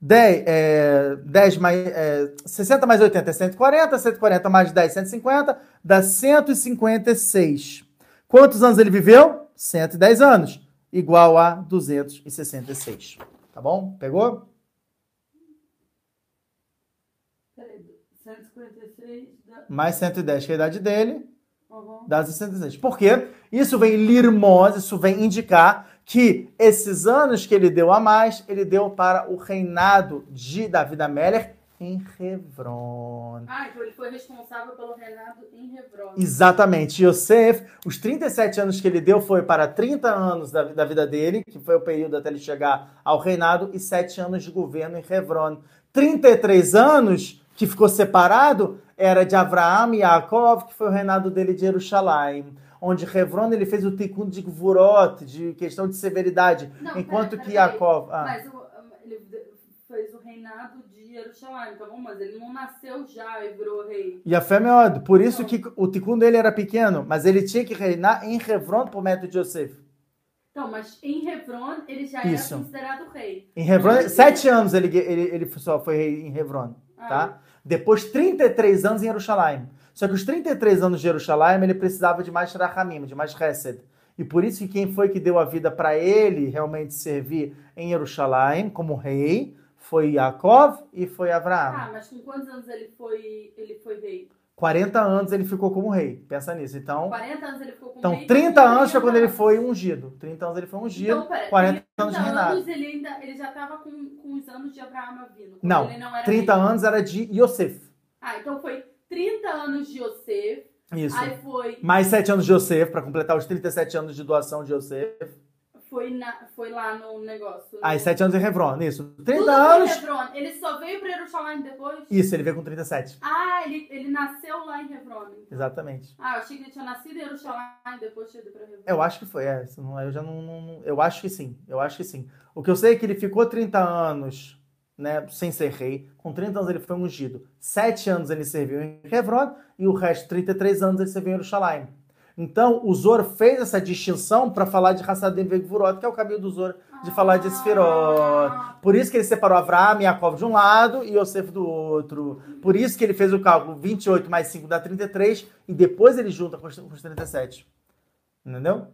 A: 10, é, 10 mais, é, 60 mais 80 é 140, 140 mais 10, 150, dá 156. Quantos anos ele viveu? 110 anos, igual a 266. Tá bom? Pegou?
B: Peraí, 156 dá...
A: Mais 110, que é a idade dele,
B: Uhum.
A: dá 66. Por quê? Isso vem lirmos, isso vem indicar que esses anos que ele deu a mais, ele deu para o reinado de Davi Améler em Hebron.
B: Ah, então ele foi responsável pelo reinado em Hebron.
A: Exatamente. Yosef, os 37 anos que ele deu foi para 30 anos da, da vida dele, que foi o período até ele chegar ao reinado, e 7 anos de governo em Hebron. 33 anos que ficou separado era de Abraão e Yaakov, que foi o reinado dele de Jerusalém. Onde Hebron ele fez o tikkun de Gvurot, de questão de severidade,
B: Não,
A: enquanto
B: pera,
A: que
B: pera aí.
A: Yaakov... Ah.
B: Mas o- ele fez o reinado Jerusalém, tá bom? Mas ele não nasceu já e virou rei.
A: E a fé é maior. Por isso que o tikkun dele era pequeno, mas ele tinha que reinar em Hebron por método de Yosef.
B: Então, mas em Hebron ele já
A: Isso.
B: era considerado rei.
A: Em Hebron,
B: Mas-
A: sete anos ele, ele, ele só foi rei em Hebron,
B: Ah.
A: tá? Depois, 33 anos em Jerusalém. Só que os 33 anos de Jerusalém, ele precisava de mais Rahamim, de mais Hesed. E por isso que quem foi que deu a vida para ele realmente servir em Jerusalém como rei foi Yaakov e foi Abraão.
B: Ah, mas com quantos anos ele foi, ele foi rei?
A: 40 anos ele ficou como rei. Pensa nisso. Então,
B: 40 anos ele ficou com
A: então
B: rei.
A: 30
B: então
A: anos foi quando ele foi ungido. 30 anos ele foi ungido,
B: Então, pera,
A: 40
B: 30
A: anos de reinado.
B: anos ele, ainda, ele já estava com, com os anos de Abraão vindo.
A: Não,
B: ele não era
A: 30
B: rei.
A: anos era de Yosef.
B: Ah, então foi 30 anos de Yosef.
A: Isso.
B: Aí foi,
A: Mais 7 anos de Yosef, para completar os 37 anos de doação de Yosef.
B: Foi, na, foi lá no negócio.
A: Aí
B: no-
A: 7 anos em Hebron, isso. 30
B: Tudo
A: anos.
B: Foi Hebron. Ele só veio para Jerusalém depois?
A: Isso, ele veio com 37.
B: Ah, ele, ele nasceu lá em Hebron. então.
A: Exatamente.
B: Ah, eu achei que ele tinha nascido em Jerusalém e depois tinha ido para Hebron.
A: Eu acho que foi, é. não- Eu já não, não- não- Eu acho que sim. Eu acho que sim. O que eu sei é que ele ficou 30 anos, né, sem ser rei. Com 30 anos ele foi ungido. 7 anos ele serviu em Hebron e o resto, 33 anos, ele serviu em Jerusalém. Então, o Zor fez essa distinção para falar de Hassadim Vegvurot, que é o caminho do Zor de falar de Sefirot. Por isso que ele separou Avraham e Yaakov de um lado e Yosef do outro. Por isso que ele fez o cálculo 28 mais 5 dá 33 e depois ele junta com os com os 37. Entendeu?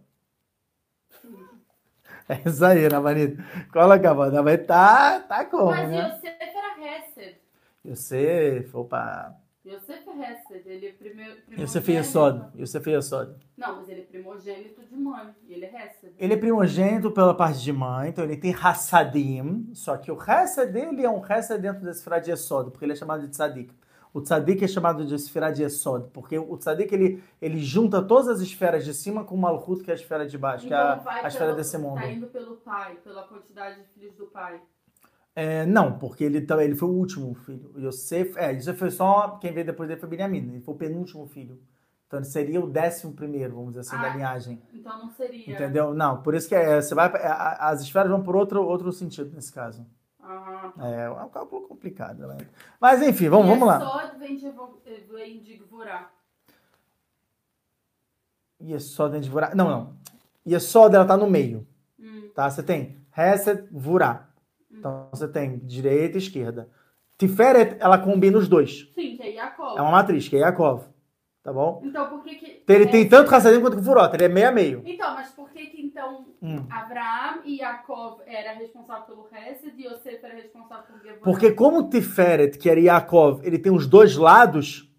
A: É isso aí, Navarito. Cola, Cavana. Mas tá, tá como,
B: Mas
A: né?
B: Yosef era Hesed.
A: Yosef, opa.
B: Yosef é Hesed. Ele é primeiro.
A: Yosef e Yesod. Yosef e Yesod.
B: Não, mas ele é primogênito de mãe. E ele é Hesed.
A: Ele é primogênito pela parte de mãe, então ele tem Hassadim, só que o Hassad dele é um Hassad dentro da Sefirah de Yesod, porque ele é chamado de Tzadik. O Tzadik é chamado de Sefirah de Yesod, porque o Tzadik ele, ele junta todas as esferas de cima com o Malchut, que é a esfera de baixo, que é a,
B: Então
A: a esfera
B: pelo-
A: desse mundo.
B: Tá indo pelo pai, pela quantidade de filhos do pai.
A: É, não, porque ele, ele foi o último filho. Yosef, é, Yosef foi só, quem veio depois dele foi Benjamin, ele foi o penúltimo filho. Então ele seria o décimo primeiro, vamos dizer assim, ah, da linhagem.
B: Então não seria.
A: Entendeu? Não, por isso que é, você vai, é, as esferas vão por outro, outro sentido nesse caso.
B: Ah.
A: É, é um cálculo complicado. Né? Mas enfim, vamos, vamos lá.
B: Só vem de, vem de Gvorá.
A: E é só de Gvorá. Não, não. E é só dela tá no meio.
B: Hum.
A: Tá? Você tem Hesed, Vurá. Então você tem direita e esquerda. Tiferet, ela combina os dois.
B: Sim, que é Yaakov.
A: É uma matriz, que é Yaakov. Tá bom?
B: Então por que que...
A: Ele é... tem tanto Hassadim quanto Furota, ele é meio a meio.
B: Então, mas por que que então hum. Abraham e Yaakov era responsável pelo Hesed e Yosef era responsável por Gevurah?
A: Porque como Tiferet, que era Yaakov, ele tem os dois lados,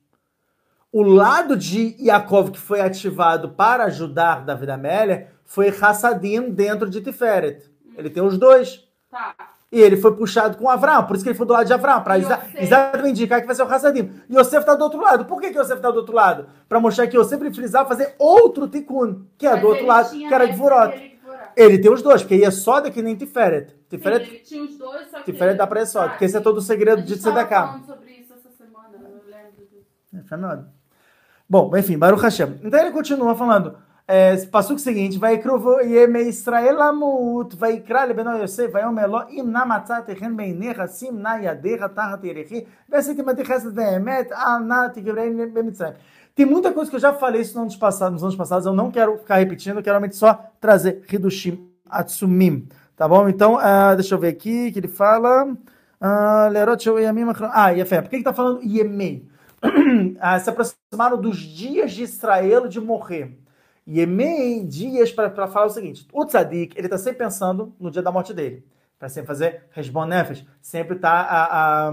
A: o lado de Yaakov que foi ativado para ajudar David Amélia foi Hassadim dentro de Tiferet. Hum. Ele tem os dois.
B: Tá.
A: E ele foi puxado com Avram, por isso que ele foi do lado de Avram, para exa exatamente indicar que vai ser o Hassadim. E Yosef está do outro lado. Por que, que Yosef está do outro lado? Para mostrar que Yosef precisava fazer outro tikkun, que é Mas do outro lado, que era de Vorot. Ele tem os dois, porque ia só daqui nem Tiferet.
B: Tiferet, Sim, ele tinha os dois, só que...
A: Tiferet dá pra só, ah, porque esse é todo o segredo de Tzedakah.
B: falando sobre isso essa semana, eu lembro.
A: É. Bom, enfim, Baruch Hashem. Então ele continua falando... É, o seguinte, vai Yeme Israel Amut, vai Ikra Lebeno Yosef, vai Omelo, Im na matzat echen beinecha, sim na yadecha, tachat yerechi, que matechesed veemet, al na tigebrei bemitzrayim. Tem muita coisa que eu já falei isso nos anos passados, nos anos passados eu não quero ficar repetindo, eu quero realmente só trazer Hidushim Atsumim, tá bom? Então, uh, deixa eu ver aqui, que ele fala... Uh, ah, Yefé, por que está falando Yemei? ah, se aproximaram dos dias de Israel de morrer. Yemei, dias para falar o seguinte: o tzadik, ele está sempre pensando no dia da morte dele, para sempre fazer resbon sempre está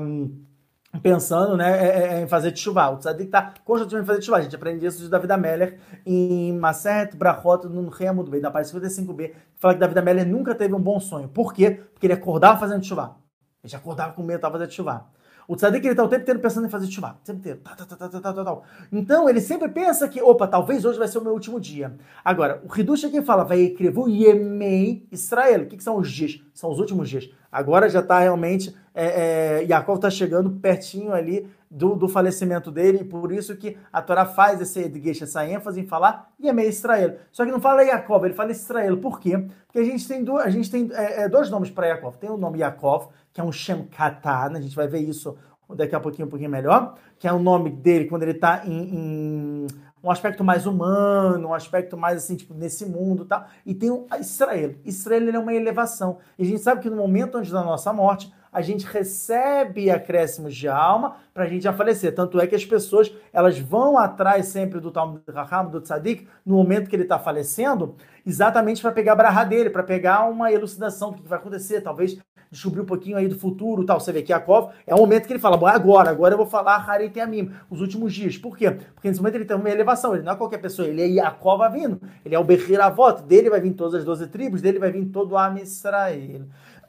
A: pensando né, é, é, é, em fazer tchuvá. O tzadik está constantemente fazendo tchuvá. A gente aprende isso de David Ameller em Maset Brachot, no Reamudo B, da página 55b, que fala que David Ameller nunca teve um bom sonho. Por quê? Porque ele acordava fazendo tchuvá. Ele já acordava com medo, estava fazendo tchuvá. O tzadik ele está o tempo inteiro pensando em fazer chuva, o tempo inteiro. Tá, tá, tá, tá, tá, tá, tá. Então ele sempre pensa que, opa, talvez hoje vai ser o meu último dia. Agora, o Hidush aqui fala, vai escrever Yemei Israel. O que, que, são os dias? São os últimos dias. Agora já está realmente, é, é, Yaakov está chegando pertinho ali do, do, falecimento dele, e por isso que a Torá faz esse edguesh, essa ênfase em falar Yemei Israel. Só que não fala Yaakov, ele fala Israel. Por quê? Porque a gente tem, do, a gente tem é, é dois nomes para Yaakov. Tem o nome Yaakov, que é um Shem Katan, né? a gente vai ver isso daqui a pouquinho um pouquinho melhor, que é o nome dele quando ele está em, em, um aspecto mais humano, um aspecto mais assim, tipo, nesse mundo e tal. E tem o Israel. Israel é uma elevação. E a gente sabe que no momento antes da nossa morte, a gente recebe acréscimos de alma para a gente já falecer. Tanto é que as pessoas elas vão atrás sempre do Talmud Raham, do Tzadik, no momento que ele está falecendo, exatamente para pegar a brahá dele, para pegar uma elucidação do que vai acontecer. Talvez descobrir um pouquinho aí do futuro tal. Você vê que Yaakov é o momento que ele fala, bom, agora, agora eu vou falar Harit Amim, os últimos dias. Por quê? Porque nesse momento ele tem uma elevação, ele não é qualquer pessoa, ele é Yaakov vindo, ele é o Bechiravot, dele vai vir todas as 12 tribos, dele vai vir todo o Am Israel.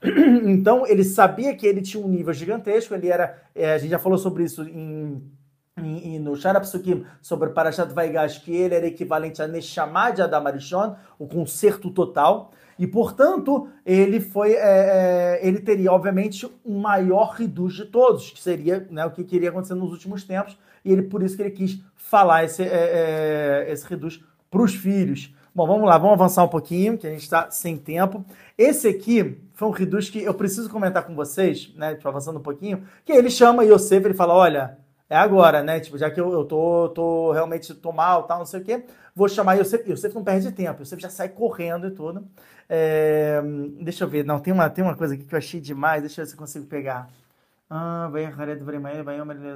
A: Então ele sabia que ele tinha um nível gigantesco, ele era, é, a gente já falou sobre isso em e, no Sharapsukim sobre Parashat Vaigash, que ele era equivalente a Neshama de o concerto total. E, portanto, ele foi, é, é, ele teria, obviamente, um maior reduz de todos, que seria né, o que queria acontecer nos últimos tempos, e ele por isso que ele quis falar esse, é, é esse reduz para os filhos. Bom, vamos lá, vamos avançar um pouquinho, que a gente está sem tempo. Esse aqui foi um reduz que eu preciso comentar com vocês, né, tipo, avançando um pouquinho, que ele chama Yosef, ele fala, olha, é agora, né? Tipo, já que eu, eu tô, tô realmente tô mal, tal, não sei o quê, vou chamar Yosef. Yosef não perde tempo, Yosef já sai correndo e tudo. É, deixa eu ver, não, tem uma, tem uma coisa aqui que eu achei demais, deixa eu ver se eu consigo pegar. Ah, vai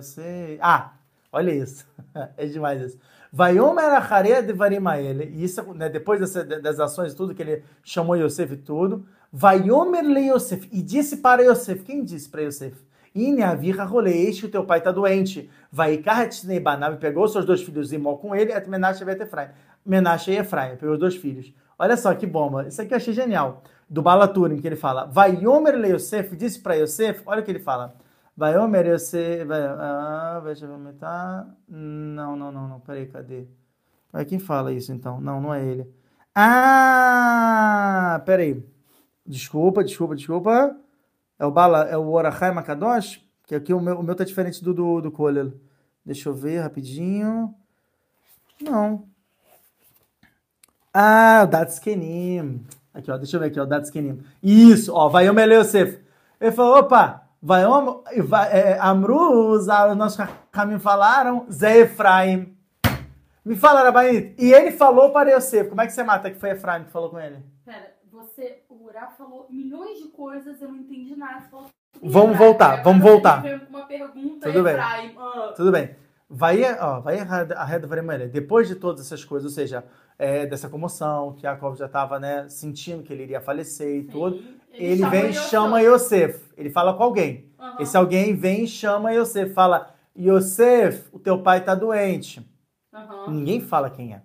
A: sei. Ah, olha isso, é demais isso. Vai de Varimaele, e isso, né, depois dessa, das ações tudo, que ele chamou Yosef e tudo, vai le Yosef, e disse para Yosef, quem disse para Yosef? Ine avirra roleish, o teu pai está doente. Vai Karhatneibanab, pegou seus dois filhos e com ele, et Menashe e Efraim. Menashe e Efraim, pegou os dois filhos. Olha só que bomba. Isso aqui eu achei genial. Do Balaturim, que ele fala. Vai le Yosef, disse para Yosef, olha o que ele fala. Vai Yomer Yosef. Vai, ah, deixa eu aumentar. Não, não, não, não. Peraí, cadê? Vai, quem fala isso então? Não, não é ele. Ah, peraí. Desculpa, desculpa, desculpa. É o Bala, é o Orachai Makadosh, que aqui o meu, o meu tá diferente do do, do Kolel. Deixa eu ver rapidinho. Não. Ah, o Datskenim. Aqui, ó, deixa eu ver aqui, ó, o Datskenim. Isso, ó, vai Yom Yosef. Ele falou, opa, vai Yom, é, Amru, os nossos caminhos falaram, Zé Efraim. Me fala, Rabanit. E ele falou para Yosef. Como é que você mata que foi Efraim que falou com ele?
B: Pera, você, o Urá falou milhões de coisas, eu não entendi nada. Falou
A: Vamos voltar, vamos voltar.
B: Uma pergunta,
A: Tudo bem.
B: Efraim. Ah.
A: Tudo bem. Vai, ó, vai a reda vermelha. Depois de todas essas coisas, ou seja, é, dessa comoção, que Jacob já estava né, sentindo que ele iria falecer e
B: Sim.
A: tudo,
B: Ele
A: ele vem e chama Yosef. Ele fala com alguém.
B: Aham.
A: Esse alguém vem e chama Yosef. Fala, Yosef, o teu pai está doente.
B: Aham,
A: Ninguém fala quem é.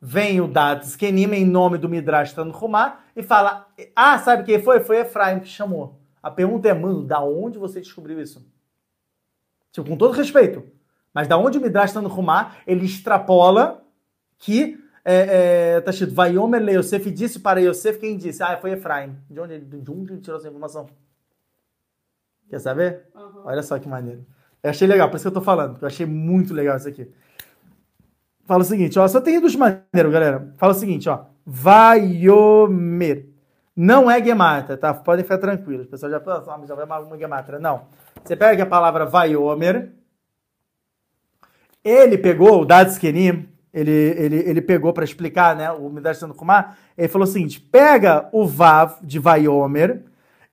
A: Vem o Dados Kenim em nome do Midrash Tanhumá e fala: Ah, sabe quem foi? Foi Efraim que chamou. A pergunta é, mano, da onde você descobriu isso? Tipo, com todo respeito. Mas da onde o Midrash Tanhumá ele extrapola que é, é, tá escrito Vaiomer le Yosef e disse para Yosef quem disse? Ah, foi Efraim. De onde, ele- de onde ele tirou essa informação? Quer saber?
B: aham.
A: Olha só que maneiro. Eu achei legal, por isso que eu tô falando, porque eu achei muito legal isso aqui. Fala o seguinte, ó, só tem dos maneiros, galera. Fala o seguinte, ó. Vaiomer. Não é gematra, tá? Podem ficar tranquilos. O pessoal já pensa, ah, mas já vai uma gematra. Não. Você pega a palavra vaiomer. Ele pegou, o Dadskenim, ele, ele, ele pegou para explicar, né, o Midrash Tanukuma, ele falou o seguinte, pega o Vav de Vaiomer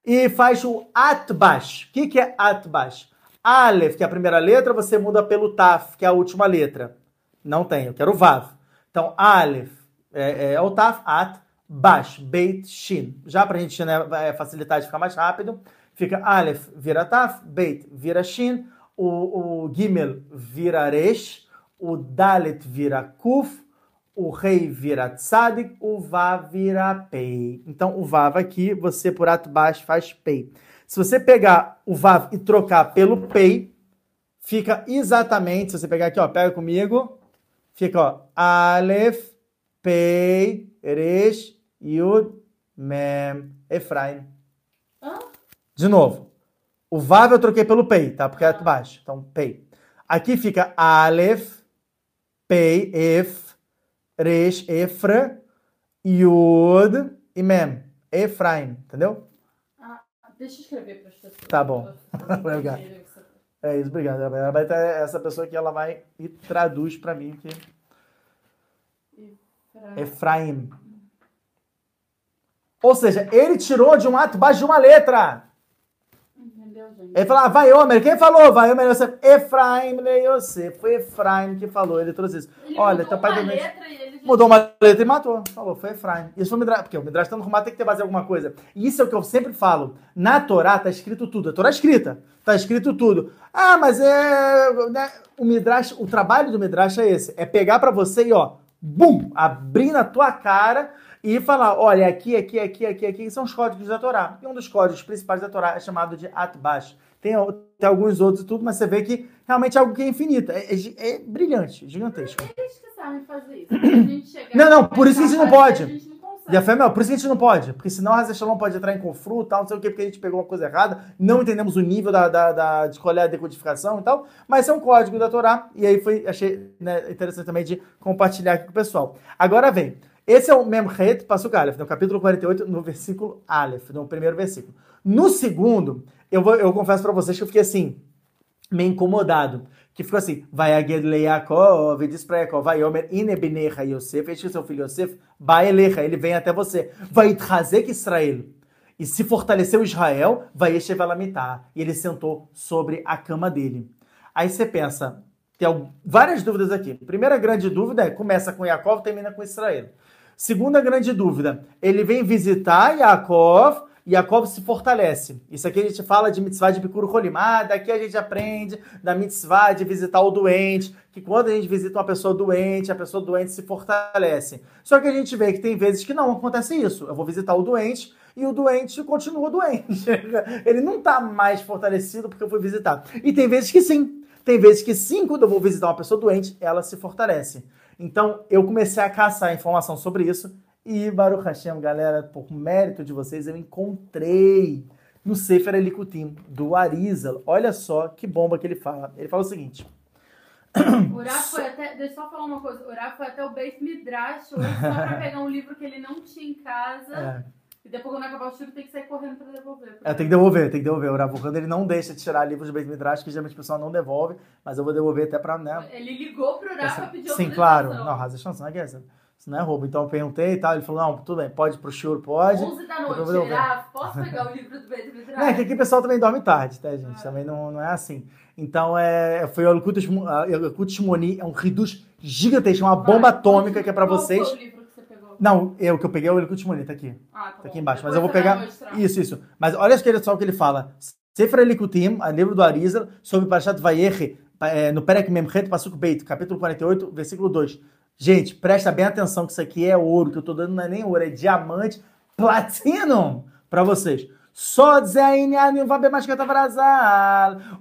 A: e faz o Atbash. O que, que é Atbash? Aleph, que é a primeira letra, você muda pelo Taf, que é a última letra. Não tem, eu quero Vav. Então, Aleph é, é o Taf, At, Bash, Beit, Shin. Já pra gente né, vai facilitar de ficar mais rápido, fica Aleph vira Taf, Beit vira Shin, o, o Gimel vira Resh, o Dalet vira Kuf, o Rei vira Tzadik, o Vav vira Pei. Então, o Vav aqui, você por Atbash faz Pei. Se você pegar o Vav e trocar pelo Pei, fica exatamente, se você pegar aqui, ó, pega comigo, fica, ó, Aleph, Pei, Resh, Yud, Mem, Efraim. De novo. O Vav eu troquei pelo Pei, tá? Porque é baixo. Então, Pei. Aqui fica Aleph, Pei, Ef, Resh, Efra, Yud e Mem. Efraim, entendeu?
B: Ah, deixa eu escrever para as pessoas.
A: Tá bom. Legal.
B: pra- pra-
A: É isso, obrigado. Ela vai ter essa pessoa que ela vai e traduz pra mim que Efraim. Ou seja, ele tirou de um ato baixo de uma letra. Ele falou, ah, vai Homer. Quem falou? Vai Homer Yosef. Efraim le Yosef. Foi Efraim que falou. Ele trouxe isso.
B: Ele
A: Olha, teu pai
B: uma
A: doente.
B: letra e ele já-
A: Mudou uma letra e matou. Falou, foi Efraim. Isso foi o Midrash. Porque o Midrash tá no Rumá tem que ter base em alguma coisa. E isso é o que eu sempre falo. Na Torá tá escrito tudo. A Torá é escrita. Tá escrito tudo. Ah, mas é. né, o Midrash, o trabalho do Midrash é esse. É pegar pra você e, ó, bum, abrir na tua cara e falar: olha, aqui, aqui, aqui, aqui, aqui são os códigos da Torá. E um dos códigos principais da Torá é chamado de Atbash. Tem, tem alguns outros e tudo, mas você vê que realmente é algo que é infinito. É, é é brilhante, gigantesco.
B: Eles que sabem fazer isso. A gente chega
A: Não, não, por isso que a gente não pode.
B: Gente não.
A: E a fé, meu, por isso que a gente não pode. Porque senão a Shalom pode entrar em confronto, tal, não sei o quê, porque a gente pegou uma coisa errada, não entendemos o nível da, da, da- de qual é a decodificação e tal, mas é um código da Torá, e aí foi, achei né, interessante também de compartilhar aqui com o pessoal. Agora vem, esse é o Memchet Pasuk Aleph, no capítulo 48, no versículo Aleph, no primeiro versículo. No segundo, eu, vou, eu confesso pra vocês que eu fiquei assim, meio incomodado. Que ficou assim, vai Aged le Yaakov, e diz pra Yaakov, vai Omer ine benecha Yosef, este seu filho Yosef, vai elecha, ele vem até você. Vai Trazek Israel. E se fortaleceu Israel, vai Eshevalamitar. E ele sentou sobre a cama dele. Aí você pensa, tem várias dúvidas aqui. Primeira grande dúvida é, começa com Yaakov, termina com Israel. Segunda grande dúvida, ele vem visitar Yaakov, Yaakov se fortalece. Isso aqui a gente fala de mitzvah de Bikur Holim. Ah, daqui a gente aprende da mitzvah de visitar o doente, que quando a gente visita uma pessoa doente, a pessoa doente se fortalece. Só que a gente vê que tem vezes que não acontece isso. Eu vou visitar o doente e o doente continua doente. Ele não está mais fortalecido porque eu fui visitar. E tem vezes que sim. Tem vezes que sim, quando eu vou visitar uma pessoa doente, ela se fortalece. Então, eu comecei a caçar informação sobre isso e, Baruch Hashem, galera, por mérito de vocês, eu encontrei no Sefer Elikutim, do Arizal. Olha só que bomba que ele fala. Ele fala o seguinte.
B: O Rafa foi até. Deixa eu só falar uma coisa. Foi até o Beit Midrash hoje só pra pegar um livro que ele não tinha em casa.
A: É.
B: E depois, quando acabar o tiro, tem que sair correndo pra devolver.
A: É, tem que devolver, tem que devolver. O Ravucando, ele não deixa de tirar livros de Beit Midrash, que geralmente o pessoal não devolve, mas eu vou devolver até pra, né?
B: Ele ligou pro Rafa e pediu
A: Sim, claro. Não, Raza chance, não é que essa. Isso não é roubo. Então eu perguntei e tal, ele falou, não, tudo bem, pode ir pro churro, pode.
B: 11 da noite, posso pegar o livro do Beit Midrash?
A: É, que aqui o pessoal também dorme tarde, tá, gente? Também não, não é assim. Então, é, foi o Elkut Shmoni, é um reduz gigantesco, uma bomba atômica que é pra
B: qual
A: vocês.
B: Foi o que?
A: Não, eu peguei é o Elkut Shmoni, tá aqui.
B: Ah, tá,
A: Tá aqui embaixo. Mas
B: Depois
A: eu vou pegar. Isso, isso. Mas olha só o que ele fala. Sefer Elikutim, a livro do Arizal, sobre Parashat Vayechi, é, no Perek Memchet, Pasuk Beit, capítulo 48, versículo 2. Gente, presta bem atenção que isso aqui é ouro, que eu tô dando não é nem ouro, é diamante platinum pra vocês. Só dizer aí,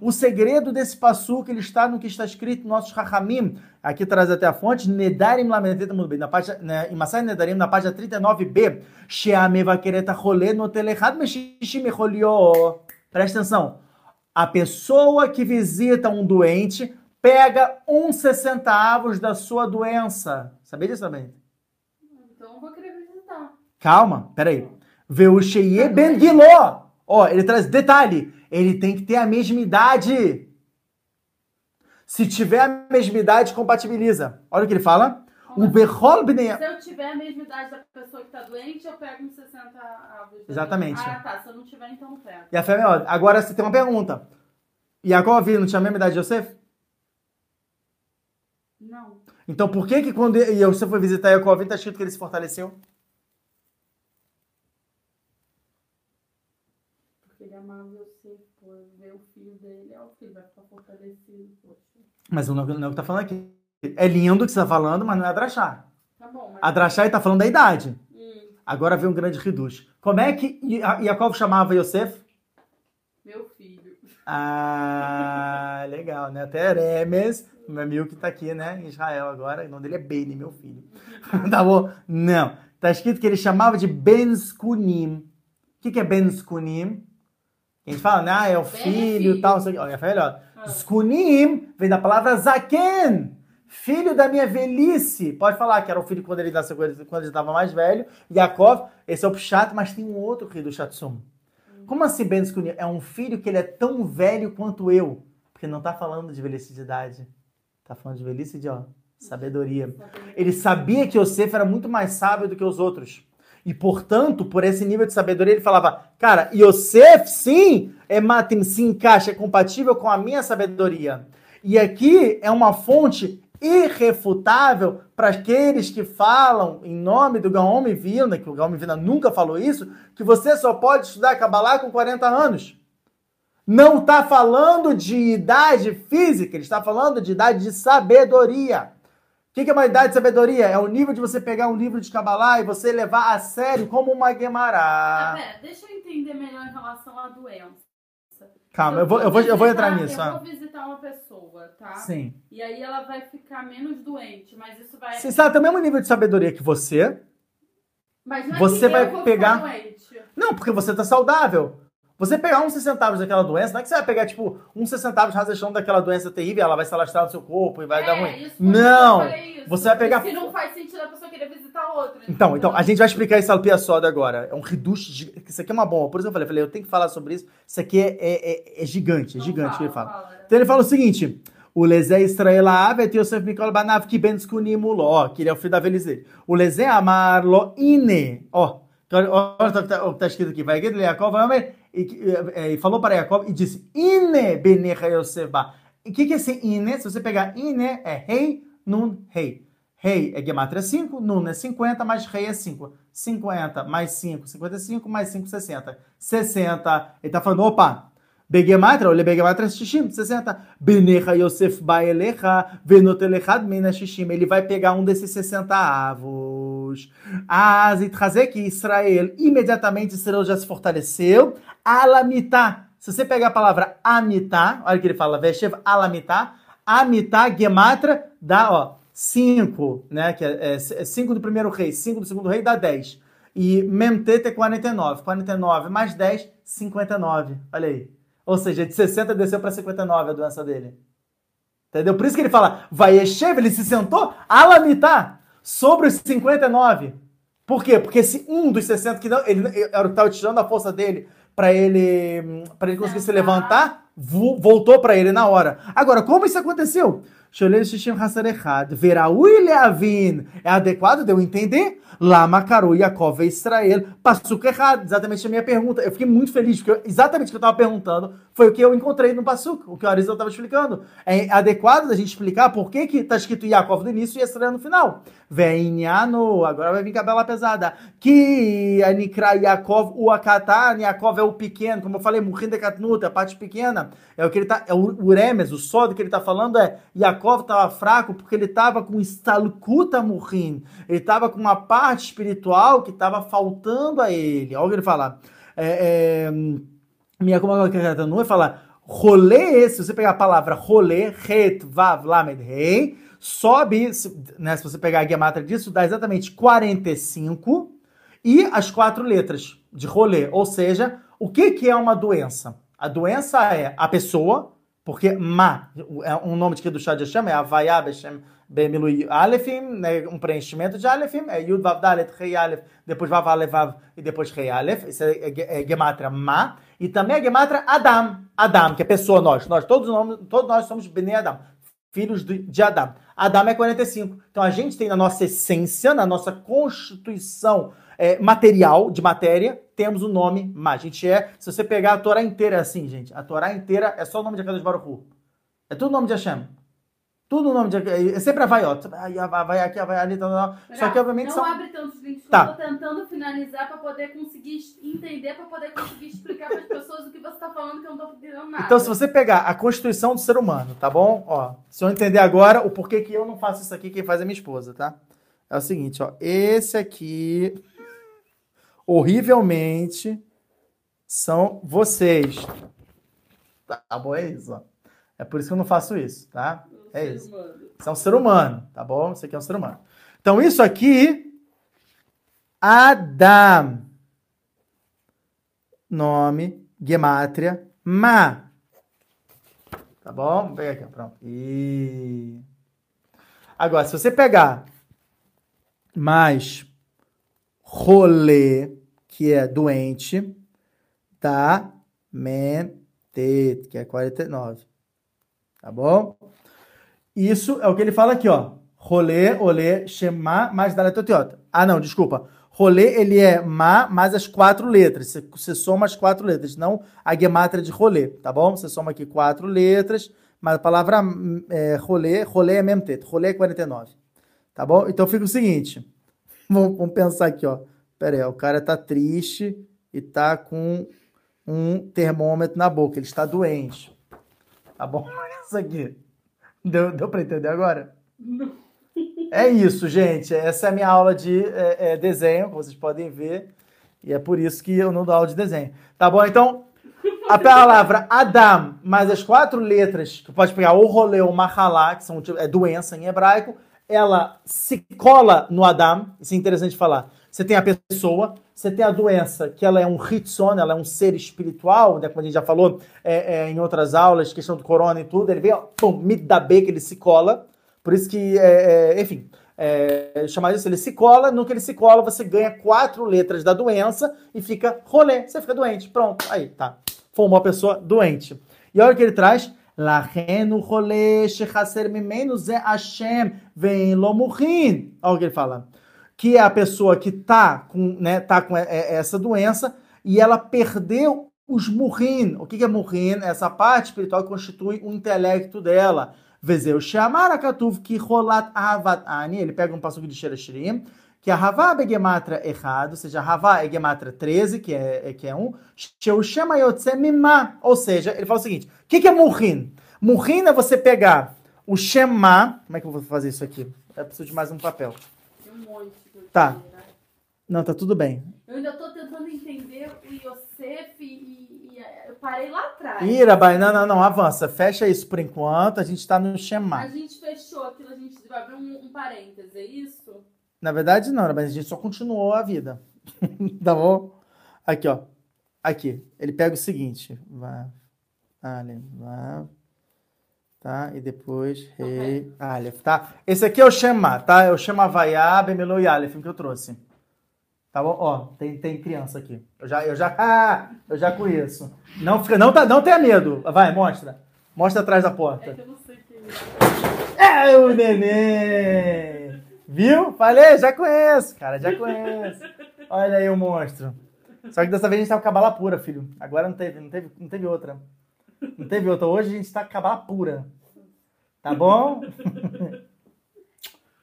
A: o segredo desse passuco ele está no que está escrito em nossos Rahamim. Aqui traz até a fonte, Nedarim Lamentet muito bem, na página, né, em Masai Nedarim, na página 39b, Sheameva Kereta Rolê no Telechad Meshishim Echolio. Presta atenção. A pessoa que visita um doente pega um sessentavos da sua doença. Sabia disso também?
B: Então eu vou querer visitar.
A: Calma, peraí. Veusheye ben Giló. Ó, ele traz detalhe. Ele tem que ter a mesma idade. Se tiver a mesma idade, compatibiliza. Olha o que ele fala. O.
B: Se eu tiver a mesma idade da pessoa que tá doente, eu pego uns 60 avos.
A: Exatamente.
B: Ah, tá. Se eu não tiver, então não pego.
A: E a fé é melhor. Agora você tem uma pergunta. Jacob não tinha a mesma idade de Yosef?
B: Não.
A: Então por que que quando Yosef foi visitar Jacob, está escrito que ele se fortaleceu?
B: Porque ele amava eu sei, por ver o filho dele, é o filho Poxa.
A: Mas não, não é o que tá falando aqui. É lindo o que você tá falando, mas não é Adrachá.
B: Tá bom, mas.
A: Adrachá ele tá falando da idade.
B: Hum,
A: Agora vem um grande reduz. Como é que Ja- Jacob chamava Yosef?
B: meu filho.
A: Ah, legal, né? Até Remes, meu amigo que tá aqui, né, em Israel agora, o nome dele é Bailey, meu filho. tá bom? Não. Tá escrito que ele chamava de Ben Skunim. O que, que é Ben Skunim? A gente fala, né? Ah, é o
B: é
A: filho e tal. isso aqui. Olha, Skunim vem da palavra Zaken. Filho da minha velhice. Pode falar que era o filho quando ele nasceu, quando ele- quando ele estava mais velho. Yaakov, esse é o Pshat, mas tem um outro filho do Shatsum. Como assim Ben Skunim? É um filho que ele é tão velho quanto eu. Porque não tá falando de velhice de idade. Tá falando de velhice de, ó, sabedoria. Ele sabia que Yosef era muito mais sábio do que os outros. E, portanto, por esse nível de sabedoria, ele falava: Cara, Yosef, sim, é matem, se encaixa, é compatível com a minha sabedoria. E aqui é uma fonte irrefutável para aqueles que falam em nome do Gaon Vilna, que o Gaon Vilna nunca falou isso, que você só pode estudar Kabbalah com 40 anos. Não está falando de idade física, ele está falando de idade de sabedoria. O que que é uma idade de sabedoria? É o nível de você pegar um livro de Kabbalah e você levar a sério como uma
B: Ah,
A: Gemara.
B: pera, deixa eu entender melhor em relação à doença.
A: Calma, eu vou, eu vou, eu vou entrar nisso.
B: Eu
A: ah.
B: vou visitar uma pessoa, tá?
A: Sim.
B: E aí ela vai ficar menos doente, mas isso vai.
A: Você está no mesmo nível de sabedoria que você.
B: Mas não é
A: Você
B: que
A: vai
B: eu vou
A: pegar-
B: doente.
A: Não, porque você tá saudável. Você pegar uns centavos daquela doença, não é que você vai pegar, tipo, uns centavos razão daquela doença terrível ela vai se alastrar no seu corpo e vai dar
B: É,
A: ruim.
B: isso
A: Não!
B: isso.
A: Você vai pegar-
B: Se não faz sentido a pessoa querer visitar outra.
A: Então, então, a gente vai explicar esse alpia soda agora. É um reduche. gi- Isso aqui é uma bomba. Por isso eu falei, eu falei, eu tenho que falar sobre isso. Isso aqui é, é, é- é gigante, é
B: Então
A: gigante que ele fala.
B: fala.
A: Então ele fala o seguinte: o Lezé Israela Avet Yosef Mikol Banav que ó, que ele é o filho da dele. O Lezé Amarlo Ine, ó, olha o que tá- que tá escrito aqui, vai Ged Yaakov, Amer, e, e, e falou para Yaakov e disse: Ine Benecha Yosef Ba. E o que, que é esse Ine? Se você pegar Ine, é rei, nun, rei. Rei é Gematria 5, Nun é 50, mais Rei é 5. 50 mais 5, 55, mais 5, 60. 60, ele tá falando, opa, Begematria, olha Begematria Shishim, 60. Benecha Yosef Baelecha, Venotelechad Mena Shishim. Ele vai pegar um desses 60 avos. As Itrazek Israel, imediatamente Israel já se fortaleceu. Alamitá. Se você pegar a palavra Amitá, olha o que ele fala, Veshev Alamitá. Amitá, Gematra, dá, ó, 5, né? Que é 5 do primeiro rei, 5 do segundo rei dá 10. E Memtet é 49. 49 mais 10, 59. Olha aí. Ou seja, de 60 desceu para 59 a doença dele. Entendeu? Por isso que ele fala, vai Yeshev, ele se sentou alamitá sobre os 59. Por quê? Porque esse um dos 60 que não, ele era o que estava tirando a força dele para ele para ele conseguir se levantar, voltou para ele na hora. Agora, como isso aconteceu? Sholel Shishim Leavin, é adequado de eu entender? Lama Karu Yaakov Israel, Passuca errado, exatamente a minha pergunta. Eu fiquei muito feliz, porque exatamente o que eu estava perguntando foi o que eu encontrei no Passuca, o que o Arizal estava explicando. É adequado da gente explicar por que está escrito Yaakov no início e Israel no final. Venhano, agora vai vir cabela pesada. Que Anikra Yaakov, o Akatan, Yaakov é o pequeno, como eu falei, Murim de Katnuta, a parte pequena. É o que ele tá, é o Uremes, o sódio que ele está falando é Yaakov estava fraco porque ele estava com Stalkuta Murim. Ele estava com uma parte espiritual que estava faltando a ele. Olha o que ele fala. É, é, minha como que vai falar rolê, se você pegar a palavra rolê, het, vav, lamed, rei, sobe, né, se você pegar a guiamatra disso, dá exatamente 45 e as quatro letras de rolê. Ou seja, o que, que é uma doença? A doença é a pessoa, porque ma, é um nome de que do chá de Hashem, é Havaya Beshem Bemilui Alefim, né, um preenchimento de Alefim, é Yud Vav Dalet Rei Alef, depois Vav Alef Vav e depois Rei Alef, isso é, é, é Gematria Ma, e também a Gematria Adam, Adam, que é pessoa, nós, nós todos, todos nós somos Bnei Adam, filhos de Adam. Adam é 45. Então a gente tem na nossa essência, na nossa constituição é, material, de matéria, temos o nome Ma. A gente é, se você pegar a Torá inteira é assim, gente, a Torá inteira é só o nome de Akadosh Baruch Hu. É tudo o nome de Hashem. Tudo o nome de. É sempre Havaiot. Vai aqui, vai ali. Tal, tal. Só que, obviamente.
B: Não
A: são...
B: abre tantos links. Tá. Eu tô tentando finalizar para poder conseguir entender, para poder conseguir explicar para as pessoas o que você está falando, que eu não tô entendendo nada.
A: Então, se você pegar a Constituição do ser humano, tá bom? Ó, se eu entender agora o porquê que eu não faço isso aqui, quem faz é minha esposa, tá? É o seguinte, ó. Esse aqui, horrivelmente, são vocês. Tá bom? É isso, ó. É por isso que eu não faço isso, tá? É isso. Isso é um ser humano, tá bom? Isso aqui é um ser humano. Então, isso aqui, Adam. Nome, gemátria, ma. Tá bom? Vamos pegar aqui, pronto. E... Agora, se você pegar mais rolê, que é doente, tá? Mentet, que é 49. Tá bom? Isso é o que ele fala aqui, ó. Rolê, olê, shema, mais daletotiota. Ah, não, desculpa. Rolê, ele é ma mais as quatro letras. Você, soma as quatro letras, não a gemátria de rolê, tá bom? Você soma aqui quatro letras, mas a palavra é, rolê, rolê é mesmo teto. Rolê é 49. Tá bom? Então fica o seguinte. Vamos, pensar aqui, ó. Pera aí, o cara tá triste e tá com um termômetro na boca. Ele está doente. Tá bom? Isso aqui. Deu, deu para entender agora? Não. É isso, gente. Essa é a minha aula de é, é, desenho, como vocês podem ver. E é por isso que eu não dou aula de desenho. Tá bom? Então, a palavra Adam, mais as quatro letras, que pode pegar o rolê ou mahalá, que são é doença em hebraico, ela se cola no Adam. Isso é interessante falar. Você tem a pessoa, você tem a doença, que ela é um hitson, ela é um ser espiritual, né, como a gente já falou é, é, em outras aulas, questão do corona e tudo, ele vem, ó, pum, que ele se cola. Por isso que, é, é enfim, é, chamar isso, ele se cola, no que ele se cola, você ganha quatro letras da doença e fica rolê, você fica doente. Pronto, aí, tá. Foi uma pessoa doente. E olha o que ele traz. Lahenu rolê shechaser mimenu ze Hashem vem lomurin. Olha o que ele fala que é a pessoa que está com, né, tá com essa doença e ela perdeu os murrin. O que é murrin? Essa parte espiritual que constitui o intelecto dela. Vezeu Shamara Katuv que rolat avat ani. Ele pega um passo de Sherashirim, que a Havá é gematra errado, ou seja, a Havá é gematra 13, que é, que é um. Sheu Shema Yotze Mimá. Ou seja, ele fala o seguinte: o que, que é murrin? Murrin é você pegar o Shema. Como é que eu vou fazer isso aqui? Eu preciso de mais um papel.
B: Tem um monte.
A: Tá. Não, tá tudo bem.
B: Eu ainda tô tentando entender o Yosef e, e eu parei lá atrás.
A: Irabai, não, não, não, avança. Fecha isso por enquanto, a gente tá no Shema.
B: A gente fechou aquilo, a gente vai abrir um, um parêntese, é isso?
A: Na verdade, não, mas a gente só continuou a vida. tá bom? Aqui, ó. aqui, ele pega o seguinte, Vav, Aleph, Vav, tá? E depois Rei, Aleph, tá? Esse aqui é o Shema, tá? É o Shema Vaiá, Bemelo e Aleph que eu trouxe. Tá bom? Ó, tem, tem criança aqui. Eu já, eu já, ah, eu já conheço. Não, fica, não, tá, não tenha medo. Vai, mostra. Mostra atrás da porta.
B: É que eu não sei quem é.
A: É o neném! Viu? Falei, já conheço, cara, já conheço. Olha aí o monstro. Só que dessa vez a gente tá com cabala pura, filho. Agora não teve, não teve, não teve outra. Não teve outra. Hoje a gente tá com cabala pura. Tá bom?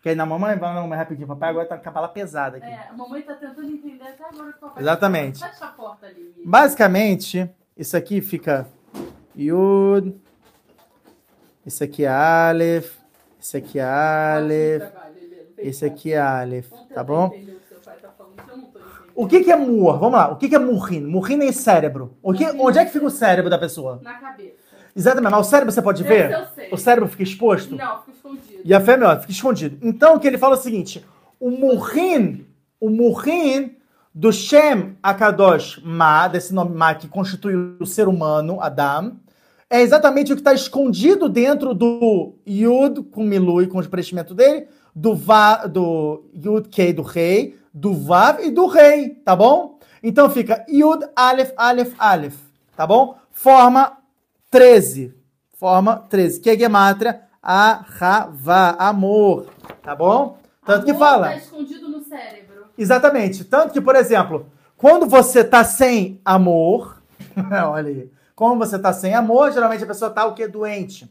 A: Quer ir na mamãe? Vai na mamãe rapidinho. Papai agora tá com cabala pesada aqui.
B: É, a mamãe tá tentando entender até agora o que papai
A: Exatamente.
B: Fecha a porta ali.
A: Basicamente, isso aqui fica Yud. Isso aqui é Aleph. Isso aqui é Aleph. Esse aqui é Aleph. Tá bom?
B: O que tá que.
A: O que, que é Mur? Vamos lá. O que, que é Murrin? Murrin é cérebro. O que, onde é que fica o cérebro da pessoa?
B: Na cabeça.
A: Exatamente. Mas o cérebro você pode ver?
B: Eu sei.
A: O cérebro fica exposto?
B: Não, fica escondido.
A: E a fêmea, fica escondido. Então, o que ele fala é o seguinte: o Murrin, o Murrin do Shem Akadosh Ma, desse nome Ma que constitui o ser humano, Adam, é exatamente o que está escondido dentro do Yud com Milui, com o preenchimento dele, do, Va, do Yud Kei do rei, do Vav e do rei, tá bom? Então fica Yud Aleph Aleph Aleph, tá bom? Forma 13. Forma 13, que é Gemátria Ahava, amor, tá bom? Tanto que
B: Amor
A: fala.
B: Tá escondido no cérebro.
A: Exatamente. Tanto que, por exemplo, quando você tá sem amor, olha aí, quando você tá sem amor, geralmente a pessoa tá o quê? Doente.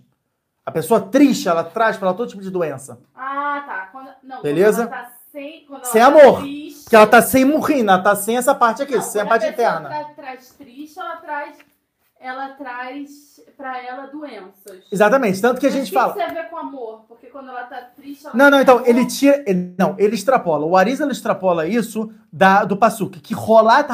A: A pessoa triste, ela traz para ela todo tipo de doença.
B: Ah, tá. Quando, não,
A: Beleza?
B: Quando ela tá sem, quando
A: Sem
B: ela tá
A: amor.
B: triste,
A: Porque ela tá sem morrina, ela tá sem essa parte aqui,
B: Não,
A: sem a parte
B: pessoa
A: interna.
B: Tra, traz triste, ela traz, ela traz pra ela doenças.
A: Exatamente. Tanto que a
B: Mas
A: gente
B: o
A: fala.
B: que isso tem a ver com amor? Porque quando ela tá triste, ela
A: Não, não, então, ele tira. Ele, não, ele extrapola. O Arisa ele extrapola isso da, do Pasuk, que rolat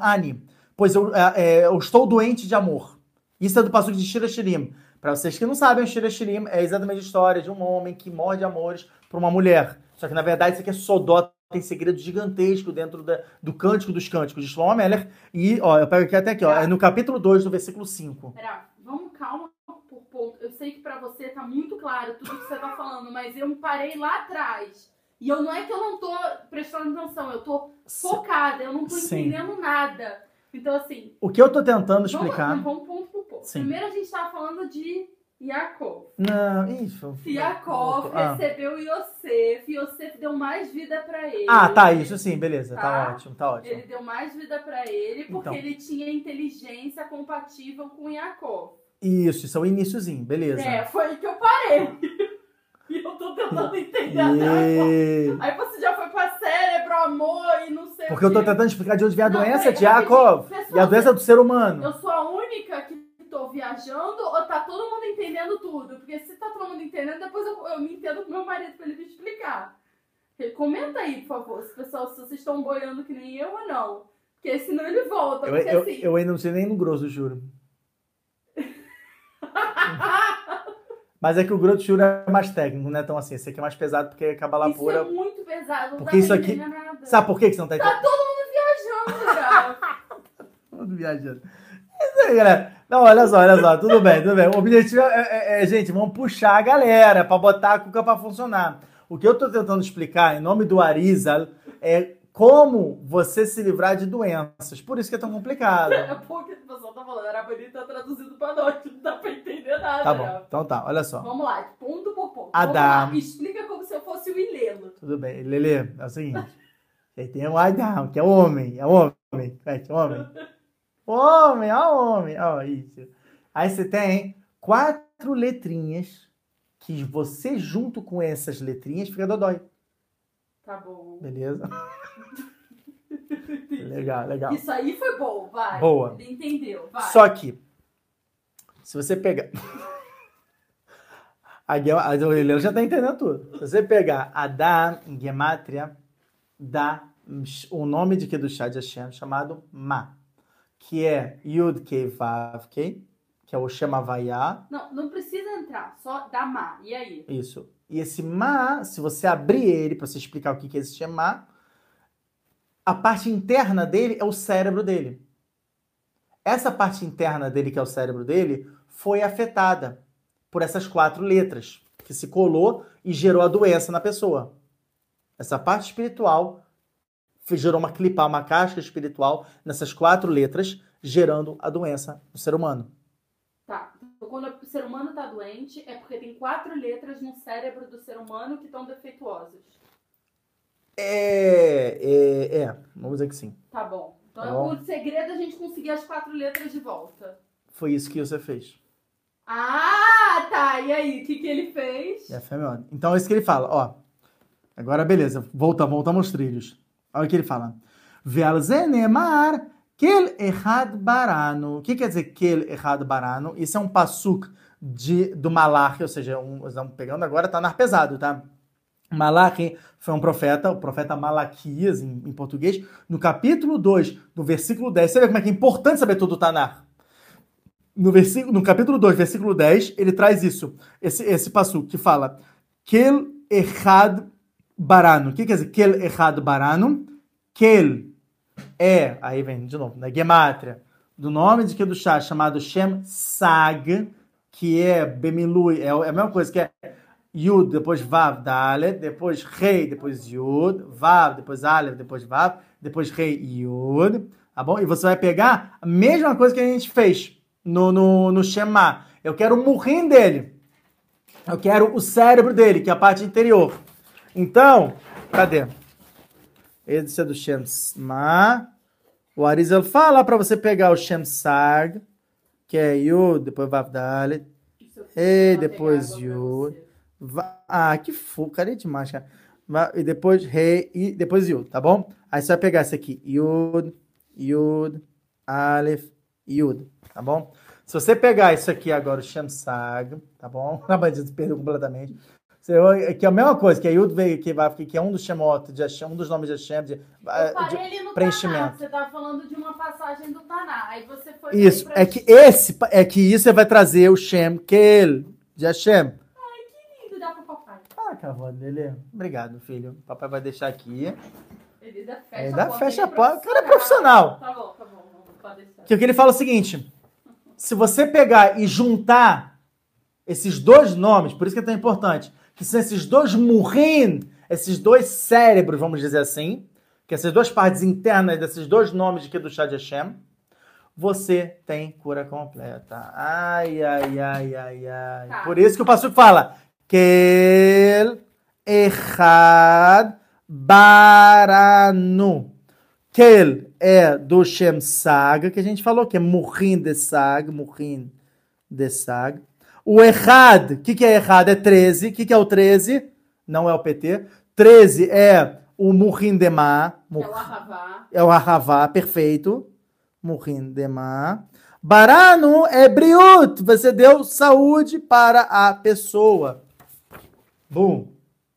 A: ani, pois eu, é, é, eu estou doente de amor. Isso é do Pasuk de Shira Shirim. Pra vocês que não sabem, o Shira Shirim é exatamente a história de um homem que morre de amores por uma mulher. Só que na verdade isso aqui é Sodó, tem segredo gigantesco dentro da- do Cântico dos Cânticos de Shlomo Meller. E, ó, eu pego aqui até aqui, ó, é no capítulo 2, do versículo 5.
B: Pera, vamos calma por ponto. Eu sei que pra você tá muito claro tudo que você tá falando, mas eu parei lá atrás. E eu não é que eu não tô prestando atenção, eu tô focada, eu não tô
A: Sim.
B: entendendo nada. Então, assim,
A: O que eu tô tentando
B: vamos,
A: explicar.
B: vamos ponto por.
A: Sim.
B: Primeiro a gente tava falando de Yaakov.
A: Não, isso.
B: Yaakov
A: Ah.
B: recebeu Yosef, Yosef deu mais vida pra ele.
A: Ah, tá, isso sim, beleza. Tá,
B: Tá.
A: ótimo, tá ótimo.
B: Ele deu mais vida pra ele porque
A: Então.
B: ele tinha inteligência compatível com Yaakov.
A: Isso, isso é o iníciozinho, beleza.
B: É, foi aí que eu parei. e eu tô tentando entender.
A: E...
B: Aí você já foi pra cérebro, amor e não sei
A: Porque eu tô tentando explicar de onde vem a
B: Não,
A: doença
B: rapidinho.
A: E a doença do ser humano.
B: Eu sou a única que tô viajando ou tá todo mundo entendendo tudo? Porque se tá todo mundo entendendo, depois eu, eu me entendo com meu marido pra ele me explicar. Comenta aí, por favor, se, pessoal, se vocês estão boiando que nem eu ou não. Porque senão ele volta.
A: Eu, eu,
B: assim.
A: eu ainda não sei nem no grosso, juro. Mas é que o grosso, juro, é mais técnico, não é tão assim. Esse aqui é mais pesado porque cabala
B: Isso
A: pura.
B: é muito pesado, não
A: Porque isso aqui-
B: nada.
A: Sabe por que você não tá
B: Tá
A: entendendo?
B: todo mundo viajando, cara.
A: Todo viajando. Não, olha só, olha só. Tudo bem, tudo bem. O objetivo é, é- é, gente, vamos puxar a galera pra botar a cuca pra funcionar. O que eu tô tentando explicar, em nome do Arizal, é como você se livrar de doenças. Por isso que é tão complicado.
B: É porque o pessoal tá falando, era bonito, tá traduzido pra nós, não dá pra entender nada.
A: Tá
B: né?
A: bom. Então tá, olha só.
B: Vamos lá, ponto por ponto.
A: Adam.
B: Vamos lá, explica como se eu fosse o Ilelo.
A: Tudo bem. Lele, é o seguinte. Tem o Adam, que é homem. É homem. É homem. Homem, ó homem. Ó, isso. Aí você tem quatro letrinhas que você junto com essas letrinhas fica dodói.
B: Tá bom.
A: Beleza? Legal, legal.
B: Isso aí foi bom, vai.
A: Boa.
B: Ele entendeu, vai.
A: Só que, se você pegar. A a Helena já tá entendendo tudo. Se você pegar Adam em Gematria, dá o nome de que do chá de Hashem chamado Ma, que é Yud Kei Vav Kei, que é o Shema Havaiá,
B: Não, não precisa entrar, só dá má. E aí?
A: isso. E esse Ma, se você abrir ele para você explicar o que que é esse Shema, a parte interna dele é o cérebro dele. essa parte interna dele, que é o cérebro dele, foi afetada por essas quatro letras, que se colou e gerou a doença na pessoa. Essa parte espiritual gerou uma clipa, uma casca espiritual nessas quatro letras, gerando a doença no ser humano.
B: Tá. Então, quando o ser humano está doente, é porque tem quatro letras no cérebro do ser humano que estão defeituosas.
A: É, é, é, vamos dizer que sim.
B: Tá bom. Então tá bom. o segredo é a gente conseguir as quatro letras de volta.
A: Foi isso que você fez.
B: Ah, tá. E aí, o que, que ele fez?
A: É, Então é isso que ele fala, ó. Agora, beleza. Volta, voltamos aos trilhos. Olha o que ele fala. Ve'alzenemar kel errad barano. O que quer dizer kel errad barano? Isso é um passuk de, do Malach, ou seja, um, estamos pegando agora, tá nar pesado, tá? Malachi foi um profeta, o profeta Malaquias em, em, português, no capítulo 2, no versículo 10. Você vê como é que é importante saber tudo Tanar. No, versículo, no capítulo 2, versículo 10, ele traz isso, esse, esse passo que fala Kel Echad Barano. O que quer dizer Kel Echad Barano? Kel é, aí vem de novo, na Gemátria, do nome de Kedushá, chamado Shem Sag, que é Bemilui, é, é a mesma coisa que é Yud, depois Vav, Dalet, depois Rei, depois Yud, Vav, depois Aleph, depois Vav, depois Rei Yud, tá bom? E você vai pegar a mesma coisa que a gente fez no, no, no Shema. Eu quero o murrim dele. Eu quero o cérebro dele, que é a parte interior. Então, cadê? Esse é do Shema. O Arizal fala para você pegar o Shemsag, que é Yud, depois Vav Dalet, Rei, depois Yud. Ah, que fofo, cara demais, cara. E depois Rei e depois Yud, tá bom? Aí você vai pegar esse aqui, Yud, Yud, Aleph, Yud, tá bom? Se você pegar isso aqui agora, o Shamsag, tá bom? A bandida perdeu completamente. Que é a mesma coisa, que a Yud veio, que, vai, que é um dos Shemot, de Hashem, um dos nomes de Hashem, de,
B: de preenchimento. Taná, você estava falando de uma passagem do Taná, aí você foi...
A: Isso, é que, esse, é que isso vai trazer o Shem Kel, de Hashem. Ah, cavalo dele. Obrigado, filho. Papai vai deixar aqui.
B: Ele ainda fecha
A: ele a Fecha a porta. O cara é profissional.
B: Tá bom, tá bom. Pode deixar.
A: Que o que ele fala é o seguinte: se você pegar e juntar esses dois nomes, por isso que é tão importante, que são esses dois murrim, esses dois cérebros, vamos dizer assim, que essas duas partes internas desses dois nomes de Kedushá de Hashem, você tem cura completa. Ai, ai, ai, ai, ai. Tá. Por isso que o pastor fala, Kel Echad Baranu. Kel é do Shem Sag, que a gente falou, que é Murrin de Sag, Murrin de Sag. O Echad, o que, que é Echad? É 13. O que, que é o 13? Não é o PT. 13 é o Murrin de Ma.
B: Mur... É o Ahavá.
A: É o Ahavá, perfeito. Murrin de Ma. Baranu é Briut. Você deu saúde para a pessoa. Bum.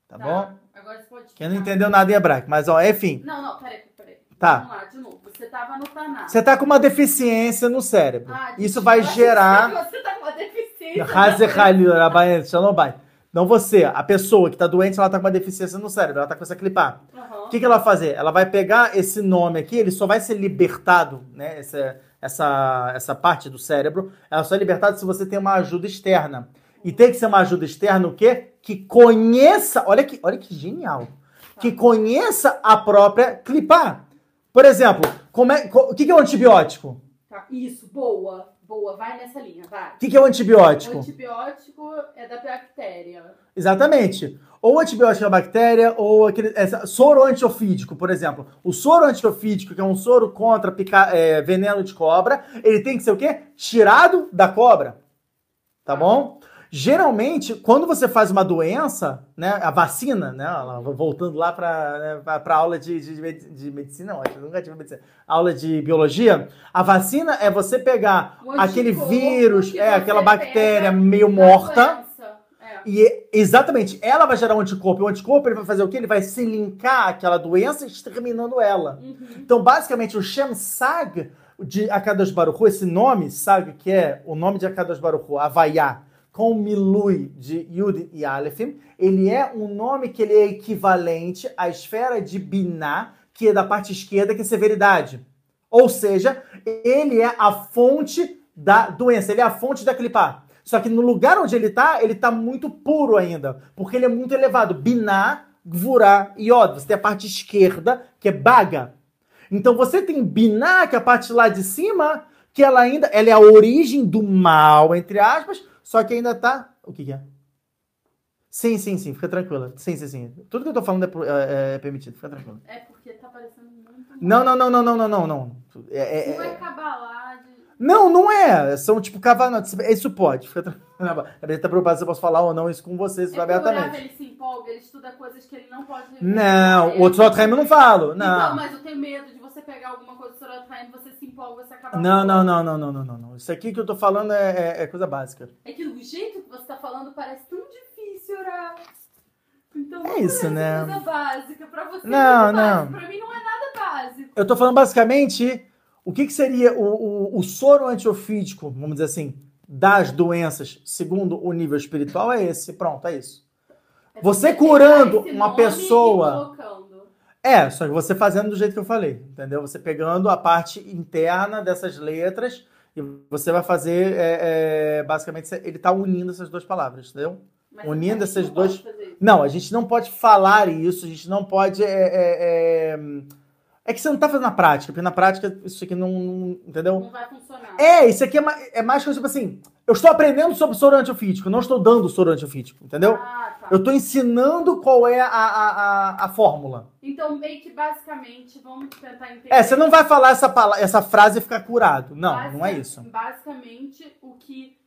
A: Tá, tá. bom?
B: Agora você pode.
A: Quem não entendeu nada em hebraico, mas ó, enfim.
B: Não, não, peraí, peraí.
A: Tá.
B: Vamos lá, de novo. Você tava no Taná.
A: Você tá com uma deficiência no cérebro. Ah, Isso vai gerar.
B: Você tá com uma deficiência.
A: Não você, a pessoa que tá doente, ela tá com uma deficiência no cérebro, ela tá com essa clipar. Uhum. O que, que ela vai fazer? Ela vai pegar esse nome aqui, ele só vai ser libertado, né? Essa, essa, essa parte do cérebro, ela só é libertada se você tem uma ajuda externa. E tem que ser uma ajuda externa o quê? Que conheça, olha que, olha que genial, que conheça a própria clipar. Por exemplo, como é, o que é o antibiótico?
B: Tá, isso, boa, boa, vai nessa linha, vai.
A: O que é o antibiótico?
B: O antibiótico é da bactéria.
A: Exatamente. Ou o antibiótico da bactéria, ou aquele é, soro antiofídico, por exemplo. O soro antiofídico, que é um soro contra pica, é, veneno de cobra, ele tem que ser o quê? Tirado da cobra. Tá bom? Geralmente, quando você faz uma doença, né, a vacina, né, voltando lá para né, a aula de, de, de, medicina, não, eu nunca tive medicina, aula de biologia, a vacina é você pegar aquele vírus, é aquela bactéria meio morta. É. E exatamente, ela vai gerar um anticorpo. E o anticorpo ele vai fazer o quê? Ele vai se linkar àquela doença, exterminando ela. Uhum. Então, basicamente, o Shamsag de Akadosh Baruch Hu, esse nome, Sag, que é o nome de Akadosh Baruch Hu, Havaiá, com Milui de Yud e Aleph, ele é um nome que ele é equivalente à esfera de Binah, que é da parte esquerda, que é severidade. Ou seja, ele é a fonte da doença, ele é a fonte da clipar. Só que no lugar onde ele está, ele está muito puro ainda, porque ele é muito elevado. Biná, Gvurá e Yod. Você tem a parte esquerda, que é Baga. Então você tem Biná, que é a parte lá de cima, que ela ainda ela é a origem do mal, entre aspas, só que ainda está O que, que é? Sim, sim, sim, fica tranquila. Sim, sim, sim. Tudo que eu tô falando é, é, é permitido, fica tranquila.
B: É porque tá parecendo muito.
A: Não, não, não, não, não, não, não, não.
B: É, é, não é cabalade.
A: Não, não é. São tipo cavalates. Isso pode. Fica tranquilo. A gente tá preocupada se eu posso falar ou não isso com vocês
B: é abertamente. ele se empolga, ele estuda coisas que ele não pode.
A: Não, o outro Sotraim eu não falo. Não.
B: Então, mas eu tenho medo de você pegar alguma coisa do Sotraim, você empolga, você.
A: Não, não, não, não, não, não, não, não. Isso aqui que eu tô falando é, é, é coisa básica.
B: É que o jeito que você tá falando parece tão difícil, orar. Então,
A: é isso, né?
B: Coisa básica. Pra você,
A: não, não.
B: Pra mim não é nada básico.
A: Eu tô falando basicamente o que, que seria o, o, o soro antiofídico, vamos dizer assim, das doenças, segundo o nível espiritual, é esse. Pronto, é isso. É você curando uma pessoa. É, só que você fazendo do jeito que eu falei, entendeu? Você pegando a parte interna dessas letras e você vai fazer, é, é, basicamente, ele está unindo essas duas palavras, entendeu? Mas unindo essas duas. Não, a gente não pode falar isso, a gente não pode. É, é, é... é que você não está fazendo na prática, porque na prática isso aqui não. não
B: entendeu? Não vai funcionar. É,
A: isso aqui é mais, é mais coisa tipo assim. Eu estou aprendendo sobre soro antiofítico, não estou dando soro antiofítico, entendeu? Ah, tá. Eu estou ensinando qual é a, a, a, a, fórmula.
B: Então, meio que basicamente, vamos tentar entender.
A: É, você não vai falar essa, essa frase e ficar curado. Não, Basic, não é isso.
B: Basicamente, o que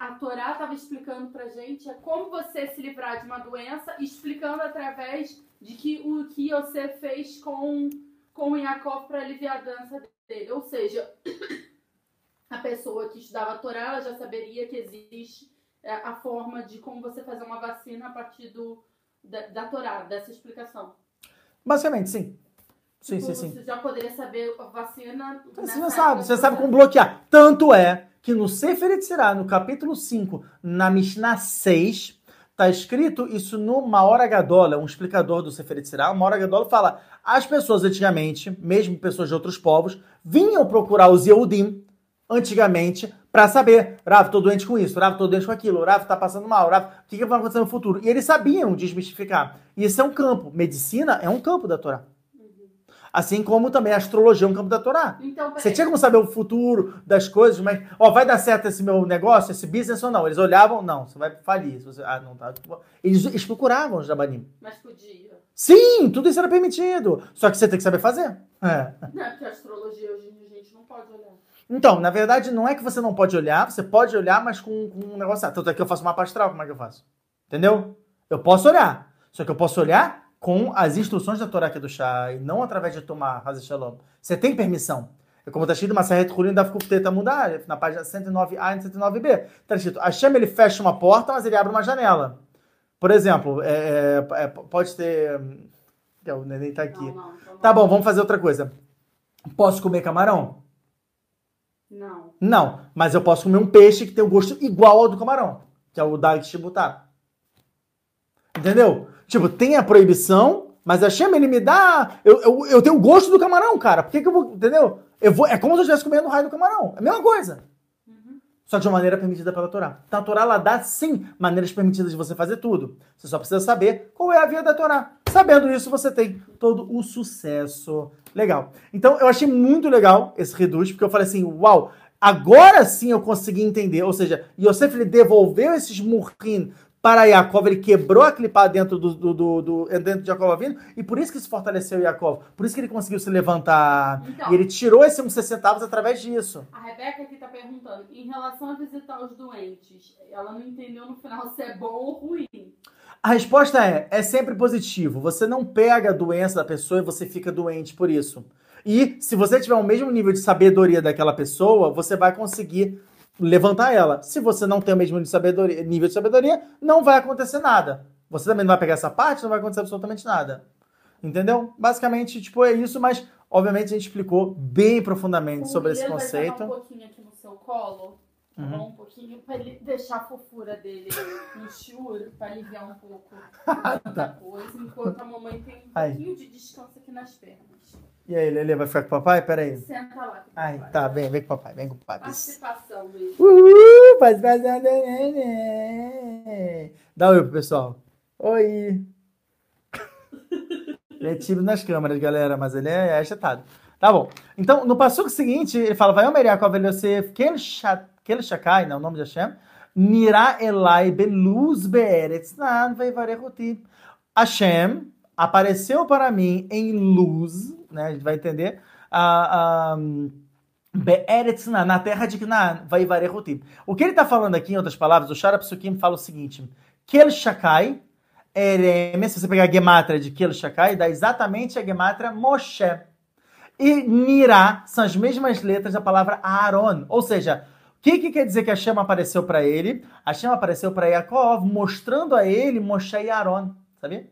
B: a Torá estava explicando pra gente é como você se livrar de uma doença, explicando através de que o que você fez com, com o Yaakov para aliviar a dança dele. Ou seja, a pessoa que estudava a Torá ela já saberia que existe é, a forma de como você fazer uma vacina a partir do, da, da Torá, dessa explicação.
A: Basicamente, sim. Sim,
B: tipo,
A: sim, sim.
B: Você já poderia saber a vacina.
A: Você já sabe, você sabe como bloquear. Tanto é que no Sefer Yetzirah, no capítulo 5, na Mishnah 6, está escrito isso no Maor Agadola, um explicador do Sefer Yetzirah. O Maor Agadola fala, as pessoas antigamente, mesmo pessoas de outros povos, vinham procurar os Yehudim, antigamente, para saber, Rav, tô doente com isso, Rav, tô doente com aquilo, Rav, tá passando mal, Rav, o que, que vai acontecer no futuro? E eles sabiam desmistificar. E isso é um campo. Medicina é um campo da Torá. Assim como também a astrologia é um campo da Torá. Então, você tinha como saber o futuro das coisas, mas, ó, vai dar certo esse meu negócio, esse business ou não? Eles olhavam, não, você vai falir. Você, ah, não tá. Eles, eles procuravam os jabanim.
B: Mas podia.
A: Sim, tudo isso era permitido. Só que você tem que saber fazer.
B: É. Não, é porque a astrologia hoje a gente não pode olhar.
A: Então, na verdade, não é que você não pode olhar, você pode olhar, mas com, com um negócio. Tanto é que eu faço uma astral, como é que eu faço? Entendeu? Eu posso olhar. Só que eu posso olhar com as instruções da Torá do chá e não através de tomar Hazel Shalom. Você tem permissão. É como está escrito uma Masahet Hurin da Kufteta Mudar, na página 109a e 109b. Está escrito, Hashem ele fecha uma porta, mas ele abre uma janela. Por exemplo, é, é, é pode ter... O neném está aqui. Não, não, não, tá bom, vamos fazer outra coisa. Posso comer camarão?
B: Não.
A: Não, mas eu posso comer um peixe que tem o gosto igual ao do camarão, que é o Dag Shibutar. Entendeu? Tipo, tem a proibição, mas a Shem, ele me dá. Eu, eu, eu tenho o gosto do camarão, cara. Por que, que eu vou. Entendeu? Eu vou, é como se eu estivesse comendo o raio do camarão. É a mesma coisa. Uhum. Só de uma maneira permitida pela Torá. Então a Torá, ela dá sim maneiras permitidas de você fazer tudo. Você só precisa saber qual é a via da Torá. Sabendo isso, você tem todo o sucesso. Legal. Então eu achei muito legal esse reduz, porque eu falei assim: uau, agora sim eu consegui entender. Ou seja, Yosef ele devolveu esses murrin para Yaakov, ele quebrou a clipá dentro do, do, do, do, dentro de Jacob Avino, e por isso que se fortaleceu Yaakov, por isso que ele conseguiu se levantar. Então, e ele tirou esse uns centavos através disso.
B: A Rebeca aqui está perguntando, em relação a visitar os doentes, ela não entendeu no final se é bom ou ruim.
A: A resposta é, é sempre positivo. Você não pega a doença da pessoa e você fica doente por isso. E se você tiver o mesmo nível de sabedoria daquela pessoa, você vai conseguir levantar ela. Se você não tem o mesmo nível de sabedoria, nível de sabedoria não vai acontecer nada. Você também não vai pegar essa parte, não vai acontecer absolutamente nada. Entendeu? Basicamente, tipo, é isso, mas obviamente a gente explicou bem profundamente o sobre esse conceito. Vai
B: um pouquinho aqui no seu colo. Tá uhum. bom? Um pouquinho, pra ele deixar a fofura dele no choro, pra aliviar um pouco da coisa, enquanto a mamãe tem um Ai. pouquinho de descanso aqui nas pernas.
A: E aí, Lele, vai ficar com o papai? Pera aí.
B: Senta lá.
A: Ai, tá, vem, vem com o papai, vem com o papai.
B: Participação
A: mesmo. Uhul, participação do neném. Dá oi pro pessoal. Oi. Ele é tímido nas câmeras, galera, mas ele é agitado. Tá bom. Então, no passo seguinte, ele fala, vai Omer Yaakov Eliosef, Kel Shakai, não, o nome de Hashem, Nira Elai Beluz Be'eretz. Hashem apareceu para mim em luz, né, a gente vai entender, a, a Nan, na terra de Canaan, Veivarechuti. O que ele está falando aqui, em outras palavras, o Shara Psukim fala o seguinte, Kel Shakai, Ereme, se você pegar a gematria de Kel Shakai, dá exatamente a gematria Moshe e Nirá são as mesmas letras da palavra Aaron. Ou seja, que, que quer dizer que a chama apareceu para ele? A chama apareceu para Yaakov, mostrando a ele Moshe e Aaron. Sabia?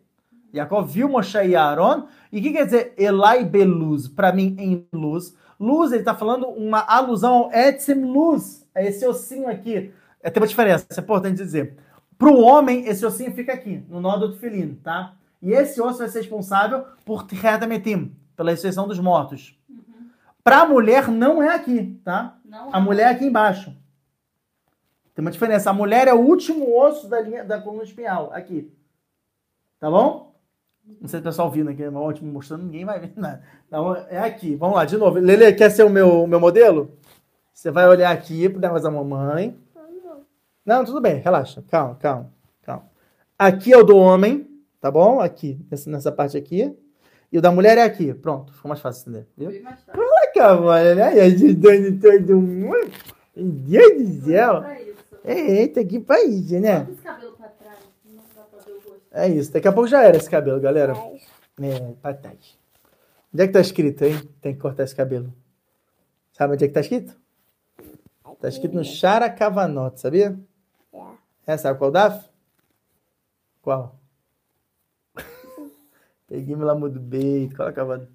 A: Yaakov viu Moshe e Aaron. E o que quer dizer Elai Beluz? Para mim, em luz. Luz, ele está falando uma alusão ao Etzem Luz. É esse ossinho aqui. É, tem uma diferença, é importante dizer. Para o homem, esse ossinho fica aqui, no nó do filhinho, tá? E esse osso vai ser responsável por Tchadametim, pela ressurreição dos mortos. Para a mulher, não é aqui, tá? Não a é. mulher é aqui embaixo. Tem uma diferença. A mulher é o último osso da, linha, da coluna espinhal, aqui. Tá bom? Não sei se o pessoal vindo aqui, é ótimo, mostrando, ninguém vai ver nada. Então, é aqui. Vamos lá, de novo. Lele, quer ser o meu, meu modelo? Você vai olhar aqui pro negócio da mamãe. Não, tudo bem, relaxa. Calma, calma, calma. Aqui é o do homem, tá bom? Aqui, nessa, parte aqui. E o da mulher é aqui. Pronto, ficou mais fácil entender. Viu? Caraca, mano, né? Ajudando todo mundo. Meu Deus do céu. Eita, que país, né? É isso, daqui a pouco já era esse cabelo, galera. É, pra trás. Onde é que tá escrito, hein? Tem que cortar esse cabelo. Sabe onde é que tá escrito? Tá escrito no Characavanote, sabia? É. é, sabe qual DAF? Qual? Peguei meu amor do beit, colocava.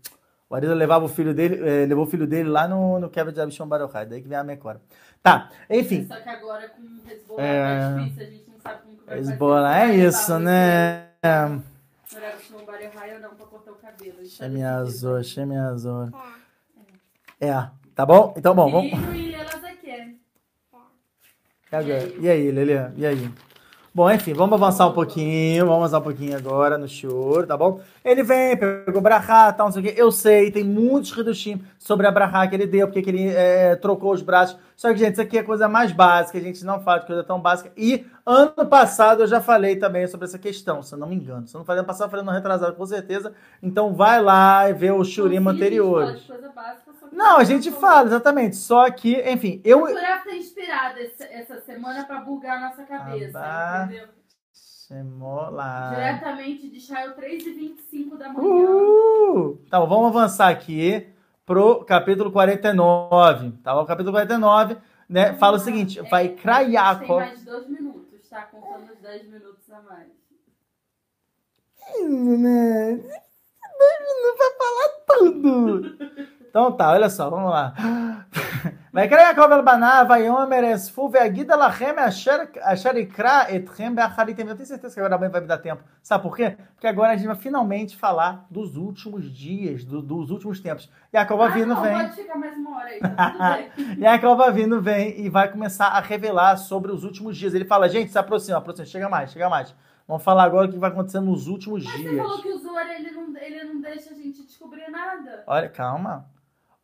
A: O Arisa levava o filho dele, eh, levou o filho dele lá no, no Kevin de Abishon Baruchai, daí que vem a Mecora. Tá, enfim.
B: Só que agora com o Hezbollah é... tá difícil, a gente não sabe como que vai
A: Hezbollah é isso, né?
B: Chame
A: azul, chame azul. É, tá bom? Então, bom, vamos.
B: E.
A: É. E aí, Lelê? E aí? Bom, enfim, vamos avançar um pouquinho, vamos avançar um pouquinho agora no choro, tá bom? Ele vem, pegou brahá, tal, não sei o quê. Eu sei, tem muitos reduchim sobre a brahá que ele deu, porque que ele é, trocou os braços. Só que, gente, isso aqui é coisa mais básica, a gente não fala de coisa tão básica. E ano passado eu já falei também sobre essa questão, se eu não me engano. Se eu não falei ano passado, eu falei no retrasado, com certeza. Então vai lá e vê o churima anterior.
B: Coisa básica,
A: não, a gente fala, exatamente. Só que, enfim, eu.
B: O Furaf tá inspirado essa semana pra bugar a nossa cabeça, Abá... entendeu?
A: Semola.
B: Diretamente de Shail 3 e 25 da manhã. Uh!
A: Bom, vamos avançar aqui pro capítulo 49. Tá? O capítulo 49, né? Fala o seguinte: é, vai Krayakov. Tem
B: mais dois minutos, tá? Contando os 10 minutos a mais.
A: Né? Dois minutos pra falar tudo. Então tá, olha só, vamos lá. Vai querer Yaakov el Banav, Vayomer Esfu, Veagida Lachem, Asher Ikra Etchem Beacharitem. Eu tenho certeza que agora vai me dar tempo. Sabe por quê? Porque agora a gente vai finalmente falar dos últimos dias, do, dos últimos tempos. Yaakov
B: ah,
A: vindo
B: não,
A: vem.
B: Pode ficar mais uma hora aí, tá
A: vindo vem e vai começar a revelar sobre os últimos dias. Ele fala, gente, se aproxima, aproxima, chega mais, chega mais. Vamos falar agora o que vai acontecer nos últimos
B: Mas
A: dias.
B: Você falou que o Zora ele não, ele não deixa a gente descobrir nada.
A: Olha, calma.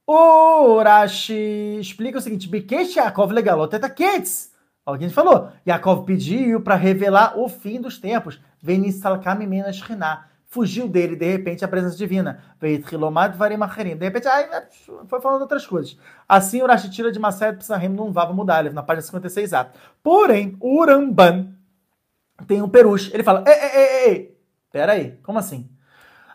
A: O Rashi explica o seguinte: Bikesh Yaakov legalot et Olha o que a gente falou. Yaakov pediu para revelar o fim dos tempos. Venistalkam menas Fugiu dele, de repente, a presença divina. De repente, aí, foi falando outras coisas. Assim, o Rashi tira de de Psahim não vava mudar, na página 56a. Porém, o Ramban tem um peruche. Ele fala: ei, ei, ei, ei, peraí, como assim?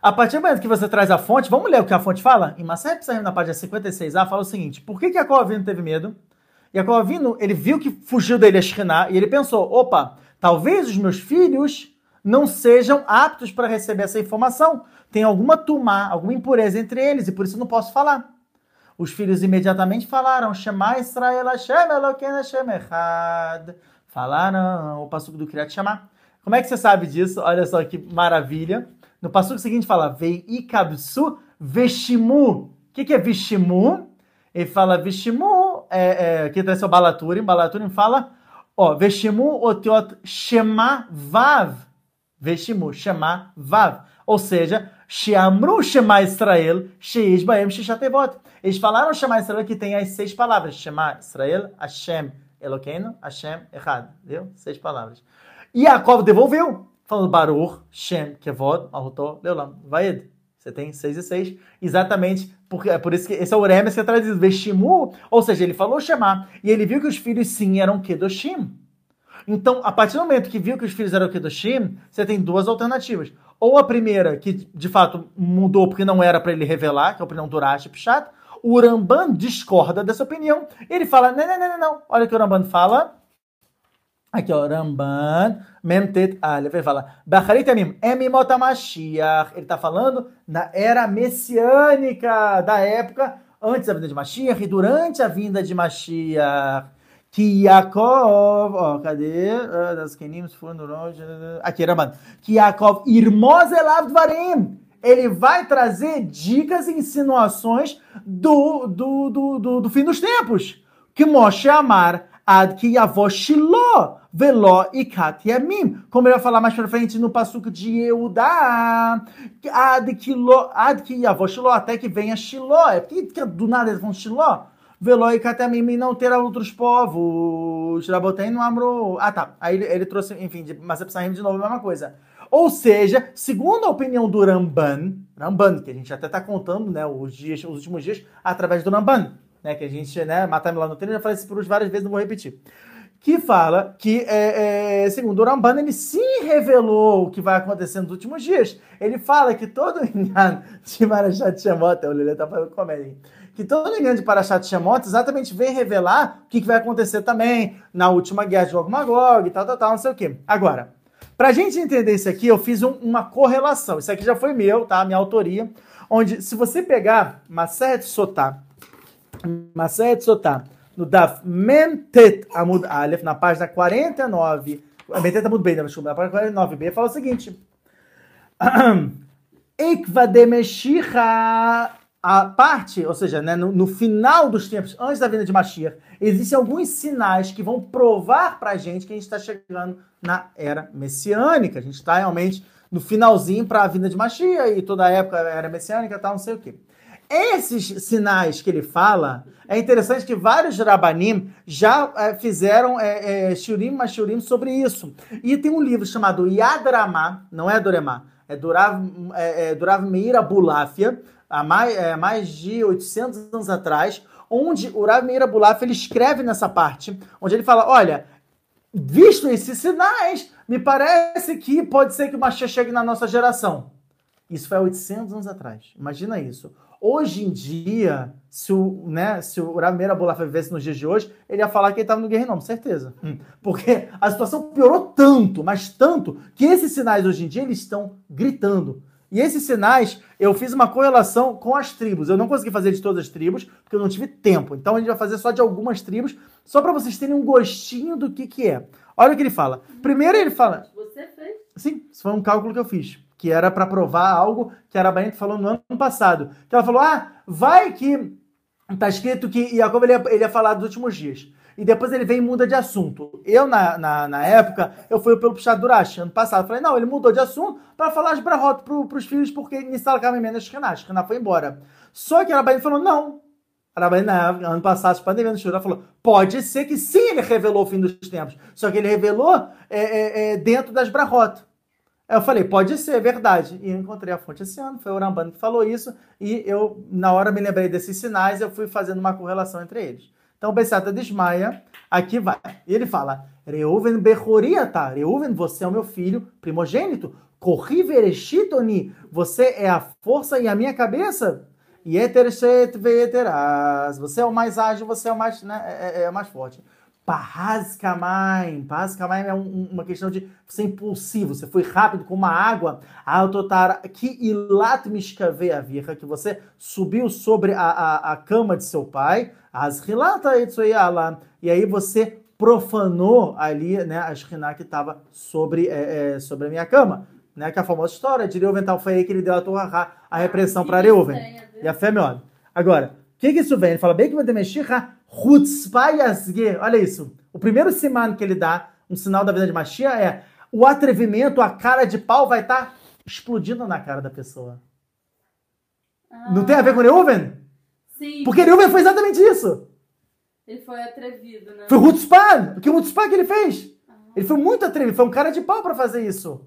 A: A partir do momento que você traz a fonte, vamos ler o que a fonte fala? Em Psarim, na página 56a, fala o seguinte: por que, que Jacob Avino teve medo? Jacob Avino, ele viu que fugiu dele a Shekhinah e ele pensou: opa, talvez os meus filhos não sejam aptos para receber essa informação. Tem alguma tumá, alguma impureza entre eles e por isso não posso falar. Os filhos imediatamente falaram, Shema Israel Hashem Elokeinu Hashem Echad. Falaram o passuco do Kriyat Shema. Como é que você sabe disso? Olha só que maravilha. No passuco seguinte fala, Vei ikabsu veshimu. O que, que é veshimu? Ele fala veshimu, é, é, aqui traz o Balaturim. Balaturim fala, ó, veshimu otiot shema vav. Veshimu, shema vav. Ou seja, Sheamru Shema Israel, Sheish Baem Shishatevot. Eles falaram Shema Israel que tem as seis palavras. Shema Israel, Hashem Elokeinu, Hashem Echad. Viu? Seis palavras. E Jacob devolveu, falando Baruch, Shem, Kevod, Mahutó, Leolam, Vaed. Você tem seis e seis, exatamente, porque é por isso que esse é o Remes que é traduzido, Veshimu, ou seja, ele falou Shema, e ele viu que os filhos sim eram Kedoshim. Então, a partir do momento que viu que os filhos eram Kedoshim, você tem duas alternativas. Ou a primeira, que de fato mudou porque não era para ele revelar, que é a opinião do Rashi Pshat, o Ramban discorda dessa opinião. Ele fala, não, não, não, não, olha o que o Ramban fala, Aqui, ó, Ramban, Memtet Aleph, ele fala, Bacharit Amim, Emimot Mashiach. Ele está falando na era messiânica da época, antes da vinda de Mashiach e durante a vinda de Mashiach. Que Yaakov, ó, cadê? Ah, das Kenim, aqui, Ramban. Que Yaakov, Elav Dvarim. Ele vai trazer dicas e insinuações do, do, do, do, do fim dos tempos. Que Moshe Amar, Ad que Yavó Shiloh veló e kat yamim. Como ele vai falar mais pra frente no passuco de Eudá. Ad que, lo, Yavó Shiloh, até que venha Shiloh. É porque do nada eles vão Shiloh. Veló e kat yamim e não terá outros povos. Rabotém no Amro. Ah, tá. Aí ele, ele trouxe, enfim, de Masep de novo a mesma coisa. Ou seja, segundo a opinião do Ramban, Ramban, que a gente até está contando né, os, dias, os últimos dias através do Ramban, né, que a gente, né, Matar lá no treino, já falei isso por várias vezes, não vou repetir que fala que, é, é, segundo o Ramban, ele sim revelou o que vai acontecer nos últimos dias. Ele fala que todo o engano de Parashat Shemot, o Lelê tá falando comédia, que todo o engano de Parashat Shemot exatamente vem revelar o que, vai acontecer também na última guerra de Gog Magog e tal, tal, tal, não sei o quê. Agora, pra gente entender isso aqui, eu fiz um, uma correlação. Isso aqui já foi meu, tá? Minha autoria. Onde, se você pegar Maseret Sotá, Maseret Sotá, no Daf Mentet Amud Aleph, na página 49, Mentet Amud Bey, desculpa, na página 49b, fala o seguinte: Ekvademeshicha, a parte, ou seja, né, no, no, final dos tempos, antes da vinda de Mashiach, existem alguns sinais que vão provar pra gente que a gente está chegando na era messiânica. A gente está realmente no finalzinho para a vinda de Mashiach e toda a época era messiânica, tal, não sei o quê. Esses sinais que ele fala, é interessante que vários Rabanim já é, fizeram é, é, Shurim Mashurim sobre isso. E tem um livro chamado Yad Ramah, não é Doremá, é Durav, é, é Durav Meir Abulafia, há mais, é, mais de 800 anos atrás, onde o Rav Meir Abulafia ele escreve nessa parte, onde ele fala, olha, visto esses sinais, me parece que pode ser que o Mashiach chegue na nossa geração. Isso foi há 800 anos atrás. Imagina isso. Hoje em dia, se o, né, se o Rameira Bolafé vivesse nos dias de hoje, ele ia falar que ele estava no Guerrinão, certeza. Hum. Porque a situação piorou tanto, mas tanto, que esses sinais hoje em dia eles estão gritando. E esses sinais, eu fiz uma correlação com as tribos. Eu não consegui fazer de todas as tribos, porque eu não tive tempo. Então a gente vai fazer só de algumas tribos, só para vocês terem um gostinho do que, que é. Olha o que ele fala. Primeiro ele fala.
B: Você fez?
A: Sim, isso foi um cálculo que eu fiz que era para provar algo que a Arabanete falou no ano passado. Que ela falou: ah, vai que tá escrito que Jacob ele ia, ele ia falar dos últimos dias. E depois ele vem e muda de assunto. Eu, na, na, na época, eu fui pelo puxado do Rashi, ano passado. Falei, não, ele mudou de assunto para falar de Brahot pro, pros filhos, porque Nissal Kamemena Shkená. Shkená foi embora. Só que a Arabanete falou, não. A Arabanete, ano passado, pandemia no Shura, falou, pode ser que sim ele revelou o fim dos tempos. Só que ele revelou é, é, é, dentro das Brahot. Aí eu falei, pode ser, é verdade. E eu encontrei a fonte esse ano, foi o que falou isso, e eu, na hora, me lembrei desses sinais, eu fui fazendo uma correlação entre eles. Então, o Bessata desmaia, aqui vai. E ele fala, Reuven Bechoriata, Reuven, você é o meu filho primogênito. Corri vereshitoni, você é a força e a minha cabeça. Yetershet veteras, você é o mais ágil, você é o mais, né, é, é, é o mais forte. Pahaz Kamaim é um, uma questão de ser impulsivo, você foi rápido com uma água. Autotar que ilat mishkave avirra, que você subiu sobre a, a, a cama de seu pai. As rilata E aí você profanou ali né, a Shekhinah que estava sobre, é, é, sobre a minha cama. Né, que é a famosa história de Reuven foi aí que ele deu a, torra, a repressão para Reuven. E a fé me olha. Agora, o que, que isso vem? Ele fala, bem que vai demexir Olha isso. O primeiro siman que ele dá, um sinal da vida de Mashiach, é o atrevimento, a cara de pau vai estar tá explodindo na cara da pessoa. Ah. Não tem a ver com Reuven?
B: Sim.
A: Porque Reuven foi exatamente isso.
B: Ele foi atrevido, né?
A: Foi Hutzpan. Que Hutzpan que ele fez? Ah. Ele foi muito atrevido. Foi um cara de pau para fazer isso.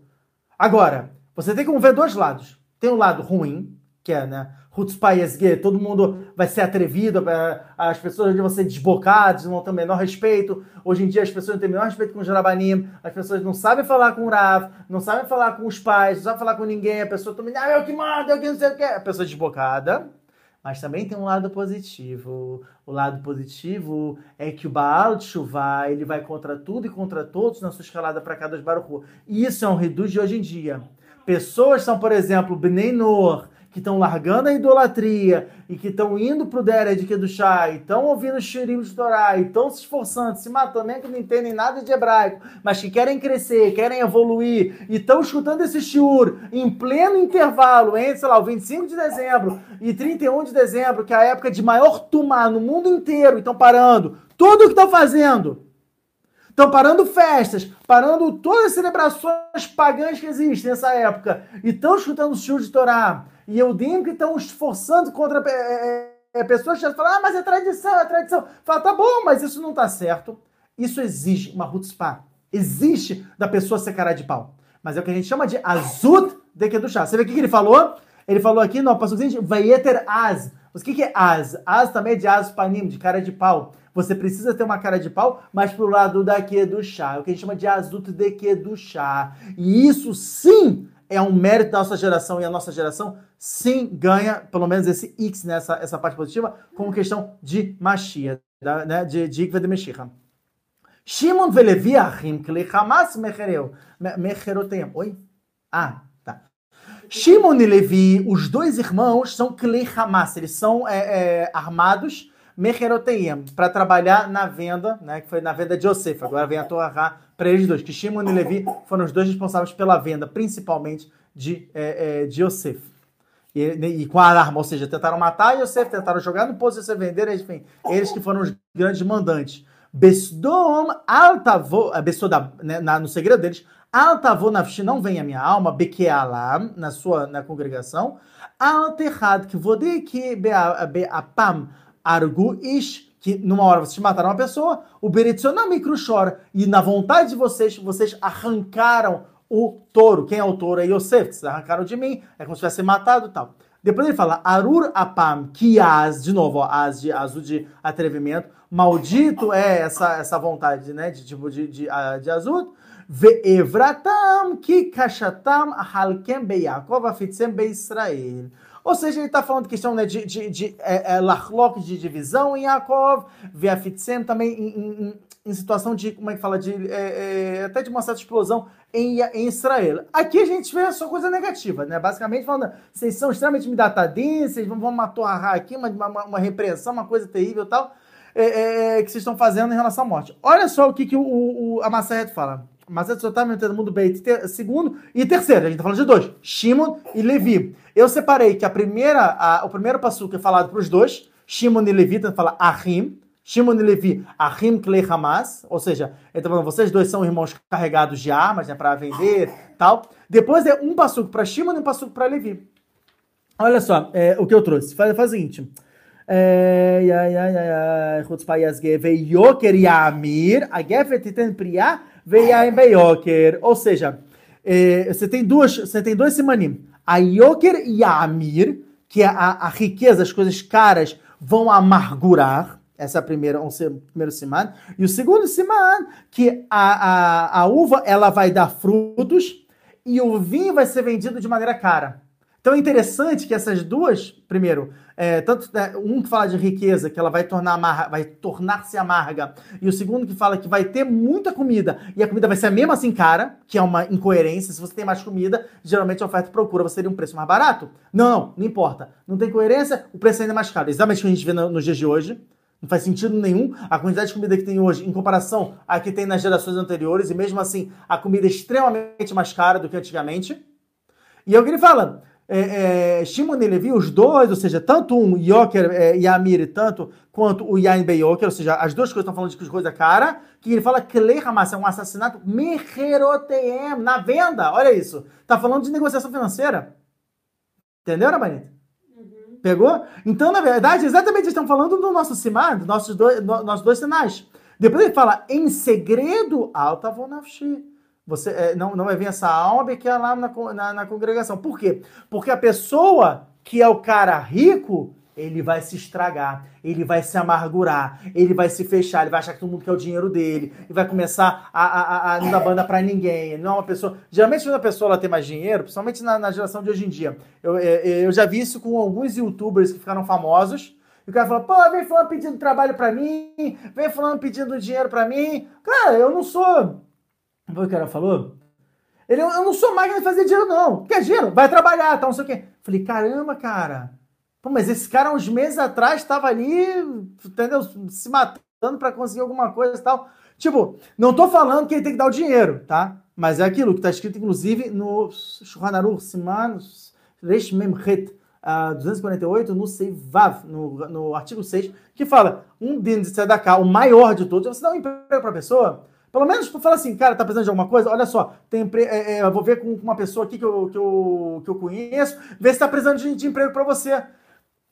A: Agora, você tem que ver dois lados. Tem o um lado ruim, que é, né? Hutzpah todo mundo vai ser atrevido, é, as pessoas vão ser desbocadas, vão ter o menor respeito. Hoje em dia as pessoas não têm o menor respeito com os Jarabanim, as pessoas não sabem falar com o Rav, não sabem falar com os pais, não sabem falar com ninguém, a pessoa também, ah, eu que mando, eu que não sei o que. A pessoa desbocada. Mas também tem um lado positivo. O lado positivo é que o Baal de Chuvá, ele vai contra tudo e contra todos na sua escalada para cada Baruch E isso é um reduz de hoje em dia. Pessoas são, por exemplo, Bnei Noor, que estão largando a idolatria e que estão indo pro Dered do chá, e estão ouvindo o Shirim de Torá, e estão se esforçando, se matando, nem que não entendem nada de hebraico, mas que querem crescer, querem evoluir, e estão escutando esse shiur em pleno intervalo entre, sei lá, o 25 de dezembro e 31 de dezembro, que é a época de maior tumá no mundo inteiro, estão parando tudo o que estão fazendo. Estão parando festas, parando todas as celebrações pagãs que existem nessa época, e estão escutando o shiur de Torá e eu digo que estão esforçando contra é, é, é pessoas que falam, ah, mas é tradição, é tradição. Fala, tá bom, mas isso não tá certo. Isso exige uma rutzpah. Existe da pessoa ser cara de pau. Mas é o que a gente chama de azut de kedushá. Você vê o que ele falou? Ele falou aqui no passo seguinte, vayeter az. O que, que é az? Az também é de az panim, de cara de pau. Você precisa ter uma cara de pau, mas pro lado da kedushá. É o que a gente chama de azut de kedushá. E isso sim é um mérito da nossa geração e a nossa geração sim ganha pelo menos esse X nessa essa parte positiva como questão de Mashiach, né, de de Ikva de Meshiach. Shimon velevi achim kli Hamas mechereu mecherotem. Oi? Ah, tá. Shimon e Levi, os dois irmãos, são Kli Hamas, eles são é, é, armados Mecheroteim, para trabalhar na venda, né, que foi na venda de Yosef. Agora vem a Torá para eles dois, que Shimon e Levi foram os dois responsáveis pela venda, principalmente de, é, é, de Yosef. E, e, com a arma, ou seja, tentaram matar Yosef, tentaram jogar no poço Yosef vender, enfim, eles que foram os grandes mandantes. Besdom altavo, Besodam, né, na, no segredo deles, altavo nafshi, não vem a minha alma, bekealá, na sua na congregação, alterhad, que vode que beapam, argu ish, que numa hora vocês mataram uma pessoa, o Beretzonami chora, e na vontade de vocês, vocês arrancaram o touro. Quem é o touro? É Yosef, que vocês arrancaram de mim, é como se tivesse matado e tal. Depois ele fala, Arur apam kiaz, de novo, ó, as de azul de atrevimento. Maldito é essa, essa vontade, né, de tipo de, de, de, de azul. Ve'evratam ki kashatam halkem beyakov afitzem be'Israel. Ou seja, ele está falando questão né, de, de, de é, é, de divisão em Yaakov, Veafitzem também em, em, em, situação de, como é que fala, de, é, é, até de uma certa explosão em, em Israel. Aqui a gente vê só coisa negativa, né? Basicamente falando, vocês são extremamente midatadinhos, vocês vão, vão matar aqui, uma, uma, uma repreensão, uma coisa terrível e tal, é, é, que vocês estão fazendo em relação à morte. Olha só o que, que o, o, a Massaret fala. Mas é totalmente todo mundo bem. Segundo e terceiro, a gente tá falando de dois: Shimon e Levi. Eu separei que a primeira, a, o primeiro passo que é falado para os dois, Shimon e Levi, então fala Ahim. Shimon e Levi, Ahim Klei Hamas, ou seja, ele tá falando, vocês dois são irmãos carregados de armas, né, para vender tal. Depois é um passo para Shimon e um passo para Levi. Olha só, é, o que eu trouxe. Faz, faz o seguinte. É, ou seja, é, você tem duas, você tem dois simanim. A Yoker e a Amir, que é a, a riqueza, as coisas caras vão amargurar. Essa é a primeira, um, primeiro siman. E o segundo siman, que a, a, a uva ela vai dar frutos e o vinho vai ser vendido de maneira cara. Então é interessante que essas duas, primeiro, é, tanto né, um que fala de riqueza, que ela vai tornar amarga, vai tornar-se amarga, e o segundo que fala que vai ter muita comida e a comida vai ser a mesma assim cara, que é uma incoerência. Se você tem mais comida, geralmente a oferta procura você teria um preço mais barato. Não, não, não importa. Não tem coerência, o preço ainda é mais caro. Exatamente o que a gente vê no, nos dias de hoje. Não faz sentido nenhum a quantidade de comida que tem hoje em comparação à que tem nas gerações anteriores, e mesmo assim a comida é extremamente mais cara do que antigamente. E é o que ele fala. É, é, Shimon e Levi, os dois, ou seja, tanto um Yoker é, Yamir, tanto quanto o Yain Beyoker, ou seja, as duas coisas estão falando de coisa cara, que ele fala que Lei Hamas é um assassinato meheroteem, na venda, olha isso. Tá falando de negociação financeira. Entendeu, Rabanita? Uhum. Pegou? Então, na verdade, exatamente estão falando do nosso Simar, dos nossos dois, no, nossos dois sinais. Depois ele fala, em segredo, alta vonafshi. Você é, não, não vai vir essa alma que é lá na, na, na congregação. Por quê? Porque a pessoa que é o cara rico, ele vai se estragar, ele vai se amargurar, ele vai se fechar, ele vai achar que todo mundo quer o dinheiro dele, e vai começar a, a, a não dar banda pra ninguém. Não é uma pessoa. Geralmente, quando a pessoa ela tem mais dinheiro, principalmente na, na geração de hoje em dia, eu, é, é, eu já vi isso com alguns youtubers que ficaram famosos. E o cara fala, pô, vem falando pedindo trabalho pra mim, vem falando pedindo dinheiro pra mim. Cara, eu não sou o que cara falou? Ele, eu não sou máquina de fazer dinheiro, não. Quer dinheiro? Vai trabalhar, tá, não sei o quê. Falei, caramba, cara. Pô, mas esse cara, uns meses atrás, estava ali, entendeu? Se matando para conseguir alguma coisa e tal. Tipo, não tô falando que ele tem que dar o dinheiro, tá? Mas é aquilo que tá escrito, inclusive, no Shulchan Aruch Siman uh, 248, no Seivav, no, no artigo 6, que fala, um din de tzedakah, o maior de todos, é você dá um emprego para a pessoa pelo menos fala assim, cara, tá precisando de alguma coisa? Olha só, tem é, é, vou ver com uma pessoa aqui que eu, que eu, que eu conheço, ver se tá precisando de, de emprego para você.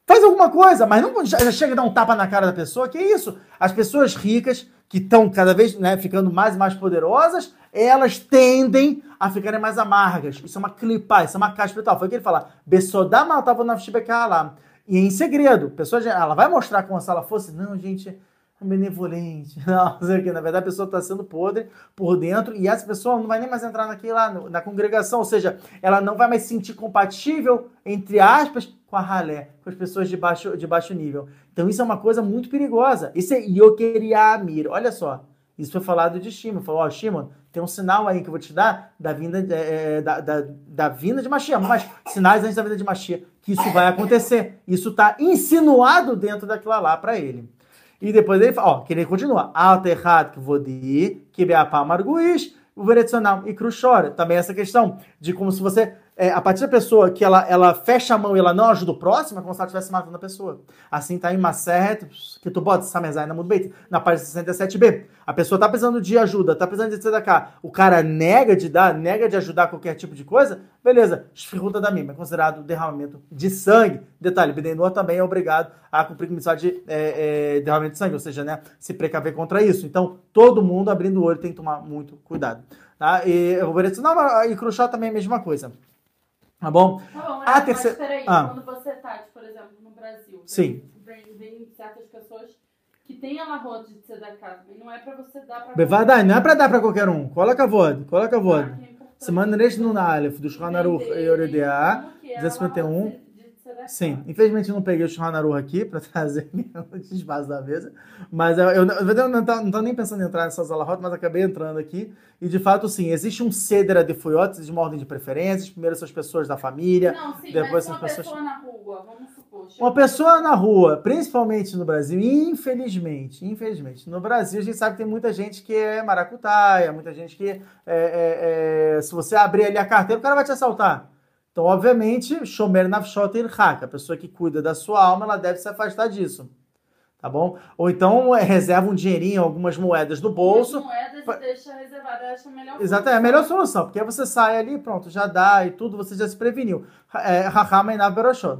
A: Faz alguma coisa, mas não já, já chega a dar um tapa na cara da pessoa. Que isso? As pessoas ricas, que estão cada vez né, ficando mais e mais poderosas, elas tendem a ficarem mais amargas. Isso é uma clipa, isso é uma caixa espiritual. Foi o que ele fala. Besodá tava na lá. E em segredo, pessoa ela vai mostrar como se ela fosse, não, gente, benevolente. Não, sei o que. Na verdade, a pessoa está sendo podre por dentro e essa pessoa não vai nem mais entrar naquilo lá, na congregação. Ou seja, ela não vai mais se sentir compatível, entre aspas, com a ralé, com as pessoas de baixo, de baixo nível. Então, isso é uma coisa muito perigosa. Isso é Yokeriamir. Olha só. Isso foi falado de Shimon. Falou, ó, oh, Shimon, tem um sinal aí que eu vou te dar da vinda, é, da, da, da, vinda de Machia. Mas sinais antes da vinda de Machia, que isso vai acontecer. Isso está insinuado dentro daquilo lá para ele. E depois ele fala, ó, que ele continua. Que beapá marguish, o verecional e cruchora. Também essa questão de como se você é, a partir da pessoa que ela, ela fecha a mão e ela não ajuda o próximo, é como se ela estivesse matando a pessoa. Assim tá em Maseret, que tu bota, Samezai na Mudbeit, na página 67b. A pessoa tá precisando de ajuda, tá precisando de cá. O cara nega de dar, nega de ajudar qualquer tipo de coisa, beleza, esfirruta da mim, é considerado derramamento de sangue. Detalhe, Bedenor também é obrigado a cumprir com missão de é, é, derramamento de sangue, ou seja, né, se precaver contra isso. Então, todo mundo abrindo o olho tem que tomar muito cuidado. Tá? E o Beretzonal e Khrushchev também é a mesma coisa. Tá bom?
B: Tá bom, a mas terceira... peraí, ah. quando você tá, tipo, por exemplo, no Brasil,
A: Sim.
B: Vem, vem certas pessoas que têm a marrota de ser da casa, mas não é pra você dar pra
A: Bevadai, não é pra dar pra qualquer um. Coloca a voz, coloca a voz. Ah, Semana Resh no Aleph, do Shulchan Aruch e Oredea, 251. Sim, infelizmente eu não peguei o Shulchan aqui para trazer o espaço da mesa, mas eu, eu, eu não estava nem pensando em entrar nessas alahot, mas acabei entrando aqui, e de fato sim, existe um cedra de fuiotes de uma ordem de preferências, primeiro são as pessoas da família,
B: não, sim,
A: depois
B: são
A: as pessoas...
B: pessoa na rua, vamos supor...
A: Uma pessoa na rua, principalmente no Brasil, infelizmente, infelizmente, no Brasil a gente sabe que tem muita gente que é maracutaia, muita gente que, é, é, é, se você abrir ali a carteira, o cara vai te assaltar. Então, obviamente, Shomer Nafshot Irhak, a pessoa que cuida da sua alma, ela deve se afastar disso. Tá bom? Ou então é, reserva um dinheirinho, algumas moedas no bolso.
B: As moedas pra... deixa reservada, acho a melhor
A: Exato, é a melhor solução, porque aí você sai ali, pronto, já dá e tudo, você já se preveniu. É, Rahama e A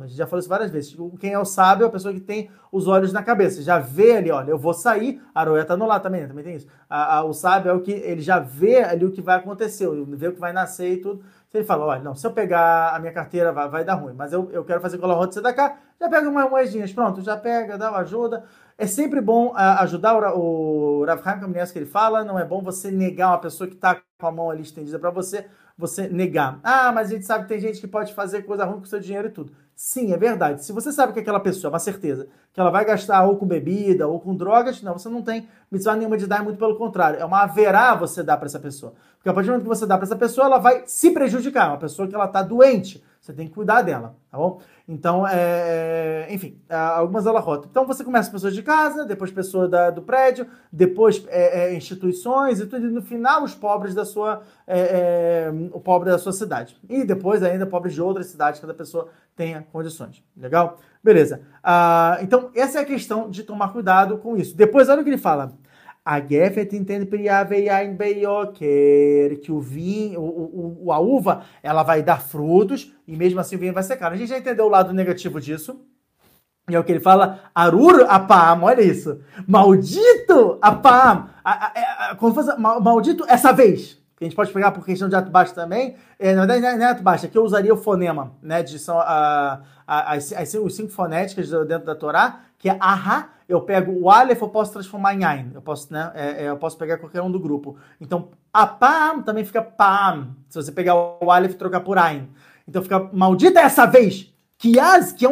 A: gente já falou isso várias vezes. Quem é o sábio é a pessoa que tem os olhos na cabeça. Já vê ali, olha, eu vou sair, a Aroia tá no lá também, também tem isso. A, a, o sábio é o que ele já vê ali o que vai acontecer, vê o que vai nascer e tudo. Se ele fala, olha, não, se eu pegar a minha carteira vai, vai dar ruim, mas eu, eu quero fazer com a roda da cá, já pega umas moedinhas, pronto, já pega, dá uma ajuda. É sempre bom uh, ajudar o, o Rav Chaim que ele fala, não é bom você negar uma pessoa que está com a mão ali estendida para você, você negar. Ah, mas a gente sabe que tem gente que pode fazer coisa ruim com o seu dinheiro e tudo. Sim, é verdade. Se você sabe que aquela pessoa, é uma certeza, que ela vai gastar ou com bebida ou com drogas, não, você não tem mitzvah nenhuma de dar, muito pelo contrário. É uma haverá você dar para essa pessoa. Porque a partir do momento que você dá para essa pessoa, ela vai se prejudicar. Uma pessoa que ela está doente, você tem que cuidar dela, tá bom? Então, é, é enfim, algumas rotam. Então, você começa pessoas de casa, depois pessoas do prédio, depois é, é, instituições e tudo, e no final os pobres da sua, é, é, o pobre da sua cidade. E depois ainda pobres de outras cidades, cada pessoa tenha condições. Legal? Beleza. Ah, então, essa é a questão de tomar cuidado com isso. Depois, olha o que ele fala. A Gefet entende em Beioker, que o vinho, o, o, a uva, ela vai dar frutos e mesmo assim o vinho vai secar. A gente já entendeu o lado negativo disso. E é o que ele fala, Arur Apam, olha isso. Maldito Apam. Quando fosse, maldito essa vez. Que a gente pode pegar por questão de ato baixo também. É, na verdade, não é ato baixo, aqui eu usaria o fonema, né? De, são a, a, as, as, os cinco fonéticas dentro da Torá, que é Aha, eu pego o Aleph, eu posso transformar em Ain. Eu posso, né, é, é, eu posso pegar qualquer um do grupo. Então, Apam também fica Pam. Se você pegar o Aleph e trocar por Ain. Então fica maldita essa vez. Que as, que é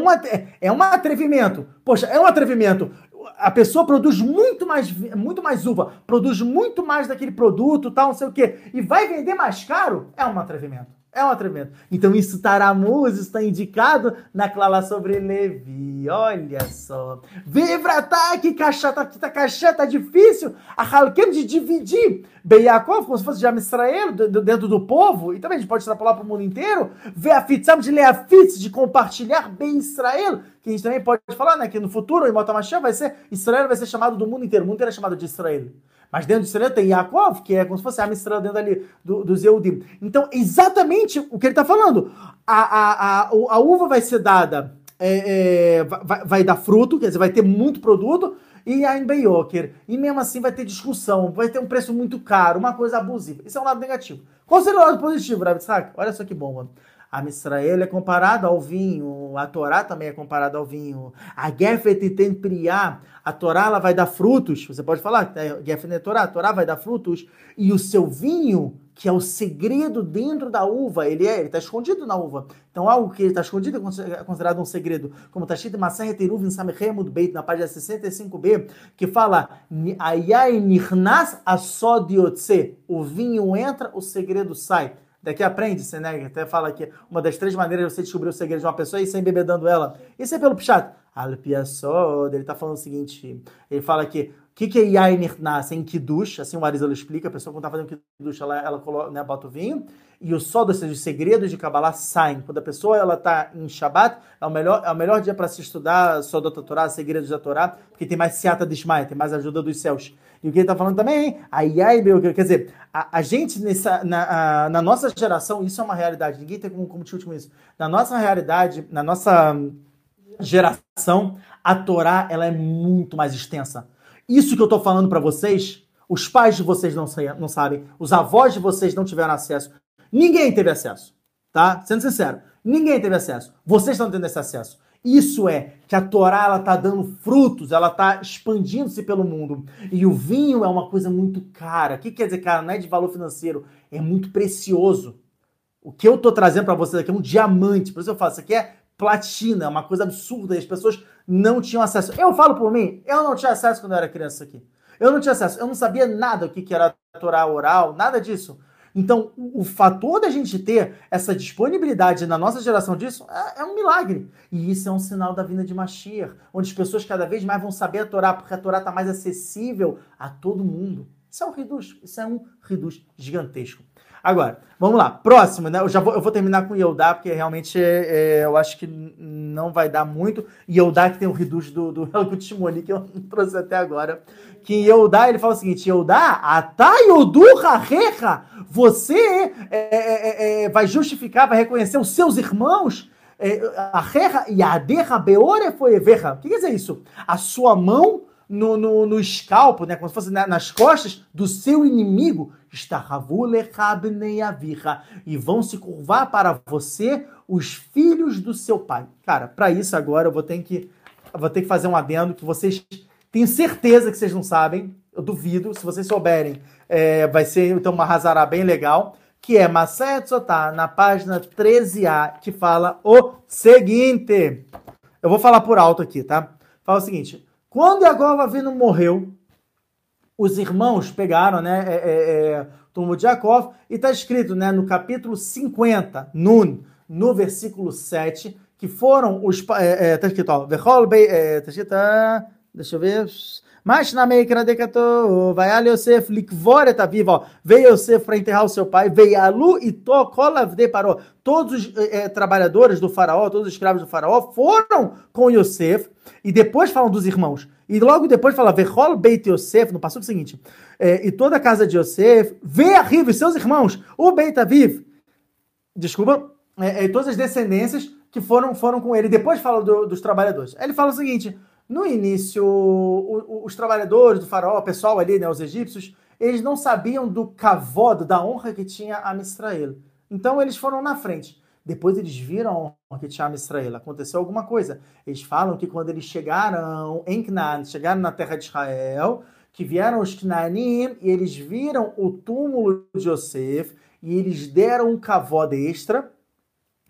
A: é um atrevimento. Poxa, é um atrevimento. A pessoa produz muito mais, muito mais uva, produz muito mais daquele produto, tal, não sei o quê, e vai vender mais caro, é um atrevimento. É um atrevimento. Então isso taramuz está indicado na clara sobre Levi. Olha só. Vivratá, que cachata, que tá cacheta tá difícil. A Halkem de dividir Beiakov, como se fosse de Israel, dentro do povo. E também a gente pode extrapolar para o mundo inteiro. Ver a fitzam de leafitz, de compartilhar bem Israel. Que a gente também pode falar, né? Que no futuro, em Motamachá, vai ser, Israel vai ser chamado do mundo inteiro. O mundo inteiro é chamado de Israel. Mas dentro de Israel tem Yaakov, que é como se fosse a Israel dentro ali do, dos Yehudim. Então, exatamente o que ele está falando. A, a, a, a, uva vai ser dada, é, é, vai, vai dar fruto, quer dizer, vai ter muito produto, e a Beyoker. E mesmo assim vai ter discussão, vai ter um preço muito caro, uma coisa abusiva. Isso é um lado negativo. Qual seria o lado positivo, Rav Olha só que bom, mano. A Misrael é comparado ao vinho, a Torá também é comparada ao vinho. A Gefet tem priá, a Torá ela vai dar frutos. Você pode falar, é, Gefet é Torá, a Torá vai dar frutos. E o seu vinho, que é o segredo dentro da uva, ele é, ele está escondido na uva. Então algo que está escondido é considerado um segredo. Como está escrito em Maseret Eruvin Samechemud Beit, na página 65b, que fala, Ayai nirnas asodiotse. O vinho entra, o segredo sai. Daqui aprende-se, né? Até fala que uma das três maneiras de você descobrir o segredo de uma pessoa é ir sem bebedando ela. Isso é pelo Pshat. Alpiasod, ele está falando o seguinte, ele fala que o que, que é Yainir nasce em Kiddush, assim o Arizal explica, a pessoa quando está fazendo Kiddush, ela, ela coloca, né, bota o vinho, e o sol, ou seja, os segredos de Kabbalah saem. Quando a pessoa ela está em Shabbat, é o melhor, é o melhor dia para se estudar da Torá, segredos da Torá, porque tem mais Siata de Ishmael, tem mais ajuda dos céus. E o que ele está falando também, ai, ai, meu, quer dizer, a, a gente nessa, na, a, na nossa geração, isso é uma realidade, ninguém tem como, como discutir isso. Na nossa realidade, na nossa geração, a Torá ela é muito mais extensa. Isso que eu estou falando para vocês, os pais de vocês não, não sabem, os avós de vocês não tiveram acesso, ninguém teve acesso, tá? Sendo sincero, ninguém teve acesso. Vocês estão tendo esse acesso. Isso é que a Torá ela está dando frutos, ela está expandindo-se pelo mundo. E o vinho é uma coisa muito cara. O que quer dizer cara? Não é de valor financeiro, é muito precioso. O que eu estou trazendo para vocês aqui é um diamante. Por isso eu falo, isso aqui é platina, uma coisa absurda. E as pessoas não tinham acesso. Eu falo por mim, eu não tinha acesso quando eu era criança aqui. Eu não tinha acesso, eu não sabia nada o que era a Torá oral, nada disso. Então, o, o, fator da gente ter essa disponibilidade na nossa geração disso é, é, um milagre. E isso é um sinal da vinda de Mashiach, onde as pessoas cada vez mais vão saber a Torá, porque a Torá está mais acessível a todo mundo. Isso é um reduz, isso é um reduz gigantesco. Agora, vamos lá. Próximo, né? Eu já vou, eu vou terminar com Yodá, porque realmente é, eu acho que não vai dar muito. Yodá que tem o reduz do, do Helmut Shimoni, que eu não trouxe até agora. Que em ele fala o seguinte: Yodá, Atá Yodu Harecha, você é, é, é, é, vai justificar, vai reconhecer os seus irmãos. É, a Recha e a Beore foi Everra. O que quer dizer isso? A sua mão no, no, no escalpo, né, como se fosse nas costas do seu inimigo, e vão se curvar para você os filhos do seu pai. Cara, para isso agora eu vou ter que eu vou ter que fazer um adendo que vocês tenho certeza que vocês não sabem, eu duvido, se vocês souberem, é, vai ser então uma razará bem legal, que é Maset Sotá, na página 13a, que fala o seguinte. Eu vou falar por alto aqui, tá? Fala o seguinte: quando Yaakov Avinu morreu, os irmãos pegaram, né, é, é, é, de Yaakov, e está escrito, né, no capítulo 50, Nun, no versículo 7, que foram os. Está é, é, escrito, ó, é, tá escrito, ah, deixa eu ver. Mas na meikra decatou, vai ali Yosef likvor et aviv, veio Yosef para enterrar o seu pai, veio Alu e de parou. Todos os é, trabalhadores do faraó, todos os escravos do faraó foram com Yosef, e depois falam dos irmãos. E logo depois fala, Vechol Beit Yosef, no passo seguinte, é, e toda a casa de Yosef, vê a Riv, seus irmãos, o Beit Aviv, desculpa, é, é, todas as descendências que foram, foram com ele. Depois fala do, dos trabalhadores. Ele fala o seguinte, no início, o, o, os trabalhadores do faraó, o pessoal ali, né, os egípcios, eles não sabiam do cavodo, da honra que tinha a Mistrael. Então eles foram na frente. Depois eles viram a honra que tinha a Mistrael. Aconteceu alguma coisa. Eles falam que quando eles chegaram em Canaan, chegaram na terra de Israel, que vieram os Cananim e eles viram o túmulo de Yosef e eles deram um cavode extra,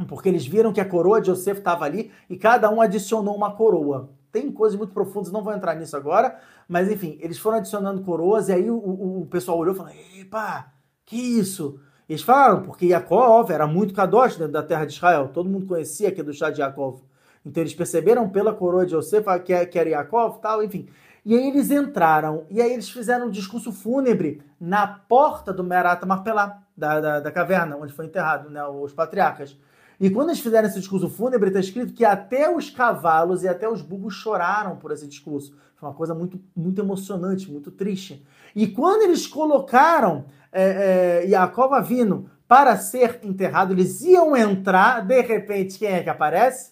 A: porque eles viram que a coroa de Yosef estava ali e cada um adicionou uma coroa tem coisas muito profundas, não vou entrar nisso agora, mas enfim, eles foram adicionando coroas e aí o, o, o pessoal olhou e falou: Epa, que isso? Eles falaram, porque Yaakov era muito kadosh dentro da terra de Israel, todo mundo conhecia é do chá de Yaakov. Então eles perceberam pela coroa de Yosef que, é, que era Yaakov tal, enfim. E aí eles entraram, e aí eles fizeram um discurso fúnebre na porta do Merata Marpelá, da, da, da caverna, onde foi enterrado né, os patriarcas. E quando eles fizeram esse discurso fúnebre, está escrito que até os cavalos e até os burros choraram por esse discurso. Foi uma coisa muito, muito emocionante, muito triste. E quando eles colocaram é, é, Yaakov Avino para ser enterrado, eles iam entrar, de repente, quem é que aparece?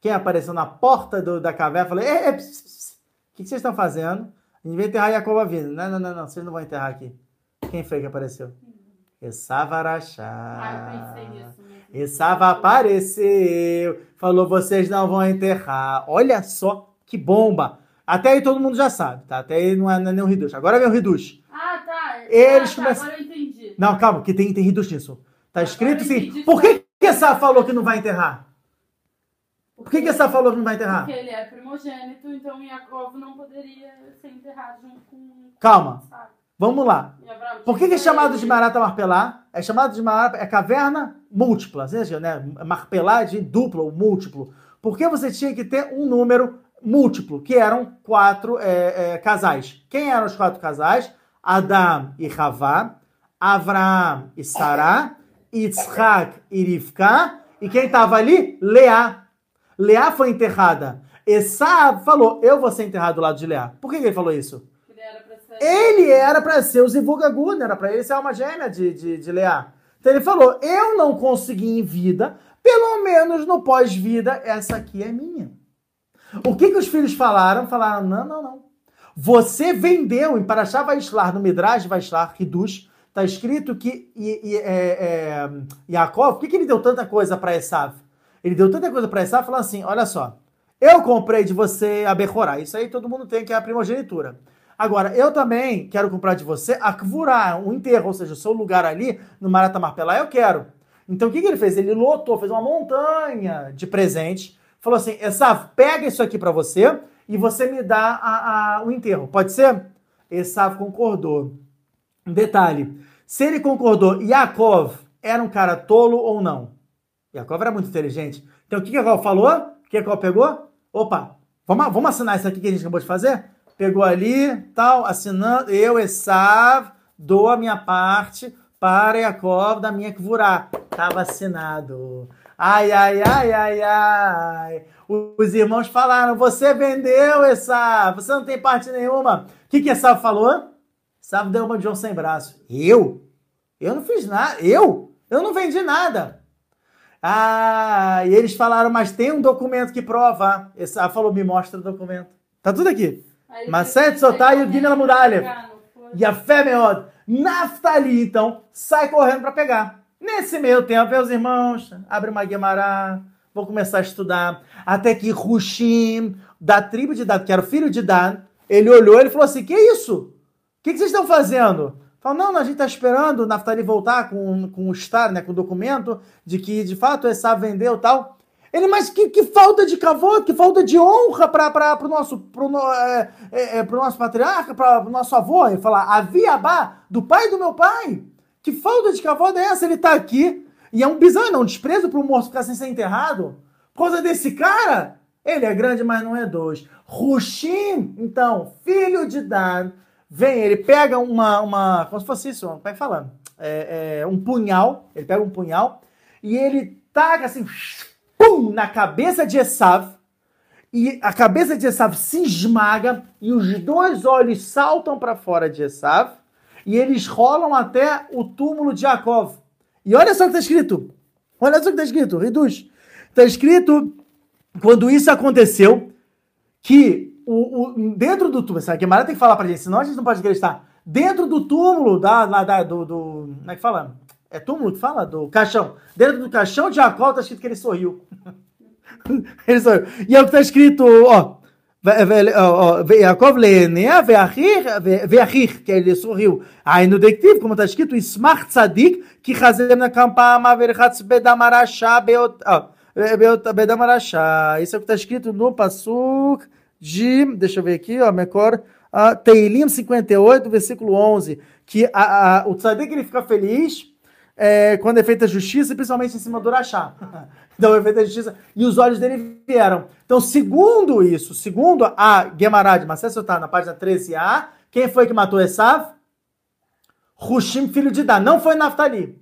A: Quem apareceu na porta do, da caverna falou: o que, que vocês estão fazendo? A gente vai enterrar Yaakov Avino. Não, não, não, não, vocês não vão enterrar aqui. Quem foi que apareceu? Esavarachá. Ah, Esava apareceu, falou: vocês não vão enterrar. Olha só que bomba. Até aí todo mundo já sabe, tá? Até aí não é, não é nem o Riduz. Agora vem o Riduz.
B: Ah, tá.
A: Eles
B: ah, tá,
A: começam...
B: Agora eu entendi.
A: Não, calma, que tem, tem nisso. Tá escrito assim. Por que, que essa falou que não vai enterrar? Por que, que essa falou que não vai enterrar?
B: Porque ele é primogênito, então Yaakov não poderia ser enterrado junto com.
A: Calma. Vamos lá. Por que, que é chamado de Marata Marpelá? É chamado de Marata, é caverna múltipla, seja, né? De duplo ou múltiplo. Porque você tinha que ter um número múltiplo, que eram quatro é, é, casais. Quem eram os quatro casais? Adam e Havá, Avraham e Sará, Yitzhak e Rivka, e quem estava ali? Leá. Leá foi enterrada. Esav falou, eu vou ser enterrado do lado de Leá. Por que, que ele falou isso? Ele era para ser o Zivugagun, era para ele ser uma gêmea de, de, de Leá. Então ele falou: Eu não consegui em vida, pelo menos no pós-vida, essa aqui é minha. O que, que os filhos falaram? Falaram: Não, não, não. Você vendeu em Paraxá Vaishlar, no Midrash Vaishlar, Hidush, está escrito que e, e, é, é, Yaakov, por que, que ele deu tanta coisa para Esav? Ele deu tanta coisa para Esav falando assim: Olha só, eu comprei de você a Bechorá. Isso aí todo mundo tem, que é a primogenitura. Agora, eu também quero comprar de você a Kvurá, um enterro, ou seja, o seu lugar ali no Marata Marpelá, eu quero. Então, o que, que ele fez? Ele lotou, fez uma montanha de presente, falou assim, Esav, pega isso aqui para você e você me dá a, a, o enterro. Pode ser? Esav concordou. Um detalhe, se ele concordou, Yaakov era um cara tolo ou não? Yaakov era muito inteligente. Então, o que Yaakov falou? O que Yaakov pegou? Opa, vamos, vamos assinar isso aqui que a gente acabou de fazer? Pegou ali, tal, assinando, eu, Esav, dou a minha parte para Yaakov da minha Kvurá. Estava assinado. Ai, ai, ai, ai, ai. Os irmãos falaram, você vendeu, Esav, você não tem parte nenhuma. O que que Esav falou? Esav deu uma de um sem braço. Eu? Eu não fiz nada. Eu? Eu não vendi nada. Ah, e eles falaram, mas tem um documento que prova. Esav falou, me mostra o documento. Tá tudo aqui. Maset Sotá e Mudalha. E a fé melhor. Naftali, então, sai correndo para pegar. Nesse meio tempo, os irmãos, abre uma Guemará, vou começar a estudar. Até que Rushim, da tribo de Dan, que era o filho de Dan, ele olhou e falou assim: Que isso? O que, que vocês estão fazendo? Falou, não, a gente está esperando o Naftali voltar com, com o star, né, com o documento de que de fato essa vendeu tal. Ele, mas que, que falta de cavalo, que falta de honra para o nosso, pro, é, é, é, pro nosso patriarca, para o nosso avô. Ele fala, Aviabá, do pai do meu pai. Que falta de cavalo é essa? Ele está aqui. E é um bizarro, não, um desprezo para o morto ficar sem ser enterrado. Por causa desse cara, ele é grande, mas não é dois. Rushim, então, filho de Dan, vem, ele pega uma, uma como se fosse isso, como é que fala? É, é, um punhal, ele pega um punhal e ele taca assim, pum, na cabeça de Esav, e a cabeça de Esav se esmaga e os dois olhos saltam para fora de Esav e eles rolam até o túmulo de Jacob. E olha só o que está escrito. Olha só o que está escrito, reduz. Está escrito, quando isso aconteceu, que o, o, dentro do túmulo, que a tem que falar para gente, senão a gente não pode acreditar. Dentro do túmulo da, da, do, do, como é que fala? É túmulo que fala? Do caixão. Dentro do caixão de Jacó está escrito que ele sorriu. ele sorriu. E é o que está escrito, ó. Yaakov Leenea que ele sorriu. Aí no detective, como está escrito, Ismach Tzadik, que chazem na campama verchatz bedamarashá bedamarashá. Isso é o que está escrito no Passuk de, deixa eu ver aqui, ó, Mecor, uh, Teilim 58, versículo 11, que a, a, o Tzadik ele fica feliz é, quando é feita justiça, principalmente em cima do Urachá. então é feita justiça e os olhos dele vieram. Então, segundo isso, segundo a Gemará de Macessotá, na página 13a, quem foi que matou Esav? Hushim, filho de Dan. Não foi Naftali.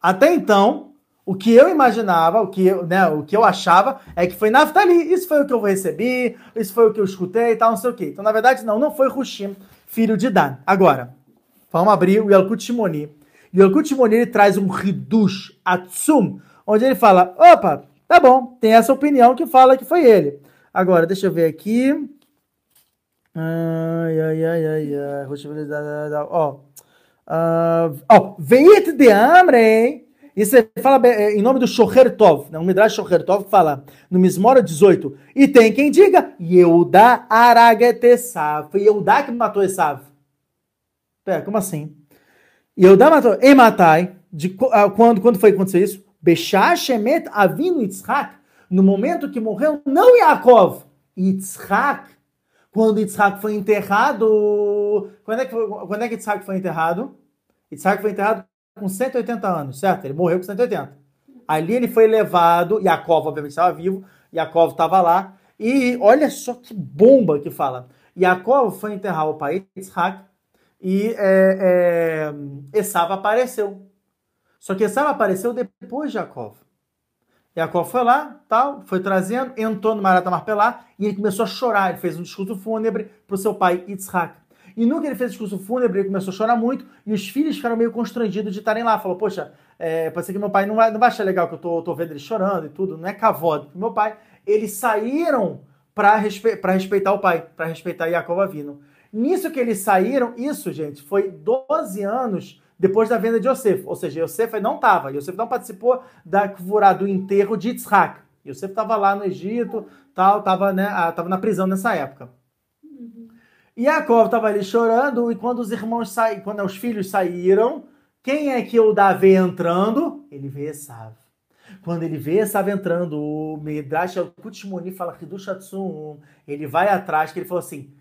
A: Até então, o que eu imaginava, o que eu, né, o que eu achava é que foi Naftali. Isso foi o que eu recebi, isso foi o que eu escutei e tal, não sei o quê. Então, na verdade, não, não foi Hushim, filho de Dan. Agora, vamos abrir o Yalkut Shimoni e o Yalkut Shimoni traz um Hidush Atsum, onde ele fala: opa, tá bom, tem essa opinião que fala que foi ele. Agora, deixa eu ver aqui. Ai, ai, ai, ai, ai. Ó. Ó, Veit de Amre. Isso fala em nome do Shocher Tov, né? o Midrash Shocher Tov fala no Mismora 18. E tem quem diga, Yehuda Aragetesav. Foi Yehuda que matou Esav. Pera, como assim? E eu matou em Matai, de, uh, quando, quando foi acontecer isso? Bechá Shemet Avinu Yitzhak, no momento que morreu, não Yaakov, Yitzhak, quando Yitzhak foi enterrado. Quando é que, foi, quando é que foi enterrado? Yitzhak foi enterrado com 180 anos, certo? Ele morreu com 180. Ali ele foi levado, Yaakov obviamente estava vivo, Yaakov estava lá, e olha só que bomba que fala. Yaakov foi enterrar o pai Yitzhak, e é, é, apareceu. Só que Esav apareceu depois de Jacó. Jacó foi lá, tal, foi trazendo, entrou no Marata Marpelá e ele começou a chorar. Ele fez um discurso fúnebre para o seu pai Yitzhak. E no que ele fez o discurso fúnebre, ele começou a chorar muito e os filhos ficaram meio constrangidos de estarem lá. Falou, poxa, é, ser que meu pai não vai, não vai achar legal que eu tô, tô vendo ele chorando e tudo, não é cavode. Meu pai, eles saíram para respe respeitar o pai, para respeitar Jacob Avino. Nisso que eles saíram, isso, gente, foi 12 anos depois da venda de Yosef. Ou seja, Yosef não estava. Yosef não participou da do enterro de Yitzhak. Yosef estava lá no Egito, tal, estava né, tava na prisão nessa época. Uhum. E Jacob estava ali chorando, e quando os irmãos saíram, quando os filhos saíram, quem é que o Davi entrando? Ele vê Esav. Quando ele vê Esav entrando, o Midrash Kutshmoni fala Hidush ele vai atrás, que ele falou assim,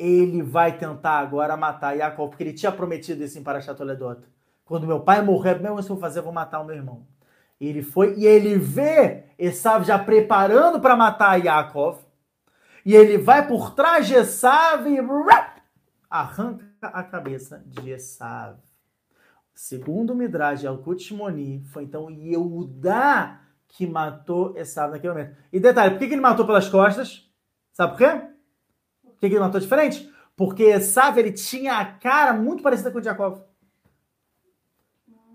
A: ele vai tentar agora matar Jacob, porque ele tinha prometido isso em Parashat Toledot. Quando meu pai morrer, mesmo que eu vou fazer, eu vou matar o meu irmão. Ele foi e ele vê Esav já preparando para matar Yaakov. E ele vai por trás de Esav e arranca a cabeça de Esav. Segundo o Midrash Alkut Shimoni, foi então Yehudá que matou Esav naquele momento. E detalhe, por que ele matou pelas costas? Sabe por quê? Que, que ele matou diferente? Porque Esav, ele tinha a cara muito parecida com o Jacob.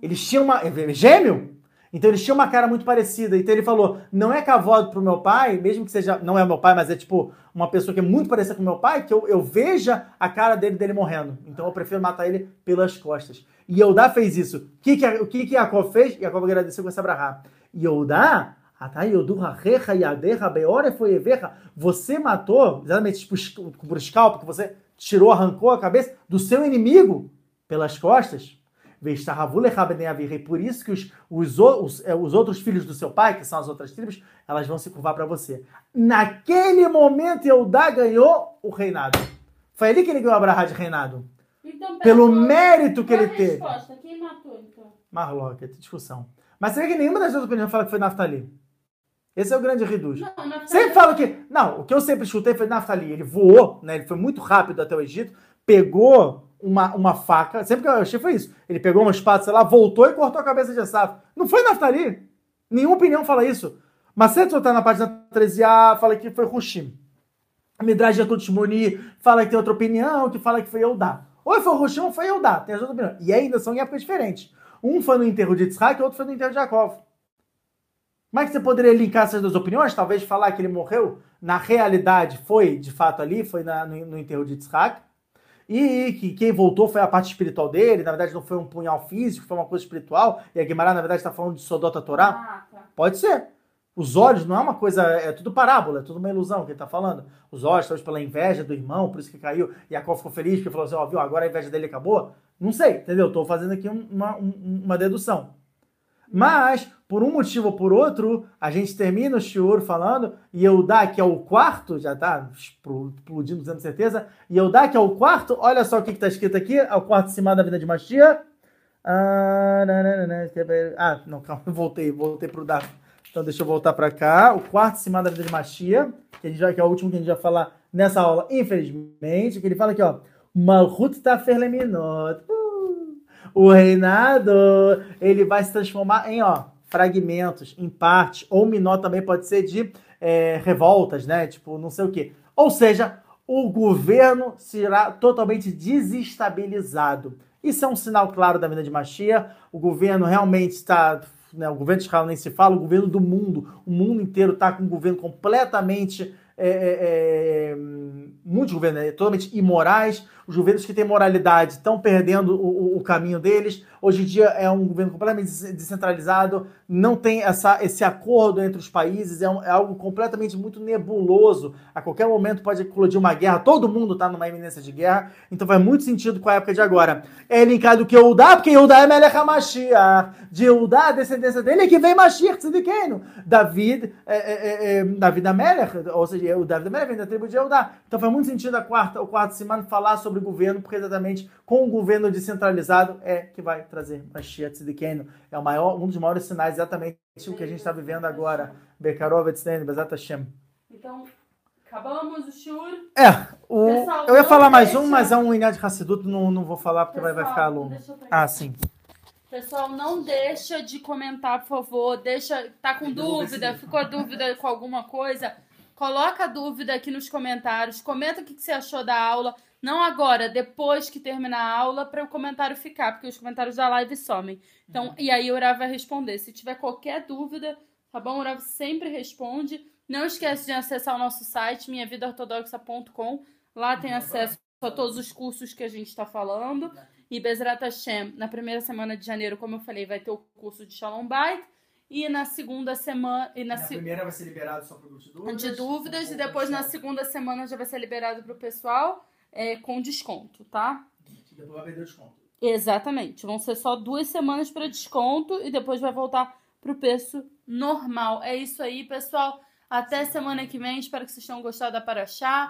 A: Eles tinham uma... É gêmeo? Então eles tinham uma cara muito parecida. Então ele falou: não é cavalo pro meu pai, mesmo que seja, não é meu pai, mas é tipo uma pessoa que é muito parecida com meu pai, que eu, eu veja a cara dele dele morrendo. Então eu prefiro matar ele pelas costas. E Yehudá fez isso. O que, que, o que, que Yaakov fez? Yaakov agradeceu com essa brahá. Yehudá, você matou, exatamente tipo, por scalp, que você tirou, arrancou a cabeça do seu inimigo pelas costas. Por isso que os, os, os, é, os, outros filhos do seu pai, que são as outras tribos, elas vão se curvar para você. Naquele momento, Eudá ganhou o reinado. Foi ali que ele ganhou a de reinado. Então, pelo mérito que ele teve.
B: Resposta. Quem matou, então?
A: Marloca, discussão. Mas você vê que nenhuma das duas opiniões fala que foi Naftali. Esse é o grande reduz. Sempre fala que. Não, o que eu sempre escutei foi Naftali. Ele voou, né? Ele foi muito rápido até o Egito, pegou uma, uma faca. Sempre que eu achei foi isso. Ele pegou uma espada, sei lá, voltou e cortou a cabeça de Esaf. Não foi Naftali. Nenhuma opinião fala isso. Mas se você tá na página 13a, fala que foi Hushim. Midrash Yatut fala que tem outra opinião, que fala que foi Eudá. Ou foi Hushim ou foi Eudá. Tem as outras opiniões. E ainda são em épocas diferentes. Um foi no enterro de Yitzhak e outro foi no enterro de Jacob. Como é que você poderia linkar essas duas opiniões? Talvez falar que ele morreu, na realidade, foi de fato ali, foi na, no, no, enterro de Yitzhak. E que quem voltou foi a parte espiritual dele, na verdade não foi um punhal físico, foi uma coisa espiritual. E a Guimarães, na verdade, está falando de Sodota Torá. Ah, tá. Pode ser. Os olhos não é uma coisa, é tudo parábola, é tudo uma ilusão que ele está falando. Os olhos, talvez pela inveja do irmão, por isso que caiu. E a qual ficou feliz, porque falou assim: ó, viu, agora a inveja dele acabou. Não sei, entendeu? Estou fazendo aqui uma, uma dedução. Mas, por um motivo ou por outro, a gente termina o shiur falando, e Eudá, que é o quarto, já está explodindo, dizendo certeza, e Eudá, que é o quarto, olha só o que está escrito aqui, é o quarto cima da vida de Mastia. Ah, ah, não, calma, voltei, voltei para o Dá. Então deixa eu voltar para cá. O quarto cima da vida de Mastia, que, que é o último que a gente vai falar nessa aula, infelizmente, que ele fala aqui, ó, Malchut Taferleminot. Uh, o reinado, ele vai se transformar em, ó, fragmentos, em partes, ou minó também pode ser de é, revoltas, né? Tipo, não sei o quê. Ou seja, o governo será totalmente desestabilizado. Isso é um sinal claro da vinda de Machia. O governo realmente está. Né, o governo de Israel nem se fala, o governo do mundo, o mundo inteiro está com um governo completamente. É, é, é muitos governos né, totalmente imorais, os governos que têm moralidade estão perdendo o, o, caminho deles. Hoje em dia é um governo completamente descentralizado, não tem essa, esse acordo entre os países, é, um, é algo completamente muito nebuloso. A qualquer momento pode eclodir uma guerra, todo mundo está numa iminência de guerra, então faz muito sentido com a época de agora. É linkado que Eudá, porque Eudá é Melech HaMashiach. De Eudá, a descendência dele é que vem Mashiach Tzidikenu. David, é, é, é, David Amelech, ou seja, o David Amelech vem da tribo de Eudá. Então faz muito sentido a quarta, o quarto semana falar sobre governo, porque exatamente com o governo descentralizado é que vai trazer Mashiach Tzidikenu. É o maior, um dos maiores sinais, exatamente o que a gente está vivendo agora. Bekarov Etznen, Bezat Hashem.
B: Então, acabamos o shur.
A: É, o, Pessoal, eu ia falar mais deixa... um, mas é um Inad Hassidut, não, não vou falar porque Pessoal, vai, vai ficar longo. Ah, sim.
B: Pessoal, não deixa de comentar, por favor. Deixa, tá com dúvida, ficou dúvida com alguma coisa? Coloca a dúvida aqui nos comentários. Comenta o que você achou da aula. Não agora, depois que terminar a aula, para o comentário ficar, porque os comentários da live somem. Então, uhum. e aí o Urav vai responder. Se tiver qualquer dúvida, tá bom? O Urav sempre responde. Não esquece de acessar o nosso site, minhavidaortodoxa.com. Lá tem acesso a todos os cursos que a gente está falando. E Bezrat Hashem, na primeira semana de janeiro, como eu falei, vai ter o curso de Shalom Bait. E na segunda semana. E na,
A: na se... primeira vai ser liberado só para de dúvidas.
B: De dúvidas, e depois na segunda semana já vai ser liberado para o pessoal é, com desconto, tá?
A: E depois vai perder desconto.
B: Exatamente. Vão ser só duas semanas para desconto e depois vai voltar para o preço normal. É isso aí, pessoal. Até semana que vem. Espero que vocês tenham gostado da Paraxá.